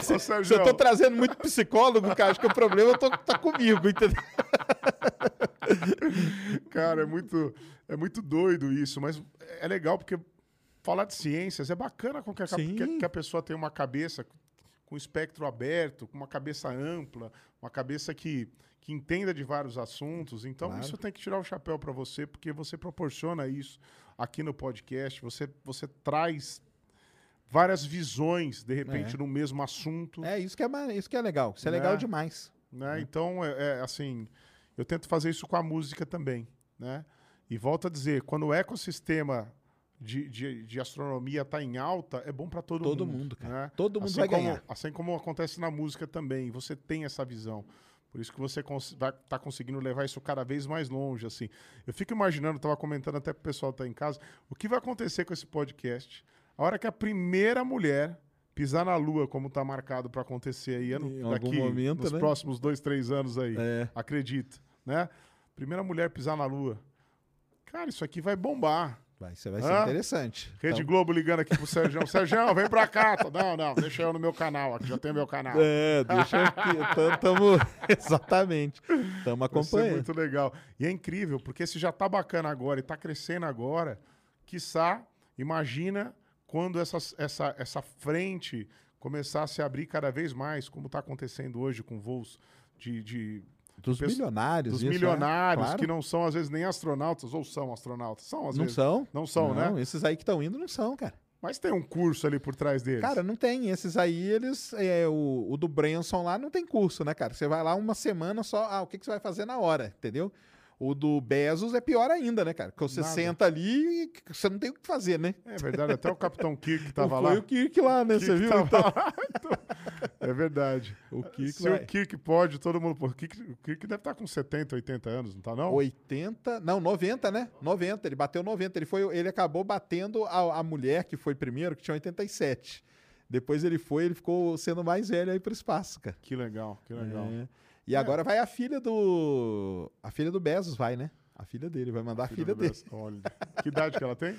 Ô, se Sérgio, eu tô trazendo muito psicólogo, cara, acho que o problema eu tô, tá comigo, entendeu? *laughs* Cara, é muito, é muito doido isso, mas é legal porque falar de ciências é bacana com que a, que, que a pessoa tenha uma cabeça com espectro aberto, com uma cabeça ampla, uma cabeça que, que entenda de vários assuntos. Então, Claro. isso tem que tirar o chapéu para você, porque você proporciona isso aqui no podcast, você, você traz várias visões, de repente, É. no mesmo assunto É, isso que é, isso que é legal. Isso é legal Né? demais. né? Então, é, é, assim, eu tento fazer isso com a música também, né? E volto a dizer, quando o ecossistema de, de, de astronomia está em alta, é bom para todo, Todo mundo. mundo, cara. né? Todo mundo assim vai como, ganhar. Assim como acontece na música também, você tem essa visão. Por isso que você cons vai estar conseguindo levar isso cada vez mais longe, assim. Eu fico imaginando, estava comentando até para o pessoal que tá em casa, o que vai acontecer com esse podcast a hora que a primeira mulher pisar na Lua, como está marcado para acontecer aí ano, Em algum daqui momento, nos né? próximos dois, três anos aí. É. Acredito, né? Primeira mulher pisar na Lua. Cara, isso aqui vai bombar. Vai, ser- vai ser Hã? interessante. Rede Então- Globo ligando aqui pro Sérgio. Sérgio, vem pra cá. Não, não, deixa eu no meu canal aqui, já tem meu canal. É, deixa aqui. *laughs* Então, tamo, *laughs* exatamente. Estamos Vai ser acompanhando. muito legal. E é incrível, porque se já tá bacana agora e tá crescendo agora, quiçá, imagina quando essa, essa, essa frente começar a se abrir cada vez mais, como tá acontecendo hoje com voos de... de Dos milionários. Dos isso, é, milionários, claro. que não são, às vezes, nem astronautas, ou são astronautas. São, às Não vezes. são? Não são, Não, né? Esses aí que estão indo não são, cara. Mas tem um curso ali por trás deles. Cara, não tem. Esses aí, eles. É, o, o do Branson lá não tem curso, né, cara? Você vai lá uma semana só. Ah, o que, que você vai fazer na hora, entendeu? O do Bezos é pior ainda, né, cara? Porque você Nada. senta ali e você não tem o que fazer, né? É verdade, até o Capitão Kirk *laughs* que tava Foi lá. o Kirk lá, né? Kirk Você viu? tava Então, então. É verdade. o Kirk Se vai. o Kirk pode, todo mundo. O, Kirk, o Kirk deve estar com 70, 80 anos, não tá não? 80, não, 90, né? 90, ele bateu 90. Ele, foi, ele acabou batendo a, a mulher que foi primeiro, que tinha 87. Depois ele foi, ele ficou sendo mais velho aí pro espaço, cara. Que legal, que legal. É. E agora vai a filha do. A filha do Bezos, vai, né? A filha dele, vai mandar a filha, do dele. Olha, que idade que ela tem?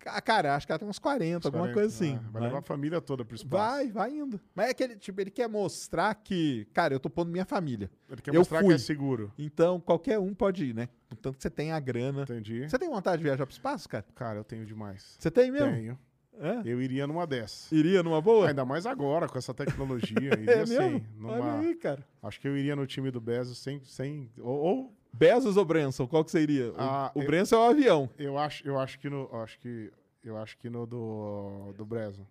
Ca- *laughs* Cara, acho que ela tem uns 40, alguma 40. coisa assim. Ah, vai levar a família toda pro espaço. vai, vai indo. Mas é que ele, tipo, ele quer mostrar que, cara, eu tô pondo minha família. Ele quer eu mostrar fui. que é seguro. Então, qualquer um pode ir, né? Contanto que você tem a grana. Entendi. Você tem vontade de viajar pro espaço, cara? Cara, eu tenho demais. Você tem mesmo? Tenho. É? Eu iria numa dessas. Iria numa boa? Ainda mais agora, com essa tecnologia. *laughs* Iria é sim. Numa... Olha aí, cara. Acho que eu iria no time do Bezos sem. sem... Ou, ou Bezos ou Branson? Qual que? O, Ah, o eu- Branson é o avião. eu acho, eu acho que no. Acho que. Eu acho que no do. Do Breso.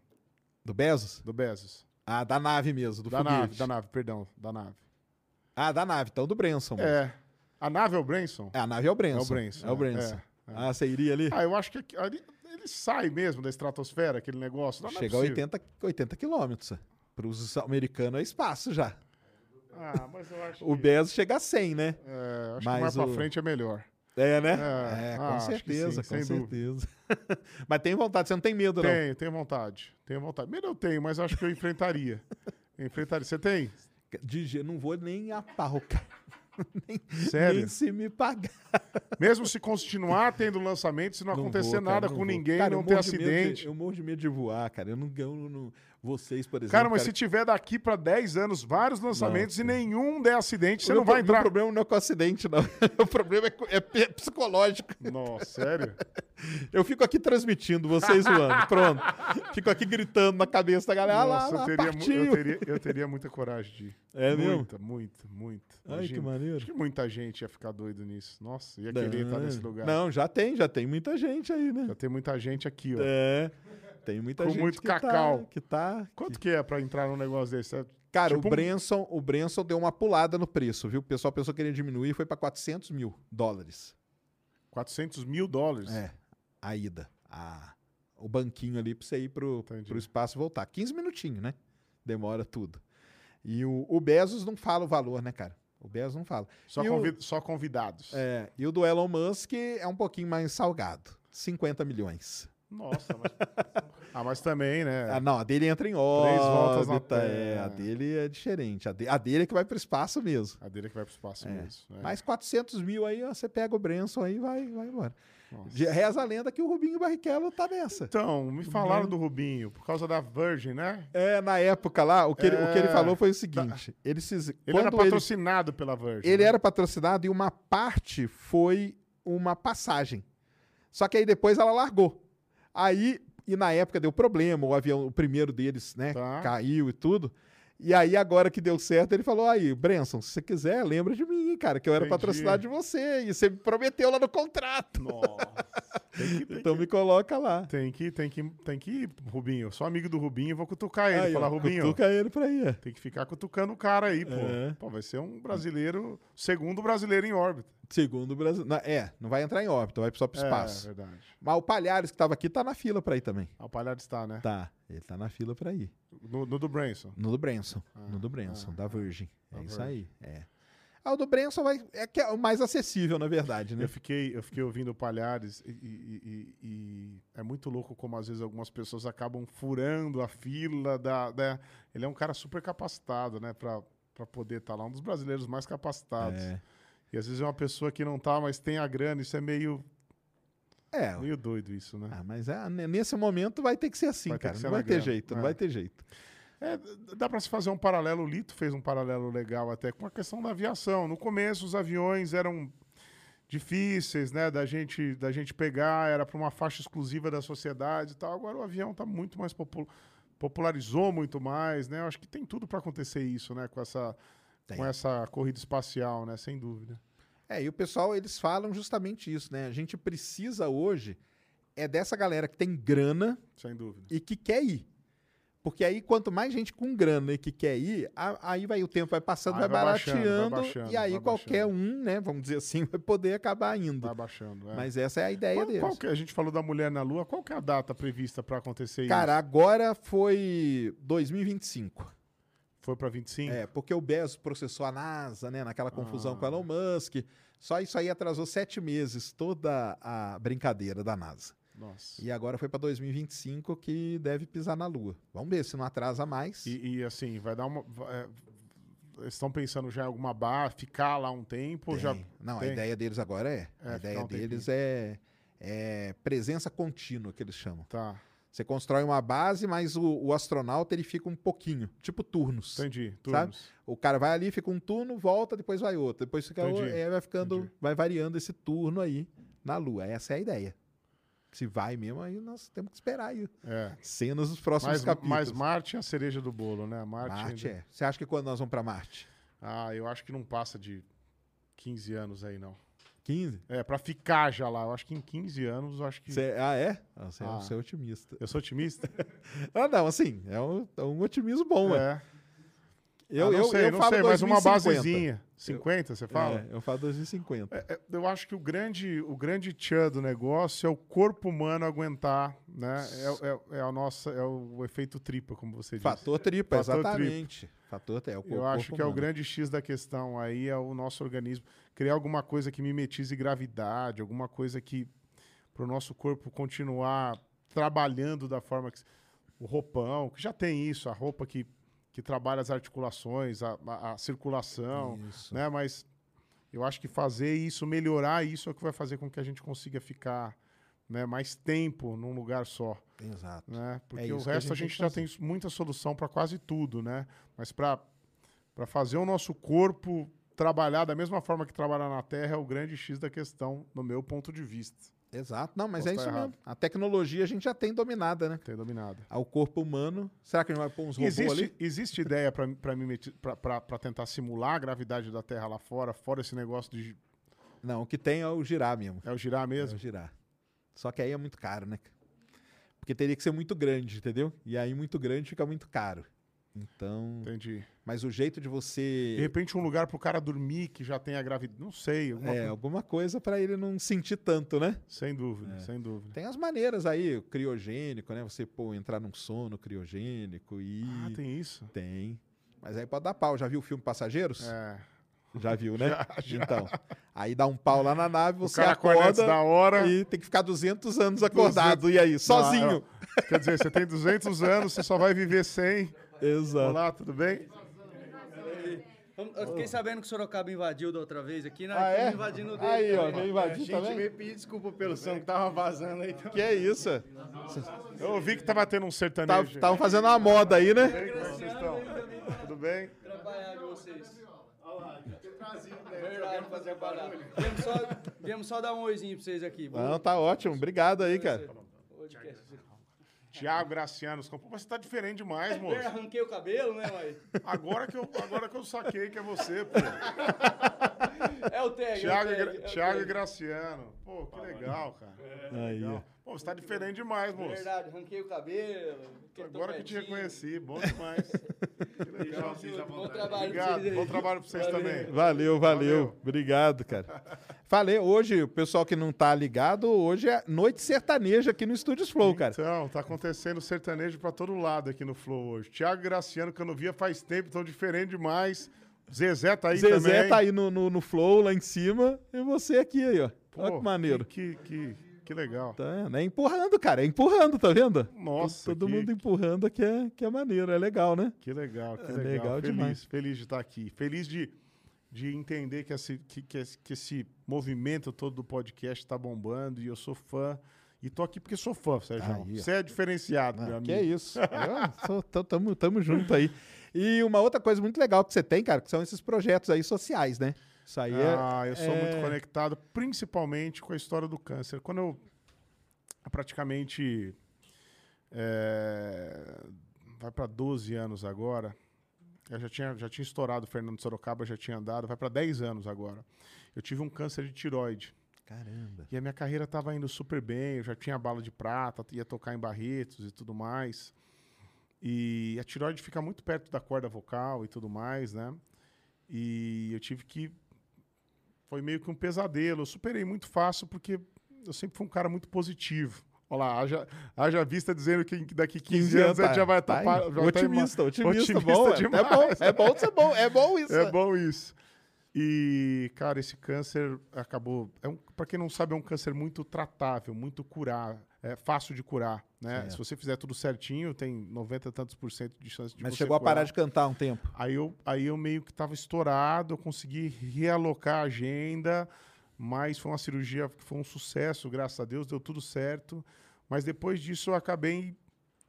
Do Bezos? Do Bezos. Ah, da nave mesmo, do da foguete. nave, da nave, perdão. Da nave. Ah, da nave, então do Branson. mesmo. É. A nave é o Branson? É, a nave é o Branson. É o Branson, É o é, Branson. é, é. Ah, você iria ali? Ah, eu acho que ali- ele sai mesmo da estratosfera, aquele negócio. Não, não é Chega a possível. 80, 80 quilômetros. Para os americanos é espaço já. Ah, mas eu acho *laughs* O que, Bezos chega a 100, né? é, acho mas que mais pra o- frente é melhor. É, né? É, É, com ah, certeza, sim, com certeza. *laughs* mas tem vontade, você não tem medo, não? Tenho, tenho vontade. Tenho vontade. Medo eu tenho, mas acho que eu enfrentaria. *laughs* Enfrentaria. Você tem? De não vou nem a pau, cara. *laughs* nem, Sério? nem se me pagar. Mesmo se continuar tendo lançamento, se não, acontecer vou, cara, nada não com vou. ninguém, Cara, eu não ter morro de acidente. eu morro de medo de voar, cara. Eu não ganho. não- vocês, por exemplo. Cara, mas se tiver daqui pra 10 anos vários lançamentos e nenhum der acidente, você o não vai entrar. problema não é com acidente, não. *laughs* o problema é, é psicológico. Nossa, sério? *laughs* Eu fico aqui transmitindo, vocês zoando. Pronto. Fico aqui gritando na cabeça da galera. Ah lá, Nossa, lá, eu, teria, eu, teria, eu teria muita coragem de ir. É mesmo? Muita, muita, muita. Ai, que maneiro. Acho que muita gente ia ficar doido nisso. Nossa, ia querer estar nesse lugar. Não, já tem, já tem muita gente aí, né? Já tem muita gente aqui, ó. É. Tem muita Com gente muito que cacau. Tá, que tá. Quanto que é pra entrar num negócio desse? É Cara, tipo o um- Branson, o Branson deu uma pulada no preço, viu? O pessoal pensou que ele ia diminuir e foi pra 400 mil dólares. 400 mil dólares. É, a ida. A, o banquinho ali pra você ir pro, Entendi. pro espaço e voltar. 15 minutinhos, né? Demora tudo. E o, o Bezos não fala o valor, né, cara? O Bezos não fala. Só, o- só convidados. É, e o do Elon Musk é um pouquinho mais salgado. 50 milhões. Nossa, mas... *laughs* ah, mas também, né? Ah, não, a dele entra em órbita. Três voltas na É, a dele é diferente. A, de- a dele é que vai pro espaço mesmo. A dele que vai pro espaço É. mesmo. né? Mais 400 mil aí, ó, você pega o Branson aí e vai, vai embora. De- Reza a lenda que o Rubinho Barrichello tá nessa. Então, me falaram do Rubinho, por causa da Virgin, né? É, na época lá, o que, ele, o que ele É. falou foi o seguinte: ele se, Ele era patrocinado pela Virgin. ele né? era patrocinado e uma parte foi uma passagem. Só que aí depois ela largou. Aí, e na época deu problema, o avião, o primeiro deles, né, Tá. caiu e tudo. E aí, agora que deu certo, ele falou: aí, Brenson, se você quiser, lembra de mim, cara, que eu era Entendi. patrocinado de você. E você me prometeu lá no contrato. Nossa. *laughs* Tem que, tem Então me coloca lá. Tem que, tem que, tem que ir, Rubinho. Eu sou amigo do Rubinho, vou cutucar ele. Aí, falar, ó, Rubinho, cutuca ele pra ir. tem que ficar cutucando o cara aí, pô. É. Pô, vai ser um brasileiro, segundo brasileiro em órbita. Segundo o Brasil. na- É, não vai entrar em órbita, vai só pro É, espaço. verdade. Mas o Palhares que tava aqui tá na fila pra ir também. Ah, O palhaço está, né? Tá, ele tá na fila pra ir. No, no do Branson. No do Branson. no do Branson, da Virgin. É da isso Virgin. aí. É. Ah, o do Branson vai, é, que é o mais acessível, na verdade, né? Eu fiquei, eu fiquei ouvindo o Palhares e, e- e- e é muito louco como às vezes algumas pessoas acabam furando a fila da. da- Ele é um cara super capacitado, né? Pra, pra poder estar lá, um dos brasileiros mais capacitados. É. E às vezes é uma pessoa que não tá, mas tem a grana, isso é meio. É. Meio doido isso, né? Ah, mas é, nesse momento vai ter que ser assim, Vai cara. que Não ser vai ter jeito, não é. vai ter jeito. É, dá para se fazer um paralelo, o Lito fez um paralelo legal até com a questão da aviação. No começo os aviões eram difíceis, né, da gente da gente pegar, era para uma faixa exclusiva da sociedade e tal. Agora o avião está muito mais popu- popularizou muito mais, né? Eu acho que tem tudo para acontecer isso, né, com essa Tem. com essa corrida espacial, né, sem dúvida. É, e o pessoal, eles falam justamente isso, né? A gente precisa hoje é dessa galera que tem grana Sem dúvida. e que quer ir. Porque aí, quanto mais gente com grana e que quer ir, a- aí vai o tempo vai passando, vai, vai baixando, vai barateando, baixando, e aí qualquer baixando. um, né, vamos dizer assim, *laughs* vai poder acabar indo. Vai baixando, é. Mas essa é a ideia qual, deles. qual que, a gente falou da mulher na lua, qual que é a data prevista para acontecer Cara, isso? agora foi 2025. Foi para 25? É, porque o Bezos processou a NASA, né, naquela confusão com o Elon Musk. Só isso aí atrasou sete meses toda a brincadeira da NASA. Nossa. E agora foi para 2025 que deve pisar na Lua. Vamos ver se não atrasa mais. E, e, assim, vai dar uma. é, estão pensando já em alguma barra, ficar lá um tempo? ou Já Tem. Não, tem? a ideia deles agora é. É, a ideia um deles é, é presença contínua, que eles chamam. Tá, Você constrói uma base, mas o, o astronauta ele fica um pouquinho, tipo turnos. entendi. Sabe? Turnos. O cara vai ali, fica um turno, volta, depois vai outro. Depois fica Entendi, outro, é, vai ficando, entendi. vai variando esse turno aí na Lua. Essa é a ideia. Se vai mesmo, aí nós temos que esperar aí. É. Cenas dos próximos Mas, capítulos. mas Marte é a cereja do bolo, né? Marte, Marte ainda- é. Você acha que quando nós vamos para Marte? Ah, eu acho que não passa de 15 anos aí, não. 15? É, pra ficar já lá. Eu acho que em 15 anos, eu acho que. Você- ah, é? Ah, Você, é Ah. você é otimista. Eu sou otimista? *laughs* Ah, não, assim, é um, é um otimismo bom, é. Eu, Ah, não eu, sei, eu não falo sei, mas uma 2050. basezinha. 50, você fala? É, eu falo 2050. É, é, eu acho que o grande, o grande tchan do negócio é o corpo humano aguentar, né? É, é, é a nossa, é o efeito tripa, como você disse. Fator tripa, Fator exatamente. Fator é o Eu acho corpo que é o humano. grande X da questão aí, é o nosso organismo. Criar alguma coisa que mimetize gravidade, alguma coisa que para o nosso corpo continuar trabalhando da forma que. O roupão, que já tem isso, a roupa que, que trabalha as articulações, a, a- a circulação, Isso. né? Mas eu acho que fazer isso, melhorar isso é o que vai fazer com que a gente consiga ficar né, mais tempo num lugar só Exato. né? Porque isso o resto a gente já tem muita solução para quase tudo, né? Mas para fazer o nosso corpo trabalhar da mesma forma que trabalha na Terra é o grande X da questão, no meu ponto de vista. Exato. Não, mas Posso é isso errado. mesmo. A tecnologia a gente já tem dominada, né? Tem dominado. Ao corpo humano. Será que a gente vai pôr uns robôs Existe, ali? existe ideia para tentar simular a gravidade da Terra lá fora, fora esse negócio de. Não, o que tem é o girar mesmo. É o girar É mesmo? o girar. Só que aí é muito caro, né? Porque teria que ser muito grande, entendeu? E aí muito grande fica muito caro. Então. Entendi. Mas o jeito de você. De repente, um lugar para o cara dormir que já tem a gravidade. Não sei. Alguma É, coisa- alguma coisa pra ele não sentir tanto, né? Sem dúvida, É. sem dúvida. Tem as maneiras aí, criogênico, né? Você pô, entrar num sono criogênico e. Ah, tem isso? Tem. Mas aí pode dar pau. Já viu o filme Passageiros? É. Já viu, né? *laughs* Já, já. Então. Aí dá um pau lá na nave, você acorda da hora. e tem que ficar 200 anos acordado. E aí, sozinho? Não, não. Quer dizer, você tem 200 anos, você só vai viver 100. Exato. Olá, tudo bem? Eu fiquei sabendo que o Sorocaba invadiu da outra vez aqui, né? Ah, é? Estamos invadindo dele. Aí, ó, também. veio invadir A gente também? veio pedir desculpa pelo som que tava vazando aí. Então. Que é isso? Eu ouvi que tava tendo um sertanejo. Estavam fazendo uma moda aí, né? Tudo bem? Como vocês estão? Tudo bem? Trabalhar de vocês. Verdade, fazer barulho. Viemos só, viemos só dar um oizinho pra vocês aqui. Não, tá ótimo. Obrigado aí, cara. Tiago Graciano. Pô, mas você tá diferente demais, Eu moço. arranquei o cabelo, né, mãe? Agora que eu, agora que eu saquei que é você, pô. É o tag. Tiago, é o tag, Gra- é o Thiago tag. Graciano. Pô, que legal, cara. Aí, Legal. Pô, você tá diferente demais, moço. Verdade, arranquei o cabelo. Agora que te reconheci. Bom demais. Que *laughs* legal. Bom trabalho pra Obrigado. Bom trabalho pra vocês Valeu. também. Valeu, valeu, Valeu. Obrigado, cara. Falei, hoje, o pessoal que não tá ligado, hoje é noite sertaneja aqui no Estúdios Flow, cara. Então, tá acontecendo sertanejo pra todo lado aqui no Flow hoje. Thiago Graciano, que eu não via faz tempo, tão diferente demais. Zezé tá aí Zezé também. tá aí no, no, no Flow, lá em cima, e você aqui aí, ó. Pô, Olha que maneiro. Que, que, que legal. Tá? É empurrando, cara, é empurrando, tá vendo? Nossa, Todo que- mundo empurrando que é, que é maneiro, é legal, né? Que legal, que É legal. legal feliz, demais. feliz de estar aqui. Feliz de de entender que esse, que, que, esse, que esse movimento todo do podcast está bombando e eu sou fã. E tô aqui porque sou fã, Sérgio. Aí. Você é diferenciado, meu Ah, amigo. que é isso. *laughs* Eu sou- tamo, tamo junto aí. E uma outra coisa muito legal que você tem, cara, que são esses projetos aí sociais, né? Isso aí é. Ah, eu sou muito é- conectado, principalmente com a história do câncer. Quando eu praticamente é, vai para 12 anos agora, eu já tinha, já tinha estourado o Fernando Sorocaba, já tinha andado, vai para 10 anos agora. Eu tive um câncer de tiroide. Caramba. E a minha carreira estava indo super bem, eu já tinha bala de prata, ia tocar em Barretos e tudo mais. E a tiroide fica muito perto da corda vocal e tudo mais, né? E eu tive que. Foi meio que um pesadelo. Eu superei muito fácil porque eu sempre fui um cara muito positivo. Olha lá, haja, haja vista dizendo que daqui 15, anos a gente já vai estar. tá aí. otimista, otimista, bom. é. É bom, é bom ser bom, é bom *laughs* isso. É bom isso. E, cara, esse câncer acabou. É um, para quem não sabe, é um câncer muito tratável, muito curar. É fácil de curar, né? Certo. Se você fizer tudo certinho, tem 90 e tantos por cento de chance de Mas chegou a curar. parar de cantar um tempo. Aí eu, aí eu meio que estava estourado, eu consegui realocar a agenda, mas foi uma cirurgia que foi um sucesso, graças a Deus, deu tudo certo. Mas depois disso eu acabei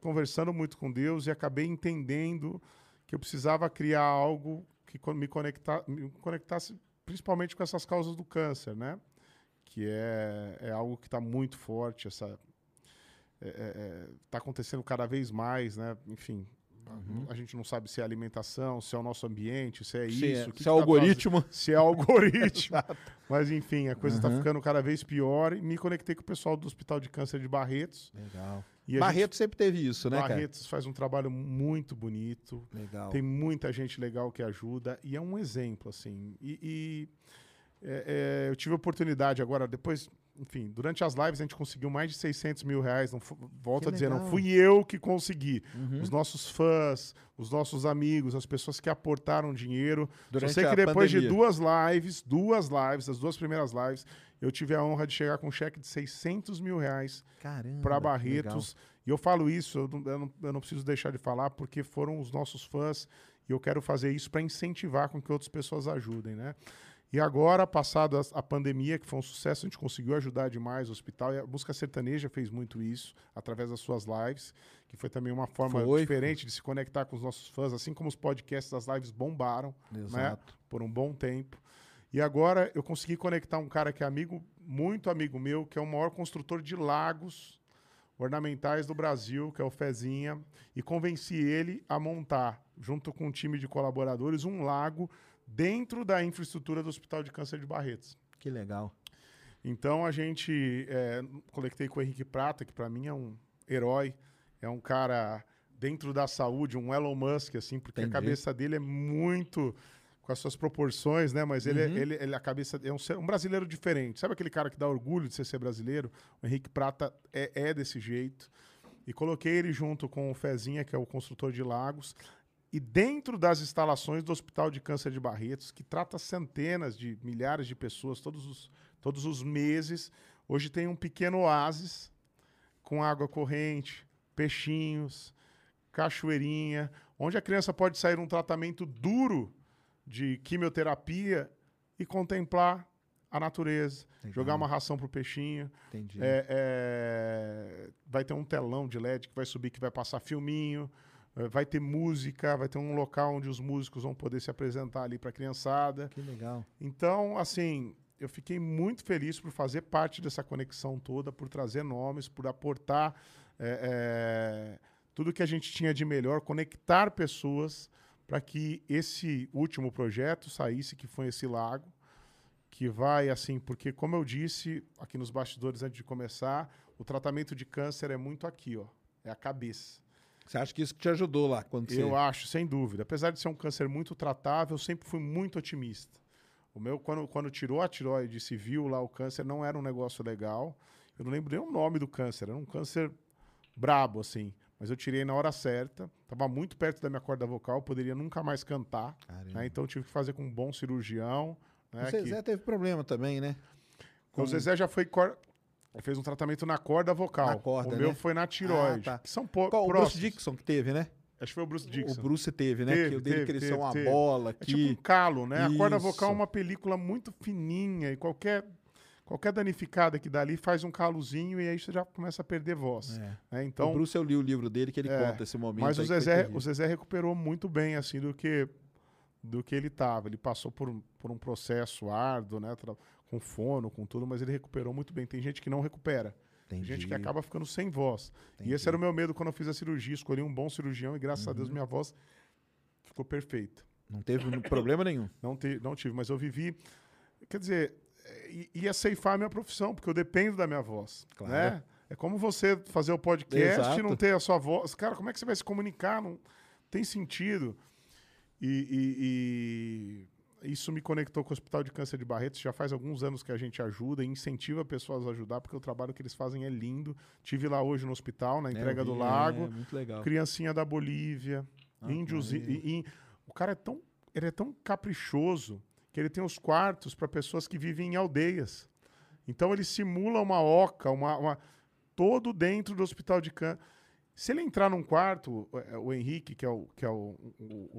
conversando muito com Deus e acabei entendendo que eu precisava criar algo que me, conecta, me conectasse principalmente com essas causas do câncer, né? Que é, é algo que está muito forte, essa está acontecendo cada vez mais, né? Enfim, a gente não sabe se é alimentação, se é o nosso ambiente, se é Se é- isso. o que se é que tá algoritmo. se é algoritmo. *laughs* Mas enfim, a coisa está Uhum. ficando cada vez pior. E me conectei com o pessoal do Hospital de Câncer de Barretos. Legal. E a Barreto sempre teve isso, né, cara? Barretos faz um trabalho muito bonito. Legal. Tem muita gente legal que ajuda e é um exemplo, assim. E, e, é, é, eu tive a oportunidade agora, depois, enfim, durante as lives a gente conseguiu mais de 600 mil reais. Não, volto Que a dizer, não legal. fui eu que consegui. Uhum. Os nossos fãs, os nossos amigos, as pessoas que aportaram dinheiro. Durante Só sei que depois de pandemia. duas lives, duas lives, as duas primeiras lives, eu tive a honra de chegar com um cheque de 600 mil reais para Barretos. E eu falo isso, eu não, eu, não, eu não preciso deixar de falar, porque foram os nossos fãs e eu quero fazer isso para incentivar com que outras pessoas ajudem, né? E agora, passado a, pandemia, que foi um sucesso, a gente conseguiu ajudar demais o hospital. E a música sertaneja fez muito isso, através das suas lives, que foi também uma forma Foi. diferente de se conectar com os nossos fãs, assim como os podcasts das lives bombaram, né? Por um bom tempo. E agora eu consegui conectar um cara que é amigo, muito amigo meu, que é o maior construtor de lagos ornamentais do Brasil, que é o Fezinha, e convenci ele a montar, junto com um time de colaboradores, um lago dentro da infraestrutura do Hospital de Câncer de Barretos. Que legal. Então a gente é, conectei com o Henrique Prata, que para mim é um herói, é um cara dentro da saúde, um Elon Musk, assim, porque Entendi. a cabeça dele é muito com as suas proporções, né? Mas ele, é- Uhum. ele, ele a cabeça é um, ser- um brasileiro diferente. Sabe aquele cara que dá orgulho de ser, ser brasileiro? O Henrique Prata é, é desse jeito. E coloquei ele junto com o Fezinha, que é o construtor de lagos, e dentro das instalações do Hospital de Câncer de Barretos, que trata centenas de milhares de pessoas todos os, todos os meses, hoje tem um pequeno oásis com água corrente, peixinhos, cachoeirinha, onde a criança pode sair um tratamento duro de quimioterapia e contemplar a natureza, Legal. jogar uma ração pro peixinho. Entendi. É, é, vai ter um telão de LED que vai subir, que vai passar filminho. É, Vai ter música, vai ter um local onde os músicos vão poder se apresentar ali para a criançada. Que legal. Então, assim, eu fiquei muito feliz por fazer parte dessa conexão toda, por trazer nomes, por aportar é, é, tudo que a gente tinha de melhor, conectar pessoas para que esse último projeto saísse, que foi esse lago, que vai assim, porque como eu disse aqui nos bastidores antes de começar, o tratamento de câncer é muito aqui, ó, é a cabeça. Você acha que isso te ajudou lá quando você... Eu acho, sem dúvida. Apesar de ser um câncer muito tratável, eu sempre fui muito otimista. O meu, quando, quando tirou a tiroide, se viu lá o câncer, não era um negócio legal. Eu não lembro nem o nome do câncer, era um câncer brabo, assim. Mas eu tirei na hora certa, estava muito perto da minha corda vocal, poderia nunca mais cantar. né? Então eu tive que fazer com um bom cirurgião. Né, o que- Zezé teve problema também, né? o Zezé já foi. Cor... Ele fez um tratamento na corda vocal. Na corda, o meu né? foi na tiroide. Ah, tá. Que são po- Qual, o Bruce próximos. Dixon que teve, né? Acho que foi o Bruce Dixon. O Bruce teve, né? Teve, que o dele teve, cresceu teve, uma teve. bola É aqui. tipo um calo, né? A corda vocal é Isso. uma película muito fininha e qualquer, qualquer danificada que dá ali faz um calozinho e aí você já começa a perder voz. É. né? Então, o Bruce, eu li o livro dele que ele É, conta esse momento. Mas o Zezé, o Zezé recuperou muito bem, assim, do que, do que ele estava. Ele passou por, um- por um processo árduo, né? tra- Com fono, com tudo, mas ele recuperou muito bem. Tem gente que não recupera. Tem gente que Entendi. acaba ficando sem voz. E esse era o meu medo quando eu fiz a cirurgia. Escolhi um bom cirurgião e, graças a Deus, Uhum. minha voz ficou perfeita. Não teve problema nenhum. *laughs* Não, te, não tive, mas eu vivi. Quer dizer, ia ceifar a minha profissão, porque eu dependo da minha voz. Claro. Né? É como você fazer o podcast Exato. e não ter a sua voz. Cara, como é que você vai se comunicar? Não tem sentido. E, e- e isso me conectou com o Hospital de Câncer de Barretos. Já faz alguns anos que a gente ajuda e incentiva pessoas a ajudar, porque o trabalho que eles fazem é lindo. Tive lá hoje no hospital, na É, entrega do vi, lago. é, muito legal. Criancinha da Bolívia, Ah, índios. E- e o cara é tão, ele é tão caprichoso que ele tem os quartos para pessoas que vivem em aldeias. Então ele simula uma oca, uma, uma- todo dentro do hospital de câncer. Se ele entrar num quarto, o, o Henrique, que é, o, que é o, o-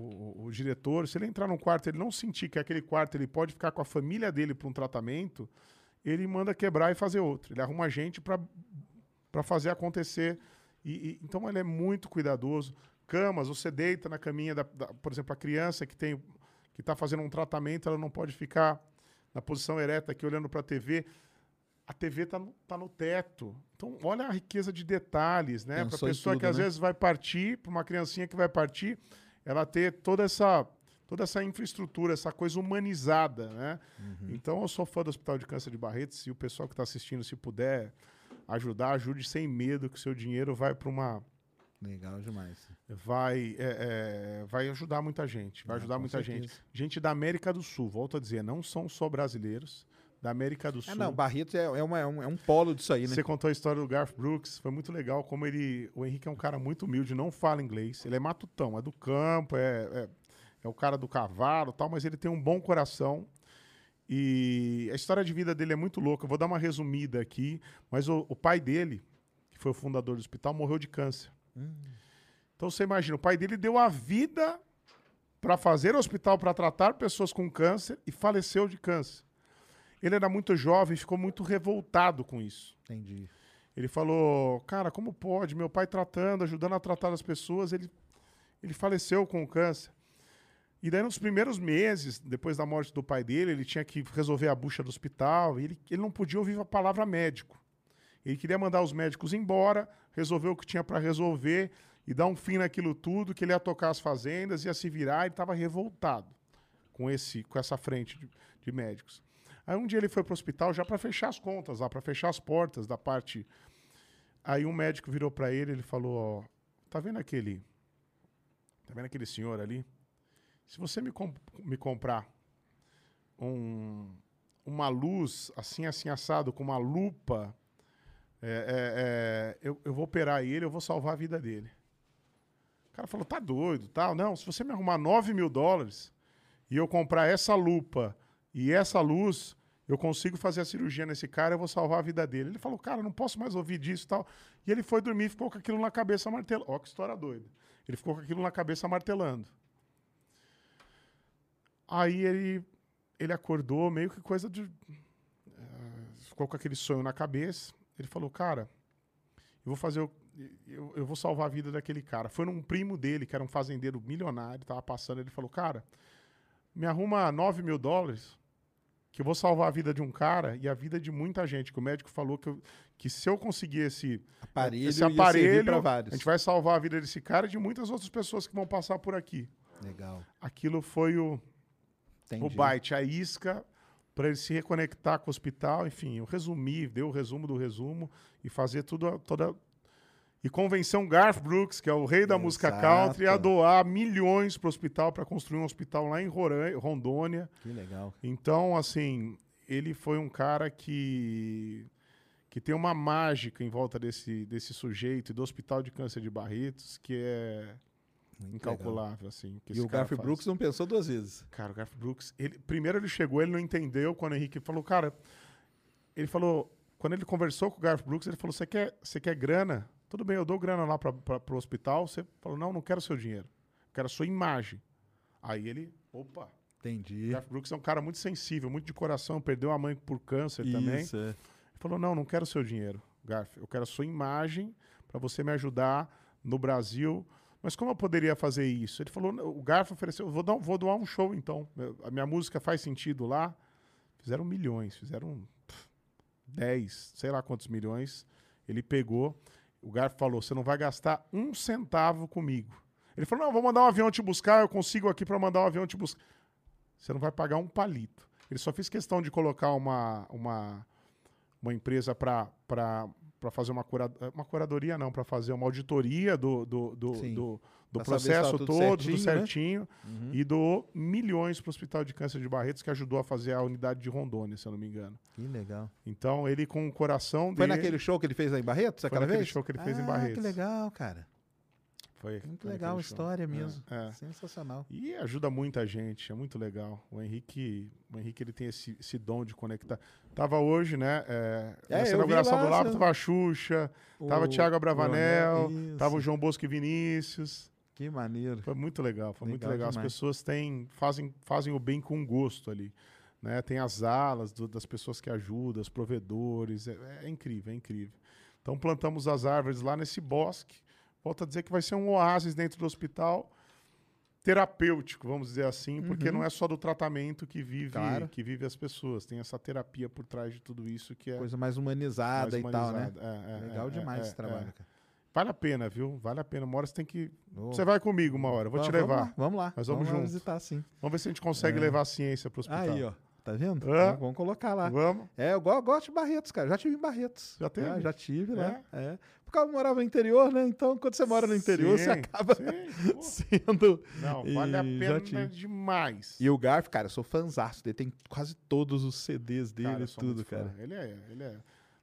o- o diretor, se ele entrar num quarto ele não sentir que aquele quarto ele pode ficar com a família dele para um tratamento, ele manda quebrar e fazer outro. Ele arruma gente para fazer acontecer. E, e- então ele é muito cuidadoso. Camas, você deita na caminha, da, da- por exemplo, a criança que que está fazendo um tratamento, ela não pode ficar na posição ereta aqui olhando para a TV. A TV está no, tá no teto. Então, olha a riqueza de detalhes, né? Para a pessoa que tudo, às né? vezes vai partir, para uma criancinha que vai partir, ela ter toda essa toda essa infraestrutura, essa coisa humanizada, né? Uhum. Então, eu sou fã do Hospital de Câncer de Barretos e o pessoal que está assistindo, se puder ajudar, ajude sem medo, que o seu dinheiro vai para uma Legal demais. vai é, é, vai ajudar muita gente, vai Ah, ajudar muita certeza. gente. Gente da América do Sul, volto a dizer, não são só brasileiros, da América do É, Sul. não, Barretos é, é, uma- é um, é um polo disso aí, né? Você contou a história do Garth Brooks, foi muito legal como ele, o Henrique é um cara muito humilde, não fala inglês, ele é matutão, é do campo, é, é, é o cara do cavalo, tal, mas ele tem um bom coração. E a história de vida dele é muito louca. Eu vou dar uma resumida aqui, mas o, o pai dele, que foi o fundador do hospital, morreu de câncer. Então você imagina, o pai dele deu a vida para fazer o hospital para tratar pessoas com câncer e faleceu de câncer. Ele era muito jovem e ficou muito revoltado com isso. Entendi. Ele falou, cara, como pode? Meu pai tratando, ajudando a tratar as pessoas, ele, ele faleceu com o câncer. E daí, nos primeiros meses, depois da morte do pai dele, ele tinha que resolver a bucha do hospital, e ele, ele não podia ouvir a palavra médico. Ele queria mandar os médicos embora, resolver o que tinha para resolver e dar um fim naquilo tudo, que ele ia tocar as fazendas, ia se virar, ele estava revoltado com, esse, com essa frente de, de médicos. Aí um dia ele foi para o hospital já para fechar as contas, lá para fechar as portas da parte. Aí um médico virou para ele, ele falou: ó, tá vendo aquele, tá vendo aquele senhor ali? Se você me, comp- me comprar um, uma luz assim assim assado com uma lupa, é, é, é, eu, eu vou operar ele, eu vou salvar a vida dele. O cara falou: tá doido, tal? Não, se você me arrumar 9 mil dólares e eu comprar essa lupa e essa luz, eu consigo fazer a cirurgia nesse cara, eu vou salvar a vida dele. Ele falou, cara, não posso mais ouvir disso e tal. E ele foi dormir e ficou com aquilo na cabeça martelando. Ó, que história doida. Ele ficou com aquilo na cabeça martelando. Aí ele, ele acordou, meio que coisa de. eh, ficou com aquele sonho na cabeça. Ele falou, cara, eu vou fazer. o- Eu, eu vou salvar a vida daquele cara. Foi num primo dele, que era um fazendeiro milionário, tava passando. Ele falou, cara, me arruma 9 mil dólares, que eu vou salvar a vida de um cara e a vida de muita gente. Que o médico falou que, eu- que se eu conseguir esse Aparelho esse aparelho, a gente vai salvar a vida desse cara e de muitas outras pessoas que vão passar por aqui. Legal. Aquilo foi o, o byte, a isca para ele se reconectar com o hospital. Enfim, eu resumi, dei o resumo do resumo e fazer tudo toda e convencer um Garth Brooks, que é o rei da música Exato. country, a doar milhões para o hospital para construir um hospital lá em Roran- Rondônia. Que legal. Então, assim, ele foi um cara que que tem uma mágica em volta desse, desse sujeito e do Hospital de Câncer de Barretos que é incalculável, assim. que E o Garth. Brooks não pensou duas vezes. Cara, o Garth Brooks, ele, primeiro ele chegou, ele não entendeu quando o Henrique falou, cara, ele falou, quando ele conversou com o Garth Brooks, ele falou, você quer, você quer grana? Tudo bem, eu dou grana lá para o hospital. Você falou, não, não quero seu dinheiro. Quero a sua imagem. Aí ele, opa. Entendi. Garth Brooks é um cara muito sensível, muito de coração, perdeu a mãe por câncer também. Isso, é. Ele falou, não, não quero seu dinheiro, Garth. Eu quero a sua imagem para você me ajudar no Brasil. Mas como eu poderia fazer isso? Ele falou, o Garth ofereceu, vou, dar, vou doar um show então. A minha música faz sentido lá. Fizeram milhões, fizeram pff, 10, sei lá quantos milhões. Ele pegou, o Garf falou: você não vai gastar um centavo comigo. Ele falou: não, vou mandar um avião te buscar, eu consigo aqui para mandar um avião te buscar. Você não vai pagar um palito. Ele só fez questão de colocar uma, uma, uma empresa para fazer uma, cura, uma curadoria, não, para fazer uma auditoria do, do, do, do, do processo todo, certinho, do certinho, né? uhum. e doou milhões para o Hospital de Câncer de Barretos, que ajudou a fazer a unidade de Rondônia, se eu não me engano. Que legal. Então, ele com o coração Foi dele... naquele show que ele fez lá em Barretos, Foi naquele vez? show que ele fez ah, em Barretos. que legal, cara. Foi, muito foi legal a história show. mesmo. É, é. Sensacional. E ajuda muita gente, é muito legal. O Henrique, o Henrique ele tem esse, esse dom de conectar. Tava hoje, né? É, É, vi inauguração lá, do você- tava a Xuxa, O tava Thiago Abravanel, Coronel, tava o. João Bosco e Vinícius. Que maneiro. Foi muito legal, foi muito Legal legal. As demais. pessoas têm, fazem, fazem o bem com gosto ali. Né? Tem as alas do- das pessoas que ajudam, os provedores. É, é incrível, é incrível. Então plantamos as árvores lá nesse bosque. Volto a dizer que vai ser um oásis dentro do hospital terapêutico, vamos dizer assim, porque Uhum. não é só do tratamento que vive, Claro. que vive as pessoas. Tem essa terapia por trás de tudo isso que é Coisa mais humanizada mais e tal, né? humanizada. É, é, Legal é, demais é, esse trabalho, é. cara. Vale a pena, viu? Vale a pena. Uma hora você tem que. Oh. Você vai comigo uma hora, eu vou te Vamos levar. lá, Vamos lá. Nós vamos, lá juntos. visitar, sim. Vamos ver se a gente consegue É. levar a ciência para o hospital. Aí, ó. Tá vendo? Hã? Vamos- Vamos colocar lá. Vamos. É, eu go- gosto de Barretos, cara. Já tive em Barretos. Já teve? Já, já tive lá. É. Porque eu morava no interior, né? Então, quando você mora no interior, você Sim, acaba sim, *laughs* sendo. Não, vale a E pena demais. E o Garf, cara, eu sou fãzaço dele. Tem quase todos os CDs dele Cara, e tudo, muito fã. cara. Ele é, ele é.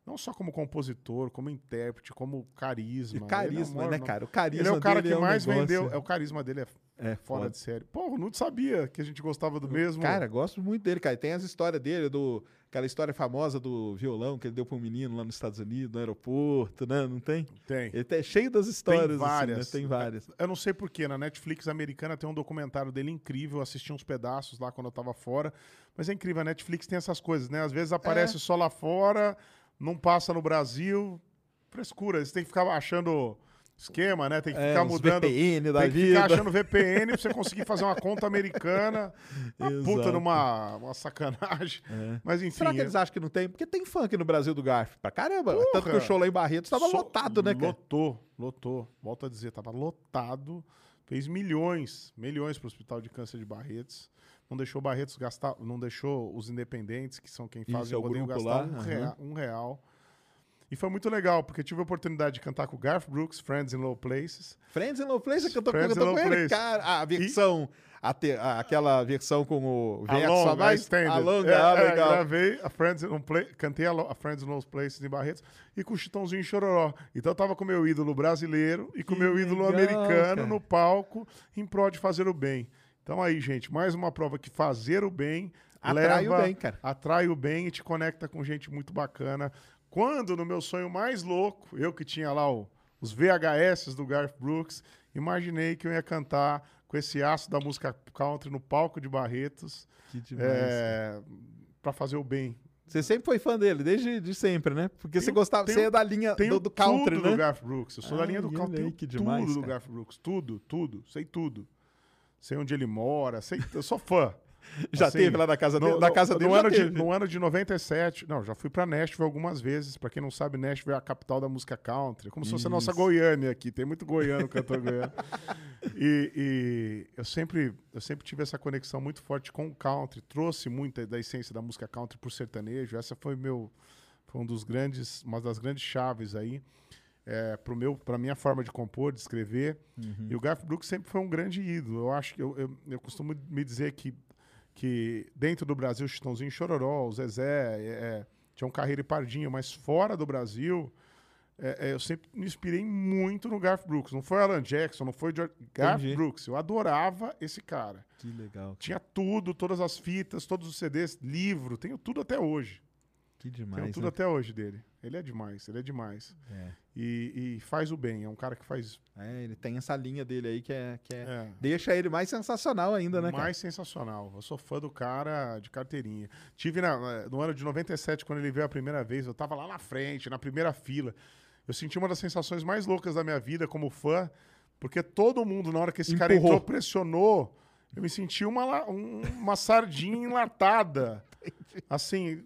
Não só como compositor, como intérprete, como carisma. E é carisma, amor, né, não- cara? O carisma Ele é o cara que é um mais negócio- vendeu. É o carisma dele é, É, fora foda. de série. Pô, eu não sabia que a gente gostava do mesmo. Cara, gosto muito dele, cara. Tem as histórias dele, do, aquela história famosa do violão que ele deu pra um menino lá nos Estados Unidos, no aeroporto, né? Não tem? Tem. Ele é cheio das histórias, Tem várias. assim, né? Tem várias. Eu não sei porquê, na Netflix americana tem um documentário dele incrível, eu assisti uns pedaços lá quando eu tava fora, mas é incrível, a Netflix tem essas coisas, né? Às vezes aparece É. só lá fora, não passa no Brasil, frescura, você tem que ficar achando esquema, né? Tem que É, ficar uns mudando. VPN da tem que vida. ficar achando VPN pra você conseguir fazer uma conta americana. Uma *laughs* puta numa uma sacanagem. Mas enfim. Será que eles acham que não tem? Porque tem funk no Brasil do Garf. Pra caramba. Porra! Tanto que o show lá em Barretos tava Só- lotado, né, cara? Lotou, lotou. Volto a dizer, tava lotado. Fez milhões, milhões para o Hospital de Câncer de Barretos. Não deixou Barretos gastar, não deixou os independentes, que são quem Isso, fazem é o o rodeio, grupo gastar um, aham. rea- um real. E foi muito legal, porque tive a oportunidade de cantar com o Garth Brooks, Friends in Low Places. Friends in Low Place, que eu tô, Friends eu tô com ele, Place. cara. A versão, a te- a- aquela versão com o A só a mais a longa, É, ah, é, legal. gravei a Friends in Low Pla- cantei a, a Friends in Low Places em Barretos e com o Chitãozinho Chororó. Então eu tava com o meu ídolo brasileiro e com o meu ídolo legal, americano cara. no palco em prol de fazer o bem. Então aí, gente, mais uma prova que fazer o bem Atrai o leva, bem, cara. atrai o bem e te conecta com gente muito bacana. Quando no meu sonho mais louco, eu que tinha lá o- os VHS do Garth Brooks, imaginei que eu ia cantar com esse aço da música country no palco de Barretos. Que demais. É, para fazer o bem. Você sempre foi fã dele, desde de sempre, né? Porque você Tenho- gostava, tenho- você é da linha do, do country, tudo né? do Garth Brooks. Eu sou da Ah, linha do country. Tenho que demais, tudo do cara. Garth Brooks. Tudo, tudo. Sei tudo. Sei onde ele mora. Sei, eu sou fã. *laughs* Já Assim, teve lá na casa dele? no- Na no- casa no dele já ano de. No ano de 97, não, já fui pra Nashville algumas vezes. Pra quem não sabe, Nashville é a capital da música country. Como se fosse a nossa Isso. Goiânia aqui. Tem muito goiano cantando goiano. E, e eu, sempre, eu sempre tive essa conexão muito forte com o country. Trouxe muita da essência da música country pro sertanejo. Essa foi meu, foi um dos grandes, uma das grandes chaves aí é, para minha forma de compor, de escrever. Uhum. E o Garth Brooks sempre foi um grande ídolo. Eu acho que eu, eu, eu costumo me dizer que que dentro do Brasil, Chitãozinho Chororó, o Zezé, é, é, tinham carreira e pardinho, mas fora do Brasil, é, é, eu sempre me inspirei muito no Garth Brooks. Não foi Alan Jackson, não foi George... Garth Entendi. Brooks. Eu adorava esse cara. Que legal. Tinha tudo, todas as fitas, todos os CDs, livro, tenho tudo até hoje. Que Tenho demais, tudo né? até hoje dele. Ele é demais, ele é demais. É. E, e faz o bem, é um cara que faz É, ele tem essa linha dele aí que é. Que é, É. Deixa ele mais sensacional ainda, né, cara? mais sensacional. Eu sou fã do cara de carteirinha. Tive na- no ano de 97, quando ele veio a primeira vez, eu tava lá na frente, na primeira fila. Eu senti uma das sensações mais loucas da minha vida como fã, porque todo mundo, na hora que esse cara Empurrou. entrou, pressionou. Eu me senti uma, um- uma sardinha enlatada. *laughs* Assim,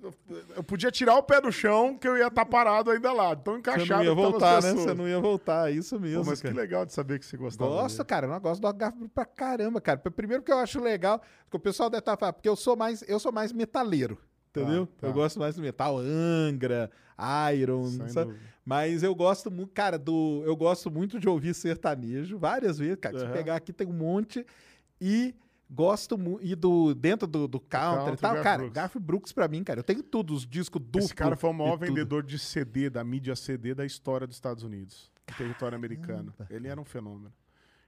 eu, podia tirar o pé do chão que eu ia estar parado ainda lá. Tão Você encaixado não ia que tava as voltar, né? Você não ia voltar, isso mesmo. Pô, mas cara. que legal de saber que você gostava. Gosto, dele. cara. Eu não gosto do Garfield pra caramba, cara. Primeiro que eu acho legal, que o pessoal deve estar falando, porque eu sou mais, eu sou mais metaleiro, entendeu? tá. Eu gosto mais do metal, Angra, Iron. Mas eu gosto muito, cara, do, eu gosto muito de ouvir sertanejo, várias vezes, cara. Se Aham. pegar aqui tem um monte e gosto muito e do dentro do, do country e country, tal, Garth cara. Brooks. Garth Brooks pra mim, cara. Eu tenho tudo, os discos duplos. Esse cara foi o maior e vendedor de CD, da mídia CD da história dos Estados Unidos, do território americano. Ele era um fenômeno.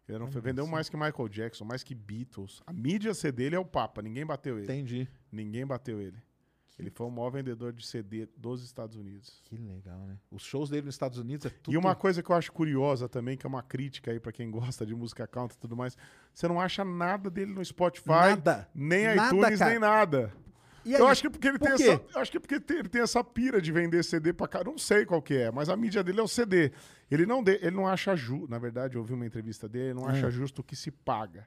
Ele era um fe- vendeu mais que Michael Jackson, mais que Beatles. A mídia CD ele é o Papa, ninguém bateu ele. Entendi. Ninguém bateu ele. Ele foi o maior vendedor de CD dos Estados Unidos. Que legal, né? Os shows dele nos Estados Unidos é tudo. E uma coisa que eu acho curiosa também, que é uma crítica aí pra quem gosta de música country e tudo mais, você não acha nada dele no Spotify, Nada. nem Nada, iTunes, cara. nem nada. Eu acho que porque ele por tem quê? essa, eu acho que porque ele tem essa pira de vender CD pra cá, não sei qual que é, mas a mídia dele é o CD. Ele não de- ele não acha justo, na verdade, eu ouvi uma entrevista dele, ele não Ah. acha justo o que se paga.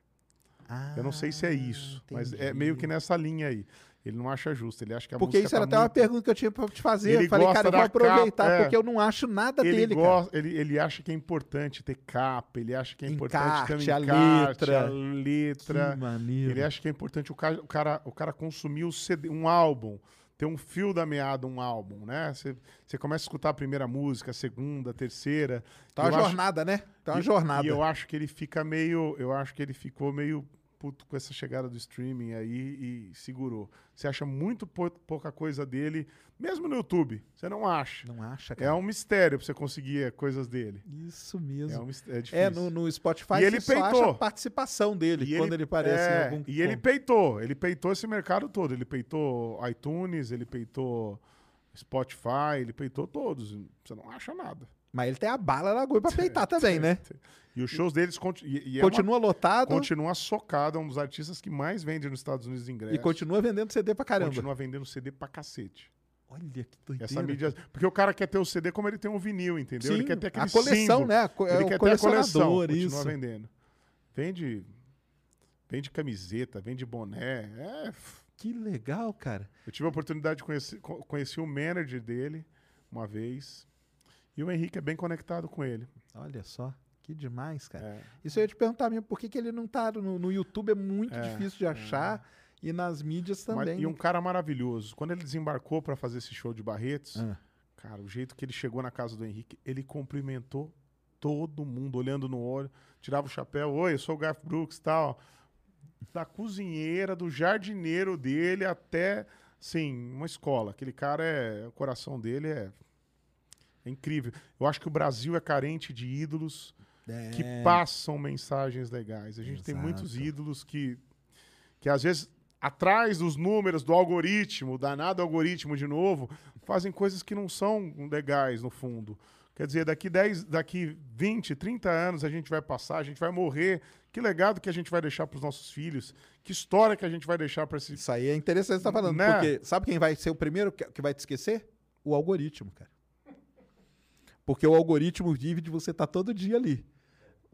eu não sei se é isso, mas é entendi. meio que nessa linha aí. Ele não acha justo, ele acha que a Porque isso era tá até uma muito- pergunta que eu tinha pra te fazer. Ele eu falei, cara, eu vou aproveitar, capa, é. porque eu não acho nada ele dele, cara. gosta, ele, ele acha que é importante ter capa, ele acha que é importante ter um Encarte, a encarte, letra. a letra. Que maneiro. Ele acha que é importante o cara, o cara, o cara consumir o CD, um álbum, ter um fio da meada, um álbum, né? Você começa a escutar a primeira música, a segunda, a terceira. Tá uma Eu acho- jornada, né? Tá uma e- jornada. E eu acho que ele fica meio. Eu acho que ele ficou meio puto com essa chegada do streaming aí e segurou. Você acha muito pou- pouca coisa dele, mesmo no YouTube. Você não acha. Não acha, É cara. um mistério pra você conseguir coisas dele. Isso mesmo. É, um mis- é difícil. É, no, no Spotify E ele peitou. a participação dele E quando ele, aparece é, em algum... E ele peitou, ele peitou esse mercado todo. Ele peitou iTunes, ele peitou Spotify, ele peitou todos. Você não acha nada. Mas ele tem a bala na agulha pra peitar também, né? E os shows deles conti- e, e é uma- Continua lotado continua socado, é um dos artistas que mais vende nos Estados Unidos ingressos. e continua vendendo CD pra caramba. Continua vendendo CD pra cacete. Olha que doideira. Essa mídia, porque o cara quer ter o CD como ele tem um vinil, entendeu? ele Sim, quer ter aquele a coleção, símbolo. né? A co- é ele o quer ter a coleção, continua isso. vendendo. Vende vende camiseta, vende boné, é Que legal, cara. Eu tive a oportunidade de conhecer co- conheci o manager dele uma vez. E o Henrique é bem conectado com ele. Olha só. Que demais, cara. É. Isso eu ia te perguntar mesmo, por que, que ele não tá no, no YouTube? É muito É, difícil de achar. E nas mídias Mas- também. e um cara maravilhoso. Quando ele desembarcou para fazer esse show de Barretos, Ah. cara, o jeito que ele chegou na casa do Henrique, ele cumprimentou todo mundo, olhando no olho, tirava o chapéu, oi, eu sou o Garth Brooks e tal. Da cozinheira, do jardineiro dele até, sim, uma escola. Aquele cara é, o coração dele é, é incrível. Eu acho que o Brasil é carente de ídolos É. que passam mensagens legais. A gente tem muitos Exato. ídolos que, que às vezes, atrás dos números do algoritmo, danado algoritmo de novo, fazem coisas que não são legais no fundo. Quer dizer, daqui 10, daqui 20, 30 anos a gente vai passar, a gente vai morrer. Que legado que a gente vai deixar para os nossos filhos? Que história que a gente vai deixar para esses. Isso aí é interessante você estar falando, Né? porque sabe quem vai ser o primeiro que vai te esquecer? O algoritmo, cara. Porque o algoritmo vive de você estar todo dia ali.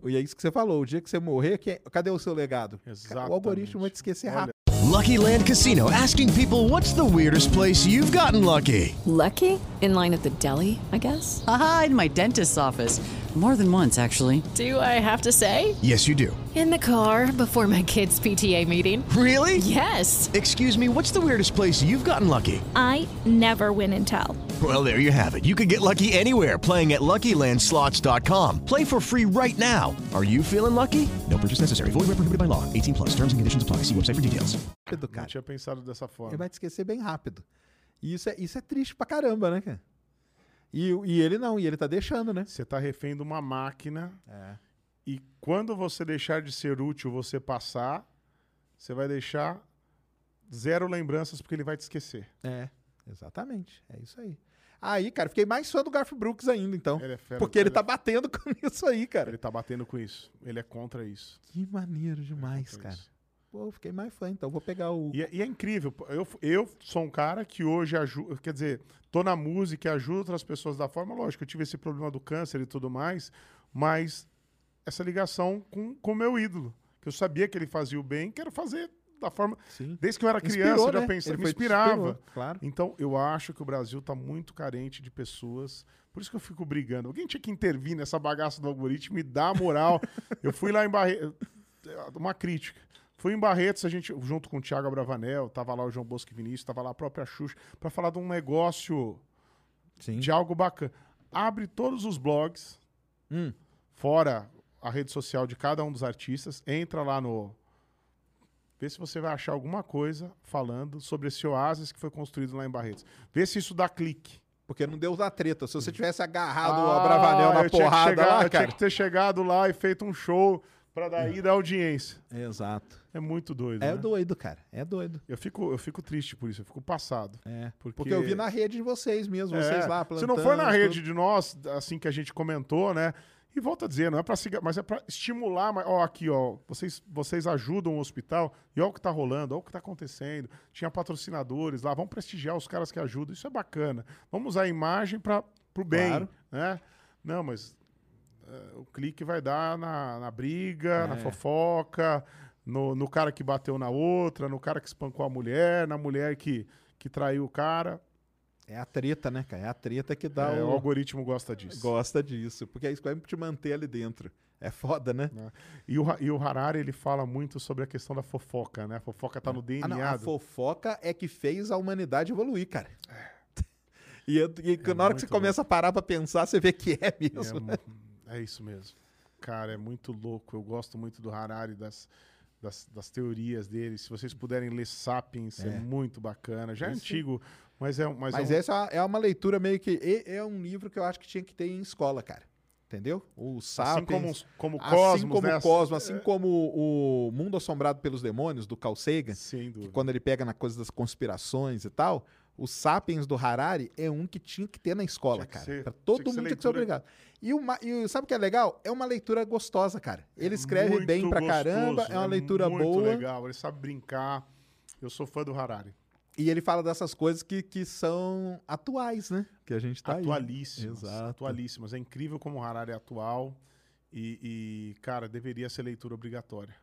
E é isso que você falou. O dia que você morrer, quem- cadê o seu legado? Cara, o algoritmo vai te esquecer rápido. Lucky Land Casino asking people what's the weirdest place you've gotten lucky? Lucky? In line at the deli, I guess? Haha, in my dentist's office. More than once, actually. Do I have to say? Yes, you do. In the car before my kids' PTA meeting. Really? Yes. Excuse me, what's the weirdest place you've gotten lucky? I never win and tell. Well, there you have it. You can get lucky anywhere playing at LuckyLandSlots.com. Play for free right now. Are you feeling lucky? No purchase necessary. Void where prohibited by law. 18 plus. Terms and conditions apply. See website for details. Não cara. tinha pensado dessa forma. Ele vai te esquecer bem rápido. E isso é, isso é triste pra caramba, né, cara? E, e ele não, e ele tá deixando, né? Você está refém de uma máquina É. e quando você deixar de ser útil, você passar, você vai deixar zero lembranças porque ele vai te esquecer. É, exatamente. É isso aí. Aí, cara, fiquei mais fã do Garth Brooks ainda, então. Ele é fera, porque ele ele tá é- batendo com *laughs* isso aí, cara. Ele tá batendo com isso. Ele é contra isso. Que maneiro demais, contra cara. isso. Pô, fiquei mais fã, então vou pegar o. E, é- e é incrível. Eu, eu sou um cara que hoje ajuda. Quer dizer, tô na música e ajudo outras pessoas da forma. Lógico, eu tive esse problema do câncer e tudo mais, mas essa ligação com o meu ídolo. Que eu sabia que ele fazia o bem, quero fazer da forma. Sim. Desde que eu era Inspirou, criança, eu já né? pensei, Ele me inspirava. inspirou, claro. Então, eu acho que o Brasil está muito carente de pessoas. Por isso que eu fico brigando. Alguém tinha que intervir nessa bagaça do algoritmo e dar moral. *laughs* eu fui lá em Barretos. Uma crítica. Fui em Barretos, a gente, junto com o Thiago Abravanel, tava lá o João Bosco Vinícius, tava lá a própria Xuxa, para falar de um negócio Sim. de algo bacana. Abre todos os blogs, Hum. fora a rede social de cada um dos artistas, entra lá no. Vê se você vai achar alguma coisa falando sobre esse oásis que foi construído lá em Barretos. Vê se isso dá clique. Porque não deu da treta. Se você tivesse agarrado o Ah, Abravanel na eu porrada chegar- lá, eu cara. tinha que ter chegado lá e feito um show pra daí dar audiência. Exato. É muito doido. É né? doido, cara. É doido. Eu fico, eu fico triste por isso, eu fico passado. É. Porque, Porque eu vi na rede de vocês mesmo, É, vocês lá Se plantando. não for na rede tudo. de nós, assim que a gente comentou, né? E volta a dizer, não é para mas é para estimular, mas, ó, aqui, ó, vocês, vocês ajudam o hospital, e olha o que tá rolando, olha o que tá acontecendo. Tinha patrocinadores lá, vamos prestigiar os caras que ajudam, isso é bacana. Vamos usar a imagem para pro bem, Claro. né? Não, mas é, o clique vai dar na, na briga, na É. fofoca, no, no cara que bateu na outra, no cara que espancou a mulher, na mulher que, que traiu o cara. É a treta, né, cara? É a treta que dá É, o... o algoritmo gosta disso. Gosta disso. Porque é isso que vai te manter ali dentro. É foda, né? E o, e o Harari, ele fala muito sobre a questão da fofoca, né? A fofoca tá no Ah, DNA. não, a do- fofoca é que fez a humanidade evoluir, cara. *laughs* E, eu- e na hora que você muito começa a parar pra pensar, você vê que é É, mesmo. mu- é isso mesmo. Cara, é muito louco. Eu gosto muito do Harari, das, das, das teorias dele. Se vocês puderem ler Sapiens, é, É. muito bacana. Já é antigo, mas é, mas Mas é um- essa é uma leitura meio que. É é um livro que eu acho que tinha que ter em escola, cara. Entendeu? O Sapiens. assim como, como assim Cosmos, como né? o Cosmo, assim como o Mundo Assombrado pelos Demônios, do Carl Sagan, Sem que quando ele pega na coisa das conspirações e tal, o Sapiens do Harari é um que tinha que ter na escola, Tinha cara. tinha todo ser mundo tinha que ser obrigado. E, uma, e sabe o que é legal? É uma leitura gostosa, cara. Ele escreve Muito bem pra gostoso, caramba, é uma leitura muito boa. legal, ele sabe brincar. Eu sou fã do Harari. E ele fala dessas coisas que, que são atuais, né? Que a gente tá aí. atualíssimas. Exato. Atualíssimas. É incrível como o Harari é atual. E, e, cara, deveria ser leitura obrigatória.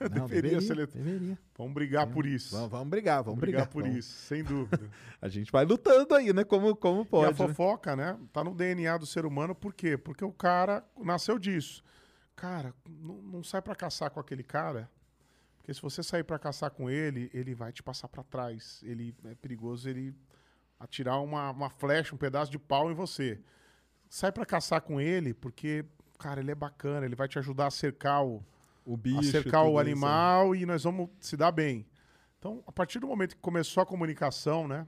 Não, deveria, *laughs* deveria, ser leitura. deveria. Vamos brigar por isso. Vamos, vamos brigar, vamos brigar. por vamos. isso, sem dúvida. *laughs* A gente vai lutando aí, né? Como, como e a pode. né? fofoca, né? Tá no DNA do ser humano, por quê? Porque o cara nasceu disso. Cara, não, não sai pra caçar com aquele cara, porque se você sair pra caçar com ele, ele vai te passar pra trás. Ele é perigoso ele atirar uma, uma flecha, um pedaço de pau em você. Sai pra caçar com ele, porque, cara, ele é bacana, ele vai te ajudar a cercar o, O bicho. a cercar o isso, animal e nós vamos se dar bem. Então, a partir do momento que começou a comunicação, né?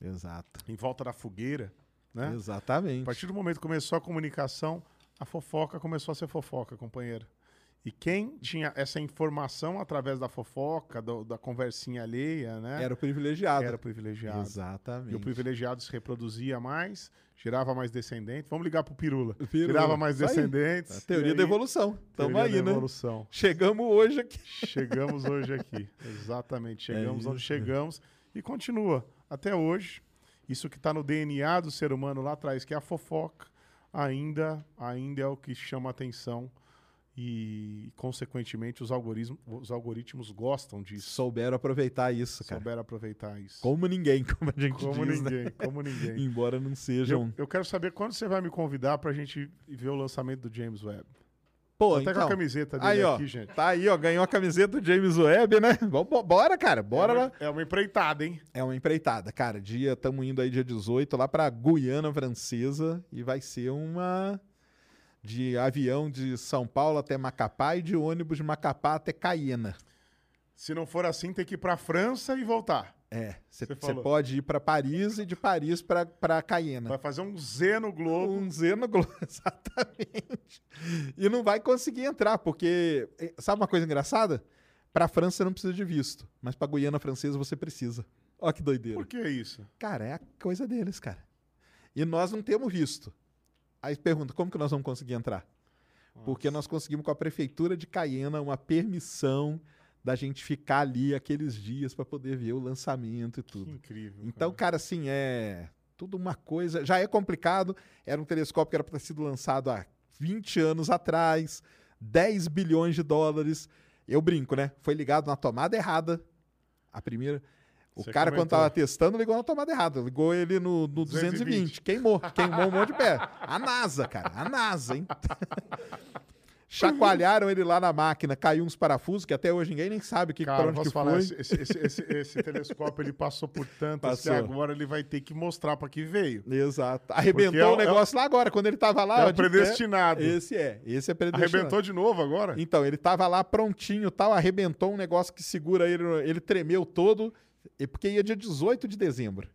Exato. em volta da fogueira, né? A Exatamente. partir do momento que começou a comunicação, a fofoca começou a ser fofoca, companheiro. E quem tinha essa informação através da fofoca, do- da conversinha alheia, né? Era o privilegiado. Era o privilegiado. Exatamente. E o privilegiado se reproduzia mais, gerava mais descendentes. Vamos ligar pro Pirula. Pirula. Gerava mais aí. descendentes. A teoria E da aí- evolução. Tamo teoria aí, da né? evolução. Chegamos hoje aqui. Chegamos hoje aqui. Exatamente. Chegamos É onde chegamos e continua até hoje. Isso que está no DNA do ser humano lá atrás, que é a fofoca, ainda, ainda é o que chama atenção e, consequentemente, os algoritmos, os algoritmos gostam disso. Souberam aproveitar isso, cara. Souberam aproveitar isso. Como ninguém, *laughs* como a gente Como diz, né? ninguém, como ninguém. Embora não sejam... Eu, eu quero saber quando você vai me convidar para a gente ver o lançamento do James Webb. Pô, Até com então, a camiseta dele aí, ó, aqui, gente. Tá aí, ó. Ganhou a camiseta do James Webb, né? Bora, cara. Bora é lá. uma, é uma empreitada, hein? É uma empreitada, cara. Dia, estamos indo aí dia 18 lá pra Guiana Francesa e vai ser uma de avião de São Paulo até Macapá e de ônibus de Macapá até Caiena. Se não for assim, tem que ir para a França e voltar. É, você pode ir pra Paris e de Paris pra pra Caiena. Vai fazer um Z no Globo. Um Z no Globo, *laughs* exatamente. E não vai conseguir entrar, porque eh, sabe uma coisa engraçada? Pra França você não precisa de visto, mas pra Guiana Francesa você precisa. Ó que doideira. Por que isso? Cara, é a coisa deles, cara. E nós não temos visto. Aí pergunta, como que nós vamos conseguir entrar? Porque nós conseguimos com a prefeitura de Caiena uma permissão da gente ficar ali aqueles dias para poder ver o lançamento e tudo. incrível. Então, cara, assim, é tudo uma coisa. Já é complicado. Era um telescópio que era para ter sido lançado há 20 anos atrás, 10 bilhões de dólares. Eu brinco, né? Foi ligado na tomada errada. A primeira. O Você cara, quando comentou. tava testando, ligou na tomada errada. Ligou ele no, no 220. 220. Queimou. Queimou um monte de pé. A NASA, cara. A NASA, hein? *laughs* Chacoalharam ele lá na máquina, caiu uns parafusos, que até hoje ninguém nem sabe o que, Cara, pra onde que falar, foi. esse, esse- esse- esse- telescópio ele passou por tantas que Passou. agora ele vai ter que mostrar para que veio. Exato. Arrebentou é o é negócio lá agora, quando ele tava lá. É ó, o de pé. predestinado. Esse é, esse é predestinado. Arrebentou de novo agora? Então, ele tava lá prontinho tal, arrebentou um negócio que segura ele, ele tremeu todo, e- porque ia dia 18 de dezembro.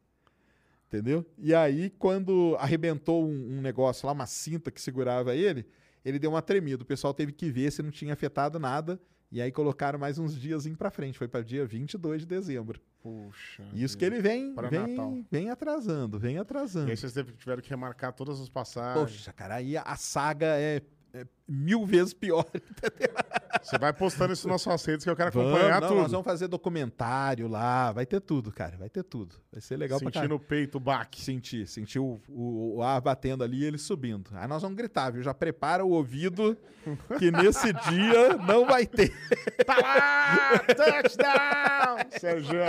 Entendeu? E aí, quando arrebentou um, um negócio lá, uma cinta que segurava ele, ele deu uma tremida. O pessoal teve que ver se não tinha afetado nada. E aí colocaram mais uns dias pra frente. Foi para dia 22 de dezembro. Puxa. Isso que ele vem, Para vem, Natal. vem atrasando, vem E atrasando. aí vocês tiveram que remarcar todas as passagens. Poxa, cara, aí a saga é, é mil vezes pior. *laughs* Você vai postando isso nas suas redes que eu quero Vamos, acompanhar não, tudo. Nós vamos fazer documentário lá, vai ter tudo, cara, vai ter tudo. Vai ser legal pra Sentindo caramba. o peito, o baque. Sentir, sentir o, o, o ar batendo ali e ele subindo. Aí nós vamos gritar, viu? Já prepara o ouvido que nesse dia não vai ter. *laughs* Tá lá! Touchdown! *laughs* Sérgio.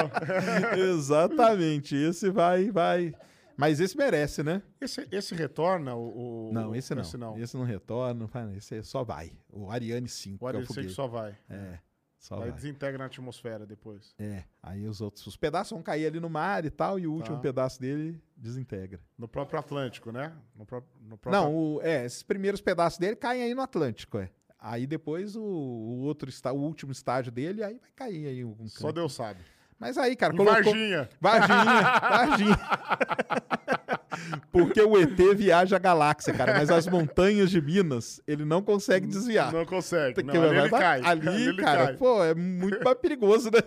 Exatamente, esse vai, vai. Mas esse merece, né? Esse, esse retorna o, o- Não, esse não. Esse não. Esse não retorna, esse só vai. O Ariane 5, O que é o Ariane sei que foguete. só vai. É, só Vai vai. desintegra na atmosfera depois. É, aí os outros, os pedaços vão cair ali no mar e tal, e o último Tá. pedaço dele desintegra. No próprio Atlântico, né? No, pró- no próprio... Não, o- é, esses primeiros pedaços dele caem aí no Atlântico, é. Aí depois o, o outro está, o último estágio dele, aí vai cair aí um Só. Deus sabe. Mas aí, cara, colocou Varginha. Varginha, *laughs* Varginha. Porque o ET viaja a galáxia, cara, mas as montanhas de Minas, ele não consegue desviar. Não consegue. Porque Não, ali vai- ele cai. Ali, ele cara, cai. pô, é muito mais perigoso, né?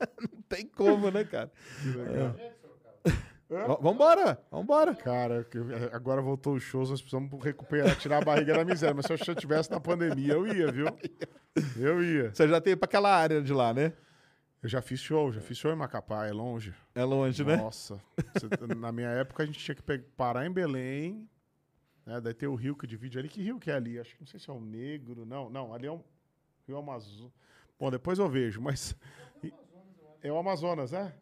*laughs* Não tem como, né, cara? É. V- Vambora, vambora. Cara, que- agora voltou os shows, nós precisamos recuperar, tirar a barriga da miséria. Mas se eu já estivesse na pandemia, eu ia, viu? *laughs* Eu ia. Você já tem pra aquela área de lá, né? Eu já fiz show, já fiz show em Macapá, é longe. É longe, né? Nossa. Você- na minha época a gente tinha que parar em Belém, né? Daí tem o rio que divide ali. Que rio que é ali? Acho que não sei se é o Negro. Não, não, ali é um rio Amazonas. Bom, depois eu vejo, mas. É o Amazonas, né?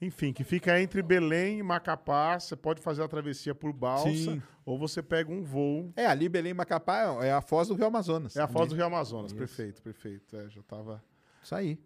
Enfim, que fica entre Belém e Macapá. Você pode fazer a travessia por balsa Sim. ou você pega um voo. É, ali Belém e Macapá é a foz do Rio Amazonas. É a foz do Ali. Rio Amazonas. Isso. Perfeito, perfeito. É, já tava. Isso aí.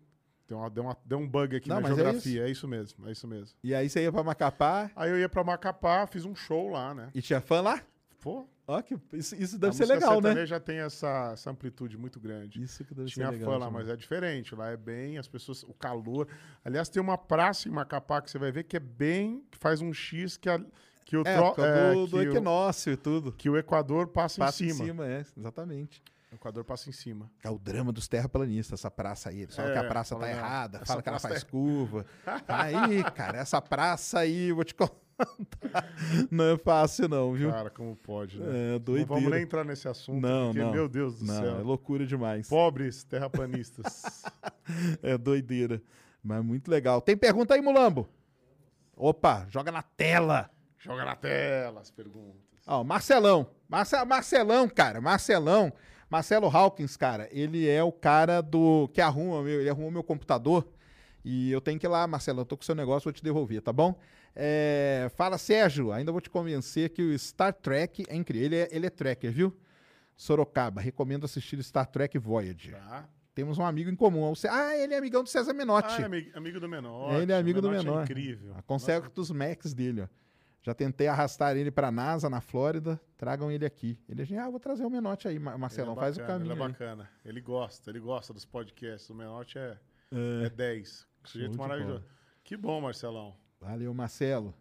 Deu, uma- deu, uma- deu um bug aqui Não, na mas é geografia. É isso. mesmo, é isso mesmo. E aí você ia pra Macapá Aí eu ia pra Macapá, fiz um show lá, né? e tinha fã lá? Pô, Ó, que isso, isso a deve ser música legal, né? sertaneja tem essa, essa amplitude muito grande. Isso que deve Tinha ser legal. fã lá, demais. mas é diferente. Lá é bem, as pessoas, o calor. Aliás, tem uma praça em Macapá que você vai ver que é bem, que faz um X que, a, que o É, tro- por causa é, do, que o- equinócio e tudo. que o Equador passa, Passa em cima. é, exatamente. O Equador passa em cima. É o drama dos terraplanistas, essa praça aí. Eles falam É, que a praça tá não, errada, fala que ela faz é- curva. *laughs* Aí, cara, essa praça aí, vou te *laughs* contar. Não é fácil, não, viu? Cara, como pode, né? É, Não doideira. vamos nem entrar nesse assunto, Não, porque, não. meu Deus do Não, céu. é loucura demais. Pobres terraplanistas. *laughs* É doideira. Mas muito legal. Tem pergunta aí, Mulambo? Opa, joga na tela. Joga na tela as perguntas. Ó, Marcelão. Marce- Marcelão, cara. Marcelão. Marcelo Hawkins, cara. Ele é o cara do que arruma meu, ele arrumou meu computador. E eu tenho que ir lá, Marcelão. Eu tô com seu negócio, vou te devolver, tá bom? É, fala, Sérgio. Ainda vou te convencer que o Star Trek é incrível. Ele é, ele é tracker, viu? Sorocaba. Recomendo assistir Star Trek Voyager. Tá? Temos um amigo em comum. Ah, ele é amigão do César Menotti. Ah, é ami- amigo do menor. Ele é amigo do Menotti. É incrível. Aconselho dos Macs dele, ó. Já tentei arrastar ele pra NASA, na Flórida. Tragam ele aqui. Ele disse, ah, vou trazer o Menotti aí, Ma- Marcelão. É faz o caminho Ele é aí. bacana. Ele gosta, ele gosta dos podcasts. O Menotti é, É. é 10. Sujeito maravilhoso. bola. Que bom, Marcelão. Valeu, Marcelo.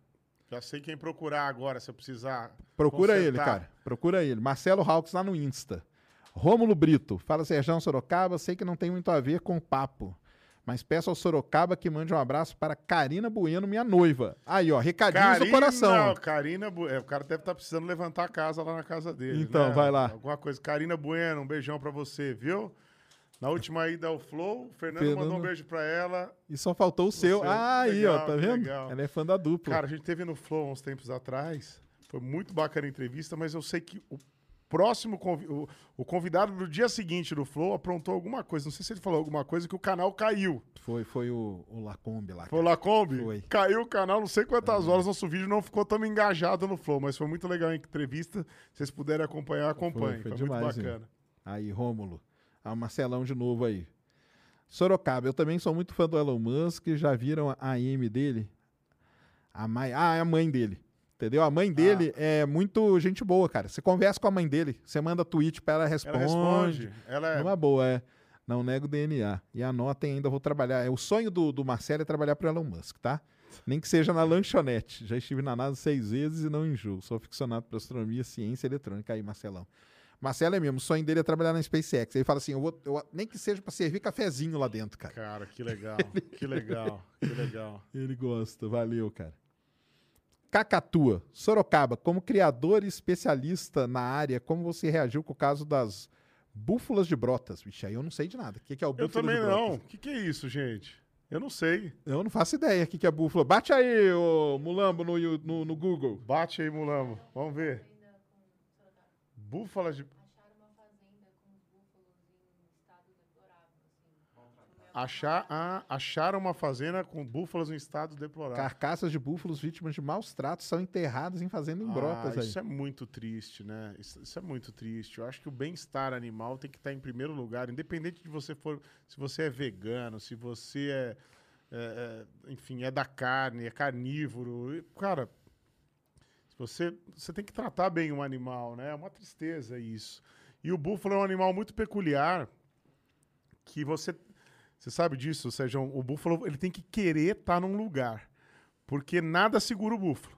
Já sei quem procurar agora, se eu precisar. Procura consertar. ele, cara. Procura ele. Marcelo Hawks lá no Insta. Rômulo Brito. Fala, Serjão Sorocaba. Sei que não tem muito a ver com o papo. Mas peço ao Sorocaba que mande um abraço para Karina Bueno, minha noiva. Aí, ó, recadinhos do coração. Karina, Bu- é, o cara deve estar precisando levantar a casa lá na casa dele. Então, né? vai lá. Alguma coisa. Karina Bueno, um beijão pra você, viu? Na última ida ao Flow, o Fernando, Fernando- mandou um beijo pra ela. E só faltou o seu. seu. Ah, aí, Legal, ó, tá vendo? legal. Ela é fã da dupla. Cara, a gente teve no Flow uns tempos atrás. Foi muito bacana a entrevista, mas eu sei que o próximo o, o convidado do dia seguinte do Flow aprontou alguma coisa. Não sei se ele falou alguma coisa que o canal caiu. Foi, foi o, o Lacombe lá. Foi o Lacombe? Foi. Caiu o canal, não sei quantas horas. Nosso vídeo não ficou tão engajado no Flow, mas foi muito legal a entrevista. Se vocês puderem acompanhar, acompanhem. Foi, foi muito demais, hein? bacana. Aí, Rômulo. Ah, o Marcelão de novo aí. Sorocaba, eu também sou muito fã do Elon Musk. Já viram a AM dele? A mãe, ah, é a mãe dele. Entendeu? A mãe dele Ah. é muito gente boa, cara. Você conversa com a mãe dele, você manda tweet pra ela, responde. Ela responde. Ela é. Numa boa, é. Não nego o DNA. E anotem ainda, vou trabalhar. É, o sonho do, do Marcelo é trabalhar para Elon Musk, tá? Nem que seja na lanchonete. Já estive na NASA seis vezes e não enjoo. Sou ficcionado por astronomia, ciência e eletrônica. Aí, Marcelão. Marcelo é mesmo, o sonho dele é trabalhar na SpaceX. Ele fala assim: eu vou, eu- nem que seja para servir cafezinho lá dentro, cara. Cara, que legal. que legal. Que legal. *laughs* Ele gosta, valeu, cara. Cacatua, Sorocaba, como criador e especialista na área, como você reagiu com o caso das búfalas de brotas? Vixe, aí eu não sei de nada. O que que é o Eu búfalo também de brotas? não. O que, que é isso, gente? Eu não sei. Eu não faço ideia o que que é búfala. Bate aí, ô Mulambo, no, no, no Google. Bate aí, Mulambo. Vamos ver. Búfalas de. Achar, ah, acharam uma fazenda com búfalas em estado deplorável. Carcaças de búfalos vítimas de maus tratos são enterradas em fazenda em brotas Ah, aí. isso é muito triste, né? Isso, isso é muito triste. Eu acho que o bem-estar animal tem que estar em primeiro lugar, independente de você for, se você é vegano, se você é, é, é, enfim, é da carne, é carnívoro. Cara, se você, você tem que tratar bem o animal, né? É uma tristeza isso. E o búfalo é um animal muito peculiar que você você sabe disso, Sérgio? O búfalo ele tem que querer estar num lugar, porque nada segura o búfalo.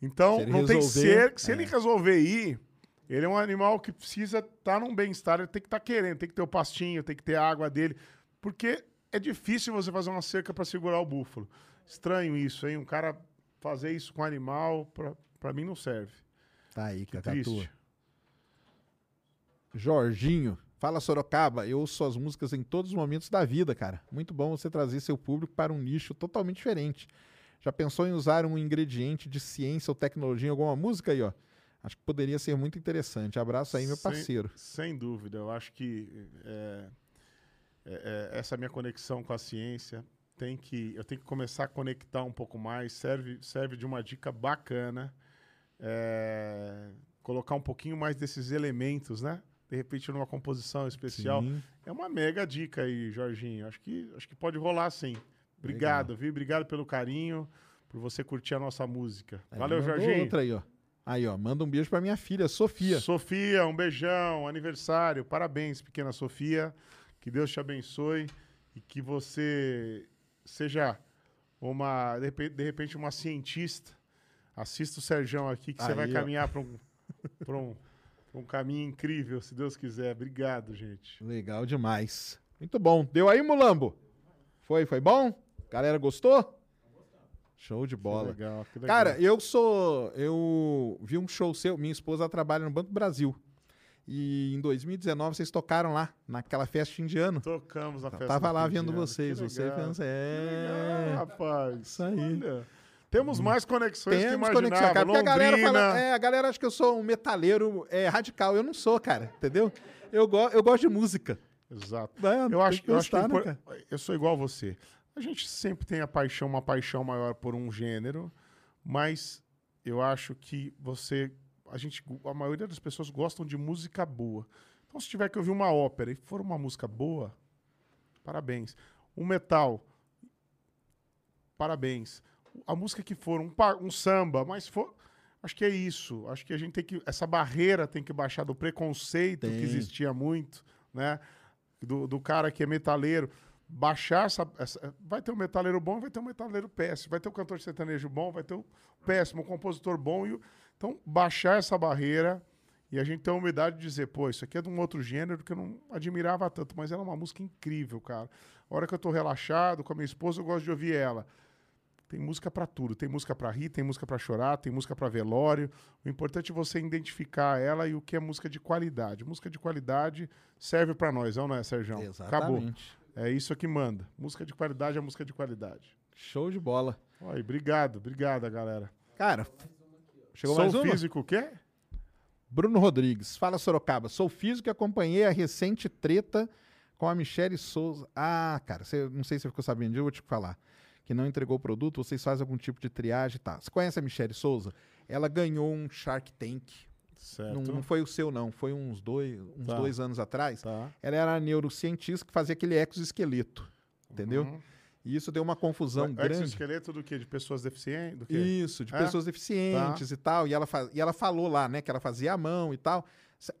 Então, Se não tem resolver, ser. Se é. ele resolver ir, ele é um animal que precisa estar num bem-estar, ele tem que estar querendo, tem que ter o pastinho, tem que ter a água dele. Porque é difícil você fazer uma cerca para segurar o búfalo. Estranho isso, hein? Um cara fazer isso com animal, pra, pra mim não serve. Tá aí, Que Cacatua. Jorginho, fala Sorocaba, eu ouço suas músicas em todos os momentos da vida, cara. Muito bom você trazer seu público para um nicho totalmente diferente. Já pensou em usar um ingrediente de ciência ou tecnologia em alguma música aí, ó? Acho que poderia ser muito interessante. Abraço aí, meu Sem- parceiro. Sem, dúvida. Eu acho que é, é, é, essa minha conexão com a ciência tem que. Eu tenho que começar a conectar um pouco mais. Serve, serve de uma dica bacana. é, colocar um pouquinho mais desses elementos, né? De repente, numa composição especial. Sim. É uma mega dica aí, Jorginho. Acho que, acho que pode rolar sim. Obrigado, viu? Obrigado pelo carinho, por você curtir a nossa música. Aí Valeu, Jorginho. outra aí, ó. Aí, ó, manda um beijo pra minha filha, Sofia. Sofia, um beijão, aniversário, parabéns, pequena Sofia. Que Deus te abençoe e que você seja uma, de repente, de repente uma cientista. Assista o Serjão aqui, que você Aí, vai ó. caminhar para um, pra um, um caminho incrível, se Deus quiser. Obrigado, gente. Legal demais. Muito bom. Deu aí, Mulambo? Foi, foi bom? Galera gostou? Show de bola. legal, que legal. Cara, eu sou. Eu vi um show seu. Minha esposa trabalha no Banco do Brasil. E em 2019 vocês tocaram lá, naquela festa indiana. Tocamos na festa. Tava lá vendo vocês. Que Você. Que É. rapaz. Isso aí. Olha, temos mais conexões que Temos imaginava. conexão, cara. Porque a galera fala. É, a galera acha que eu sou um metaleiro é, radical. Eu não sou, cara. Entendeu? Eu, go eu gosto de música. Exato. É, eu acho que eu acho que né, eu sou igual a você. A gente sempre tem a paixão, uma paixão maior por um gênero, mas eu acho que você, a gente, a maioria das pessoas gostam de música boa. Então, se tiver que ouvir uma ópera e for uma música boa, parabéns. Um metal, parabéns. A música que for um, um samba, mas for, acho que é isso. Acho que a gente tem que essa barreira tem que baixar do preconceito que Tem. existia muito, né? Do, do cara que é metaleiro. Baixar essa, essa- Vai ter um metaleiro bom e vai ter um metaleiro péssimo. Vai ter um cantor sertanejo bom, vai ter um péssimo, um compositor bom. E, então, baixar essa barreira E a gente tem a humildade de dizer, pô, isso aqui é de um outro gênero que eu não admirava tanto, mas ela é uma música incrível, cara. A hora que eu tô relaxado com a minha esposa, eu gosto de ouvir ela. Tem música pra tudo, tem música pra rir, tem música pra chorar, tem música pra velório. O importante é você identificar ela e o que é música de qualidade. Música de qualidade serve pra nós, não é, Sérgio? Acabou. Exatamente. É isso que manda. Música de qualidade é música de qualidade. Show de bola. Oi, obrigado, obrigado, galera. Cara, chegou Sou mais uma? físico, o quê? Bruno Rodrigues, fala Sorocaba. Sou físico e acompanhei a recente treta com a Michele Souza. Ah, cara, você, não sei se você ficou sabendo disso, eu vou te falar. Que não entregou o produto, vocês fazem algum tipo de triagem e tá. Você conhece a Michele Souza? Ela ganhou um Shark Tank. Certo. Não, não foi o seu, não. Foi uns dois, uns Tá. dois anos atrás. Tá. Ela era neurocientista que fazia aquele exoesqueleto. Entendeu? Uhum. E isso deu uma confusão O grande. Exoesqueleto do quê? De pessoas deficientes? Do quê? Isso, de É? pessoas deficientes e tal. E ela, e ela falou lá, né, que ela fazia a mão e tal.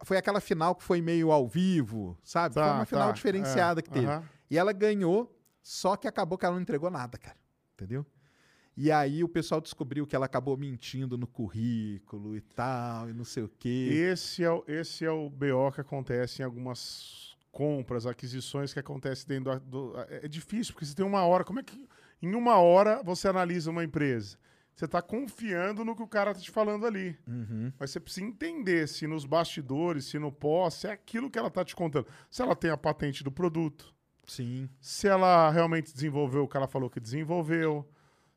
Foi aquela final que foi meio ao vivo, sabe? Tá, foi uma final tá, diferenciada é, que teve. aham. E ela ganhou, só que acabou que ela não entregou nada, cara. Entendeu? E aí o pessoal descobriu que ela acabou mentindo no currículo e tal, e não sei o quê. Esse é, o, esse é o BO que acontece em algumas compras, aquisições que acontecem dentro do. É é difícil, porque você tem uma hora. Como é que. Em uma hora você analisa uma empresa? Você está confiando no que o cara está te falando ali. Uhum. Mas você precisa entender se nos bastidores, se no pós, se é aquilo que ela está te contando. Se ela tem a patente do produto. Sim. Se ela realmente desenvolveu o que ela falou que desenvolveu.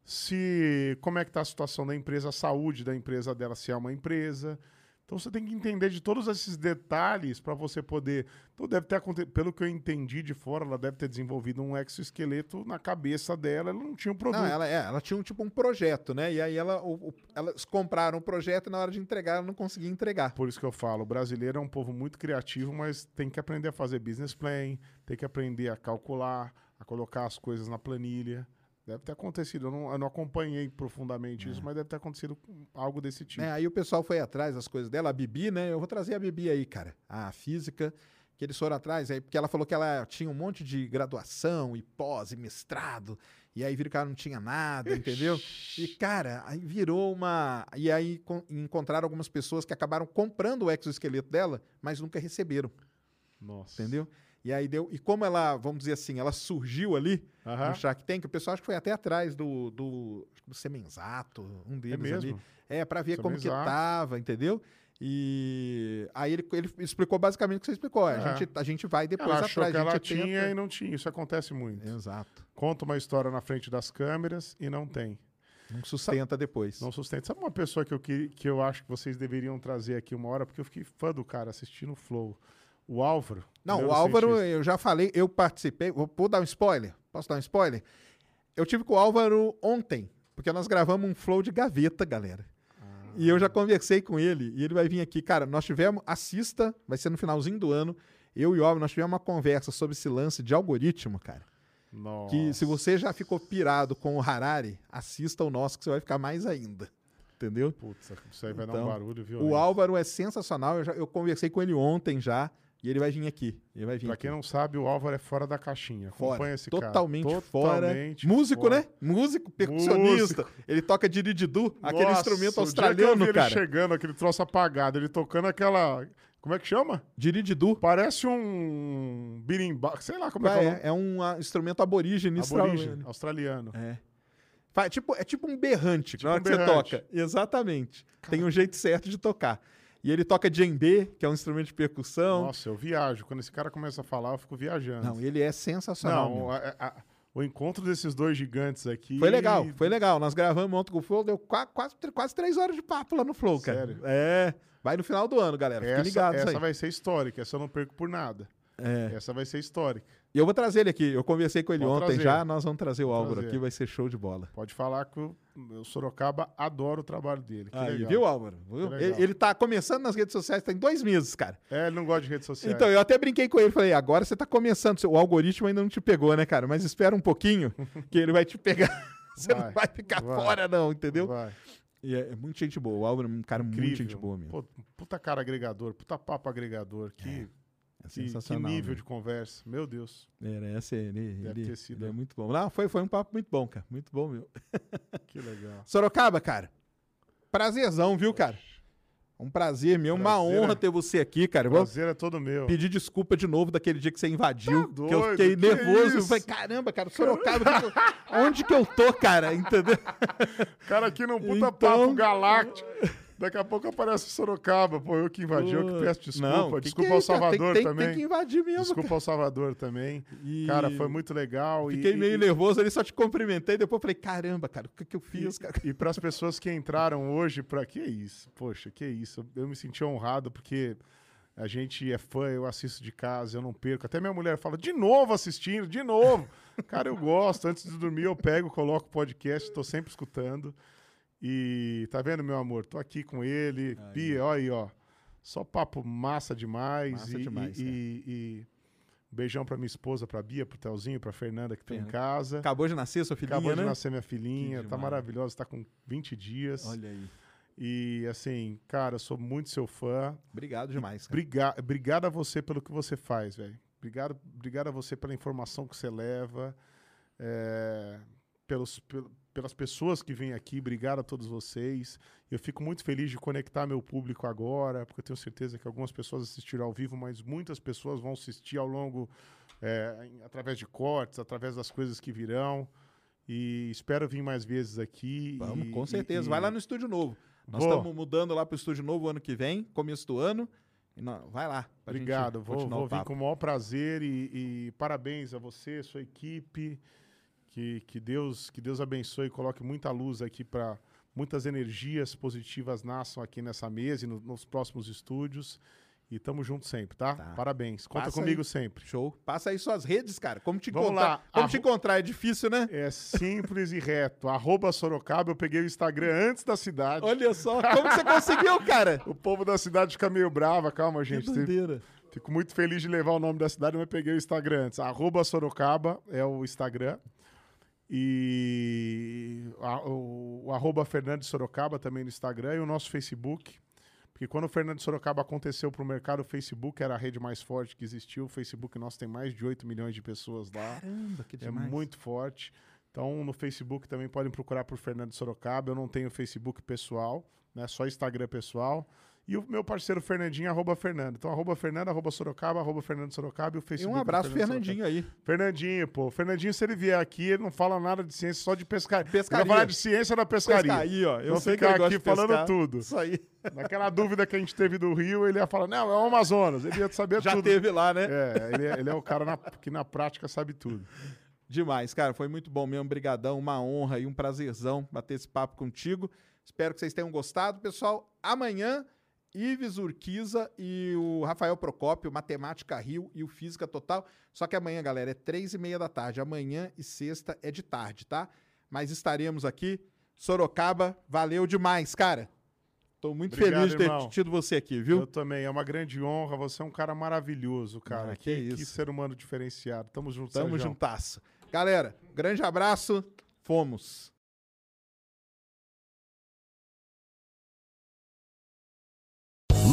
Se como é que está a situação da empresa, a saúde da empresa dela, se é uma empresa. Então você tem que entender de todos esses detalhes para você poder. Então deve ter acontecido, pelo que eu entendi de fora, ela deve ter desenvolvido um exoesqueleto na cabeça dela, ela não tinha um produto. Não, ela, é, ela tinha um, tipo um projeto, né? E aí ela, o- o- elas compraram o projeto e na hora de entregar ela não conseguia entregar. Por isso que eu falo, o brasileiro é um povo muito criativo, mas tem que aprender a fazer business plan, tem que aprender a calcular, a colocar as coisas na planilha. Deve ter acontecido, eu não, eu não acompanhei profundamente isso, mas deve ter acontecido algo desse tipo. É, aí o pessoal foi atrás das coisas dela, a Bibi, né? Eu vou trazer a Bibi aí, cara. A física, que eles foram atrás, aí, porque ela falou que ela tinha um monte de graduação e pós e mestrado, e aí viram que ela não tinha nada, entendeu? E, cara, aí virou uma. E aí con- encontraram algumas pessoas que acabaram comprando o exoesqueleto dela, mas nunca receberam, Nossa. entendeu? E aí deu. E como ela, vamos dizer assim, ela surgiu ali Aham. no Shark Tank, o pessoal acho que foi até atrás do, do, do Semenzato, um deles ali. mesmo? É, pra ver como que Semenzato. tava, entendeu? E aí ele, ele explicou basicamente o que você explicou. A, É. gente, a gente vai depois Ela achou atrás, que a ela tinha tenta- e não tinha. Isso acontece muito. Exato. Conta uma história na frente das câmeras e não tem. Não sustenta depois. Não sustenta. Sabe uma pessoa que eu, que, que eu acho que vocês deveriam trazer aqui uma hora, porque eu fiquei fã do cara assistindo o Flow. O Álvaro. Não, o neurocientista. Álvaro, eu já falei, eu participei. Vou, vou dar um spoiler? Posso dar um spoiler? Eu tive com o Álvaro ontem, porque nós gravamos um flow de gaveta, galera. E eu já conversei com ele, e ele vai vir aqui. Cara, nós tivemos, assista, vai ser no finalzinho do ano. Eu e o Álvaro, nós tivemos uma conversa sobre esse lance de algoritmo, cara. Nossa. Que se você já ficou pirado com o Harari, assista o nosso, que você vai ficar mais ainda. Entendeu? Putz, isso aí vai dar Então, um barulho, viu? O Álvaro é sensacional. Eu, já- eu conversei com ele ontem já. E ele vai vir aqui. Ele vai vir Pra aqui. quem não sabe, o Álvaro é fora da caixinha. Fora. Acompanha esse Totalmente cara. fora. Totalmente Músico, fora. né? Músico, percussionista. Músico. Ele toca dirididu, aquele Nossa, instrumento o dia australiano, cara. Ele chegando, aquele troço apagado, ele tocando aquela. Como é que chama? Dirididu. Parece um birimba, sei lá como é, que é, é, é um ah, instrumento aborígene. Aborígene, australiano. australiano. É. Tipo, é tipo um berrante na hora um que você berrante. toca. Exatamente. Tem um jeito certo de tocar. E ele toca djembe, que é um instrumento de percussão. Nossa, eu viajo. Quando esse cara começa a falar, eu fico viajando. Não, ele é sensacional. Não, a- a- o encontro desses dois gigantes aqui. Foi legal, foi legal. Nós gravamos ontem com o Flow, deu qua- quase, quase três horas de papo lá no Flow, cara. Sério? É. Vai no final do ano, galera. Fiquem Essa, ligados essa aí. vai ser histórica, essa eu não perco por nada. É. Essa vai ser histórica. E eu vou trazer ele aqui. Eu conversei com ele Pode ontem trazer. já. Nós vamos trazer o Álvaro trazer. aqui, vai ser show de bola. Pode falar que o, Sorocaba adora o trabalho dele. Que Aí, legal. viu, Álvaro? Ele, ele tá começando nas redes sociais, tem dois meses, cara. É, ele não gosta de redes sociais. Então, eu até brinquei com ele, falei, agora você tá começando, o algoritmo ainda não te pegou, né, cara? Mas espera um pouquinho, *laughs* que ele vai te pegar. *laughs* Você não Vai, vai ficar vai. fora, não, entendeu? Vai. E é, é muito gente boa. O Álvaro é um cara muito Incrível. gente boa, mesmo. Pô, puta cara agregador, puta papo agregador. Que, É que, que sensacional. nível né? de conversa. Meu Deus. Merece, ele, Deve ele, ter sido. ele é muito bom. Não, foi, foi um papo muito bom, cara. Muito bom, meu. *laughs* Que legal. Sorocaba, cara. Prazerzão, viu, cara? Um prazer meu, uma Prazer honra é- ter você aqui, cara. Vou prazer é todo meu. pedir desculpa de novo daquele dia que você invadiu. Tá que eu doido, fiquei que nervoso. Eu falei, caramba, cara, Sorocaba, que que onde que eu tô, cara? *laughs* Entendeu? Cara aqui num puta Então- papo galáctico. Daqui a pouco aparece o Sorocaba. Pô, eu que invadi, eu que peço desculpa. Não, que desculpa que é ao cara? Salvador tem, tem, também. Tem que invadir mesmo. Desculpa ao Salvador também. E- Cara, foi muito legal. Fiquei e- meio e- nervoso ali, só te cumprimentei. Depois falei, caramba, cara, o que, que eu fiz, cara? E para as pessoas que entraram hoje, para que isso? Poxa, que isso? Eu me senti honrado porque a gente é fã, eu assisto de casa, eu não perco. Até minha mulher fala, de novo assistindo, de novo. Cara, eu gosto. Antes de dormir, eu pego, coloco o podcast, estou sempre escutando. E tá vendo, meu amor? Tô aqui com ele. Bia, olha aí, ó. Só papo massa demais. Massa e, demais, e, e- e beijão pra minha esposa, pra Bia, pro Telzinho, pra Fernanda que tá em Fernanda. casa. Acabou de nascer sua filhinha, Acabou de né? nascer minha filhinha, Que tá demais. maravilhosa, tá com 20 dias. Olha aí. E assim, cara, sou muito seu fã. Obrigado demais. Briga obrigado a você pelo que você faz, velho. Obrigado, obrigado a você pela informação que você leva, é, pelos, pel- pelas pessoas que vêm aqui. Obrigado a todos vocês. Eu fico muito feliz de conectar meu público agora, porque eu tenho certeza que algumas pessoas assistiram ao vivo, mas muitas pessoas vão assistir ao longo, é, através de cortes, através das coisas que virão. E espero vir mais vezes aqui. Vamos, e- com certeza. e- Vai lá no estúdio novo. Nós estamos mudando lá pro estúdio novo ano que vem, começo do ano. Não, vai lá. Obrigado, vou, vou o vir com o maior prazer e, e parabéns a você, sua equipe. Que, que, Deus, que Deus abençoe e coloque muita luz aqui para muitas energias positivas nasçam aqui nessa mesa e no- nos próximos estúdios. E tamo junto sempre, tá? Parabéns. Conta Passa comigo aí. sempre. Show. Passa aí suas redes, cara. Como te Vamos encontrar? lá. Como Arro- te encontrar? É difícil, né? É simples e reto. Arroba Sorocaba, eu peguei o Instagram antes da cidade. Olha só, como você conseguiu, cara? *laughs* O povo da cidade fica meio brava, calma, gente. doideira. Fico muito feliz de levar o nome da cidade, mas peguei o Instagram antes. Arroba Sorocaba é o Instagram. E a- o, o arroba Fernandes Sorocaba também no Instagram e o nosso Facebook. Porque quando o Fernandes Sorocaba aconteceu para o mercado, o Facebook era a rede mais forte que existiu. O Facebook nosso tem mais de 8 milhões de pessoas lá. Caramba, que É demais. muito forte. Então, no Facebook também podem procurar por Fernando Sorocaba. Eu não tenho Facebook pessoal, né? Só Instagram pessoal. E o meu parceiro Fernandinho, arroba Fernando. Então, arroba Fernando, arroba Sorocaba, arroba Fernando Sorocaba e o E Facebook. um do abraço, Fernandinho Sorocaba. aí. Fernandinho, pô. Fernandinho, se ele vier aqui, ele não fala nada de ciência, só de pescaria. Pescaria. Ele vai falar de ciência da pescaria. Pescaria, ó. Eu Vou sei que ficar ele gosta aqui de pescar. falando tudo. Isso aí. Naquela dúvida que a gente teve do Rio, ele ia falar, não, é o Amazonas. Ele ia saber Já tudo. teve lá, né? É, ele é, ele é o cara na- que na prática sabe tudo. Demais, cara. Foi muito bom mesmo. Brigadão, uma honra e um prazerzão bater esse papo contigo. Espero que vocês tenham gostado. Pessoal, amanhã, Ives Urquiza e o Rafael Procópio, Matemática Rio e o Física Total. Só que amanhã, galera, é três e meia da tarde. Amanhã e sexta é de tarde, tá? Mas estaremos aqui. Sorocaba, valeu demais, cara. Tô muito Obrigado, feliz de ter irmão. tido você aqui, viu? Eu também, é uma grande honra. Você é um cara maravilhoso, cara. Ah, que que, que isso. ser humano diferenciado. Tamo junto, Tamo Sérgio. juntasso. Galera, grande abraço. Fomos.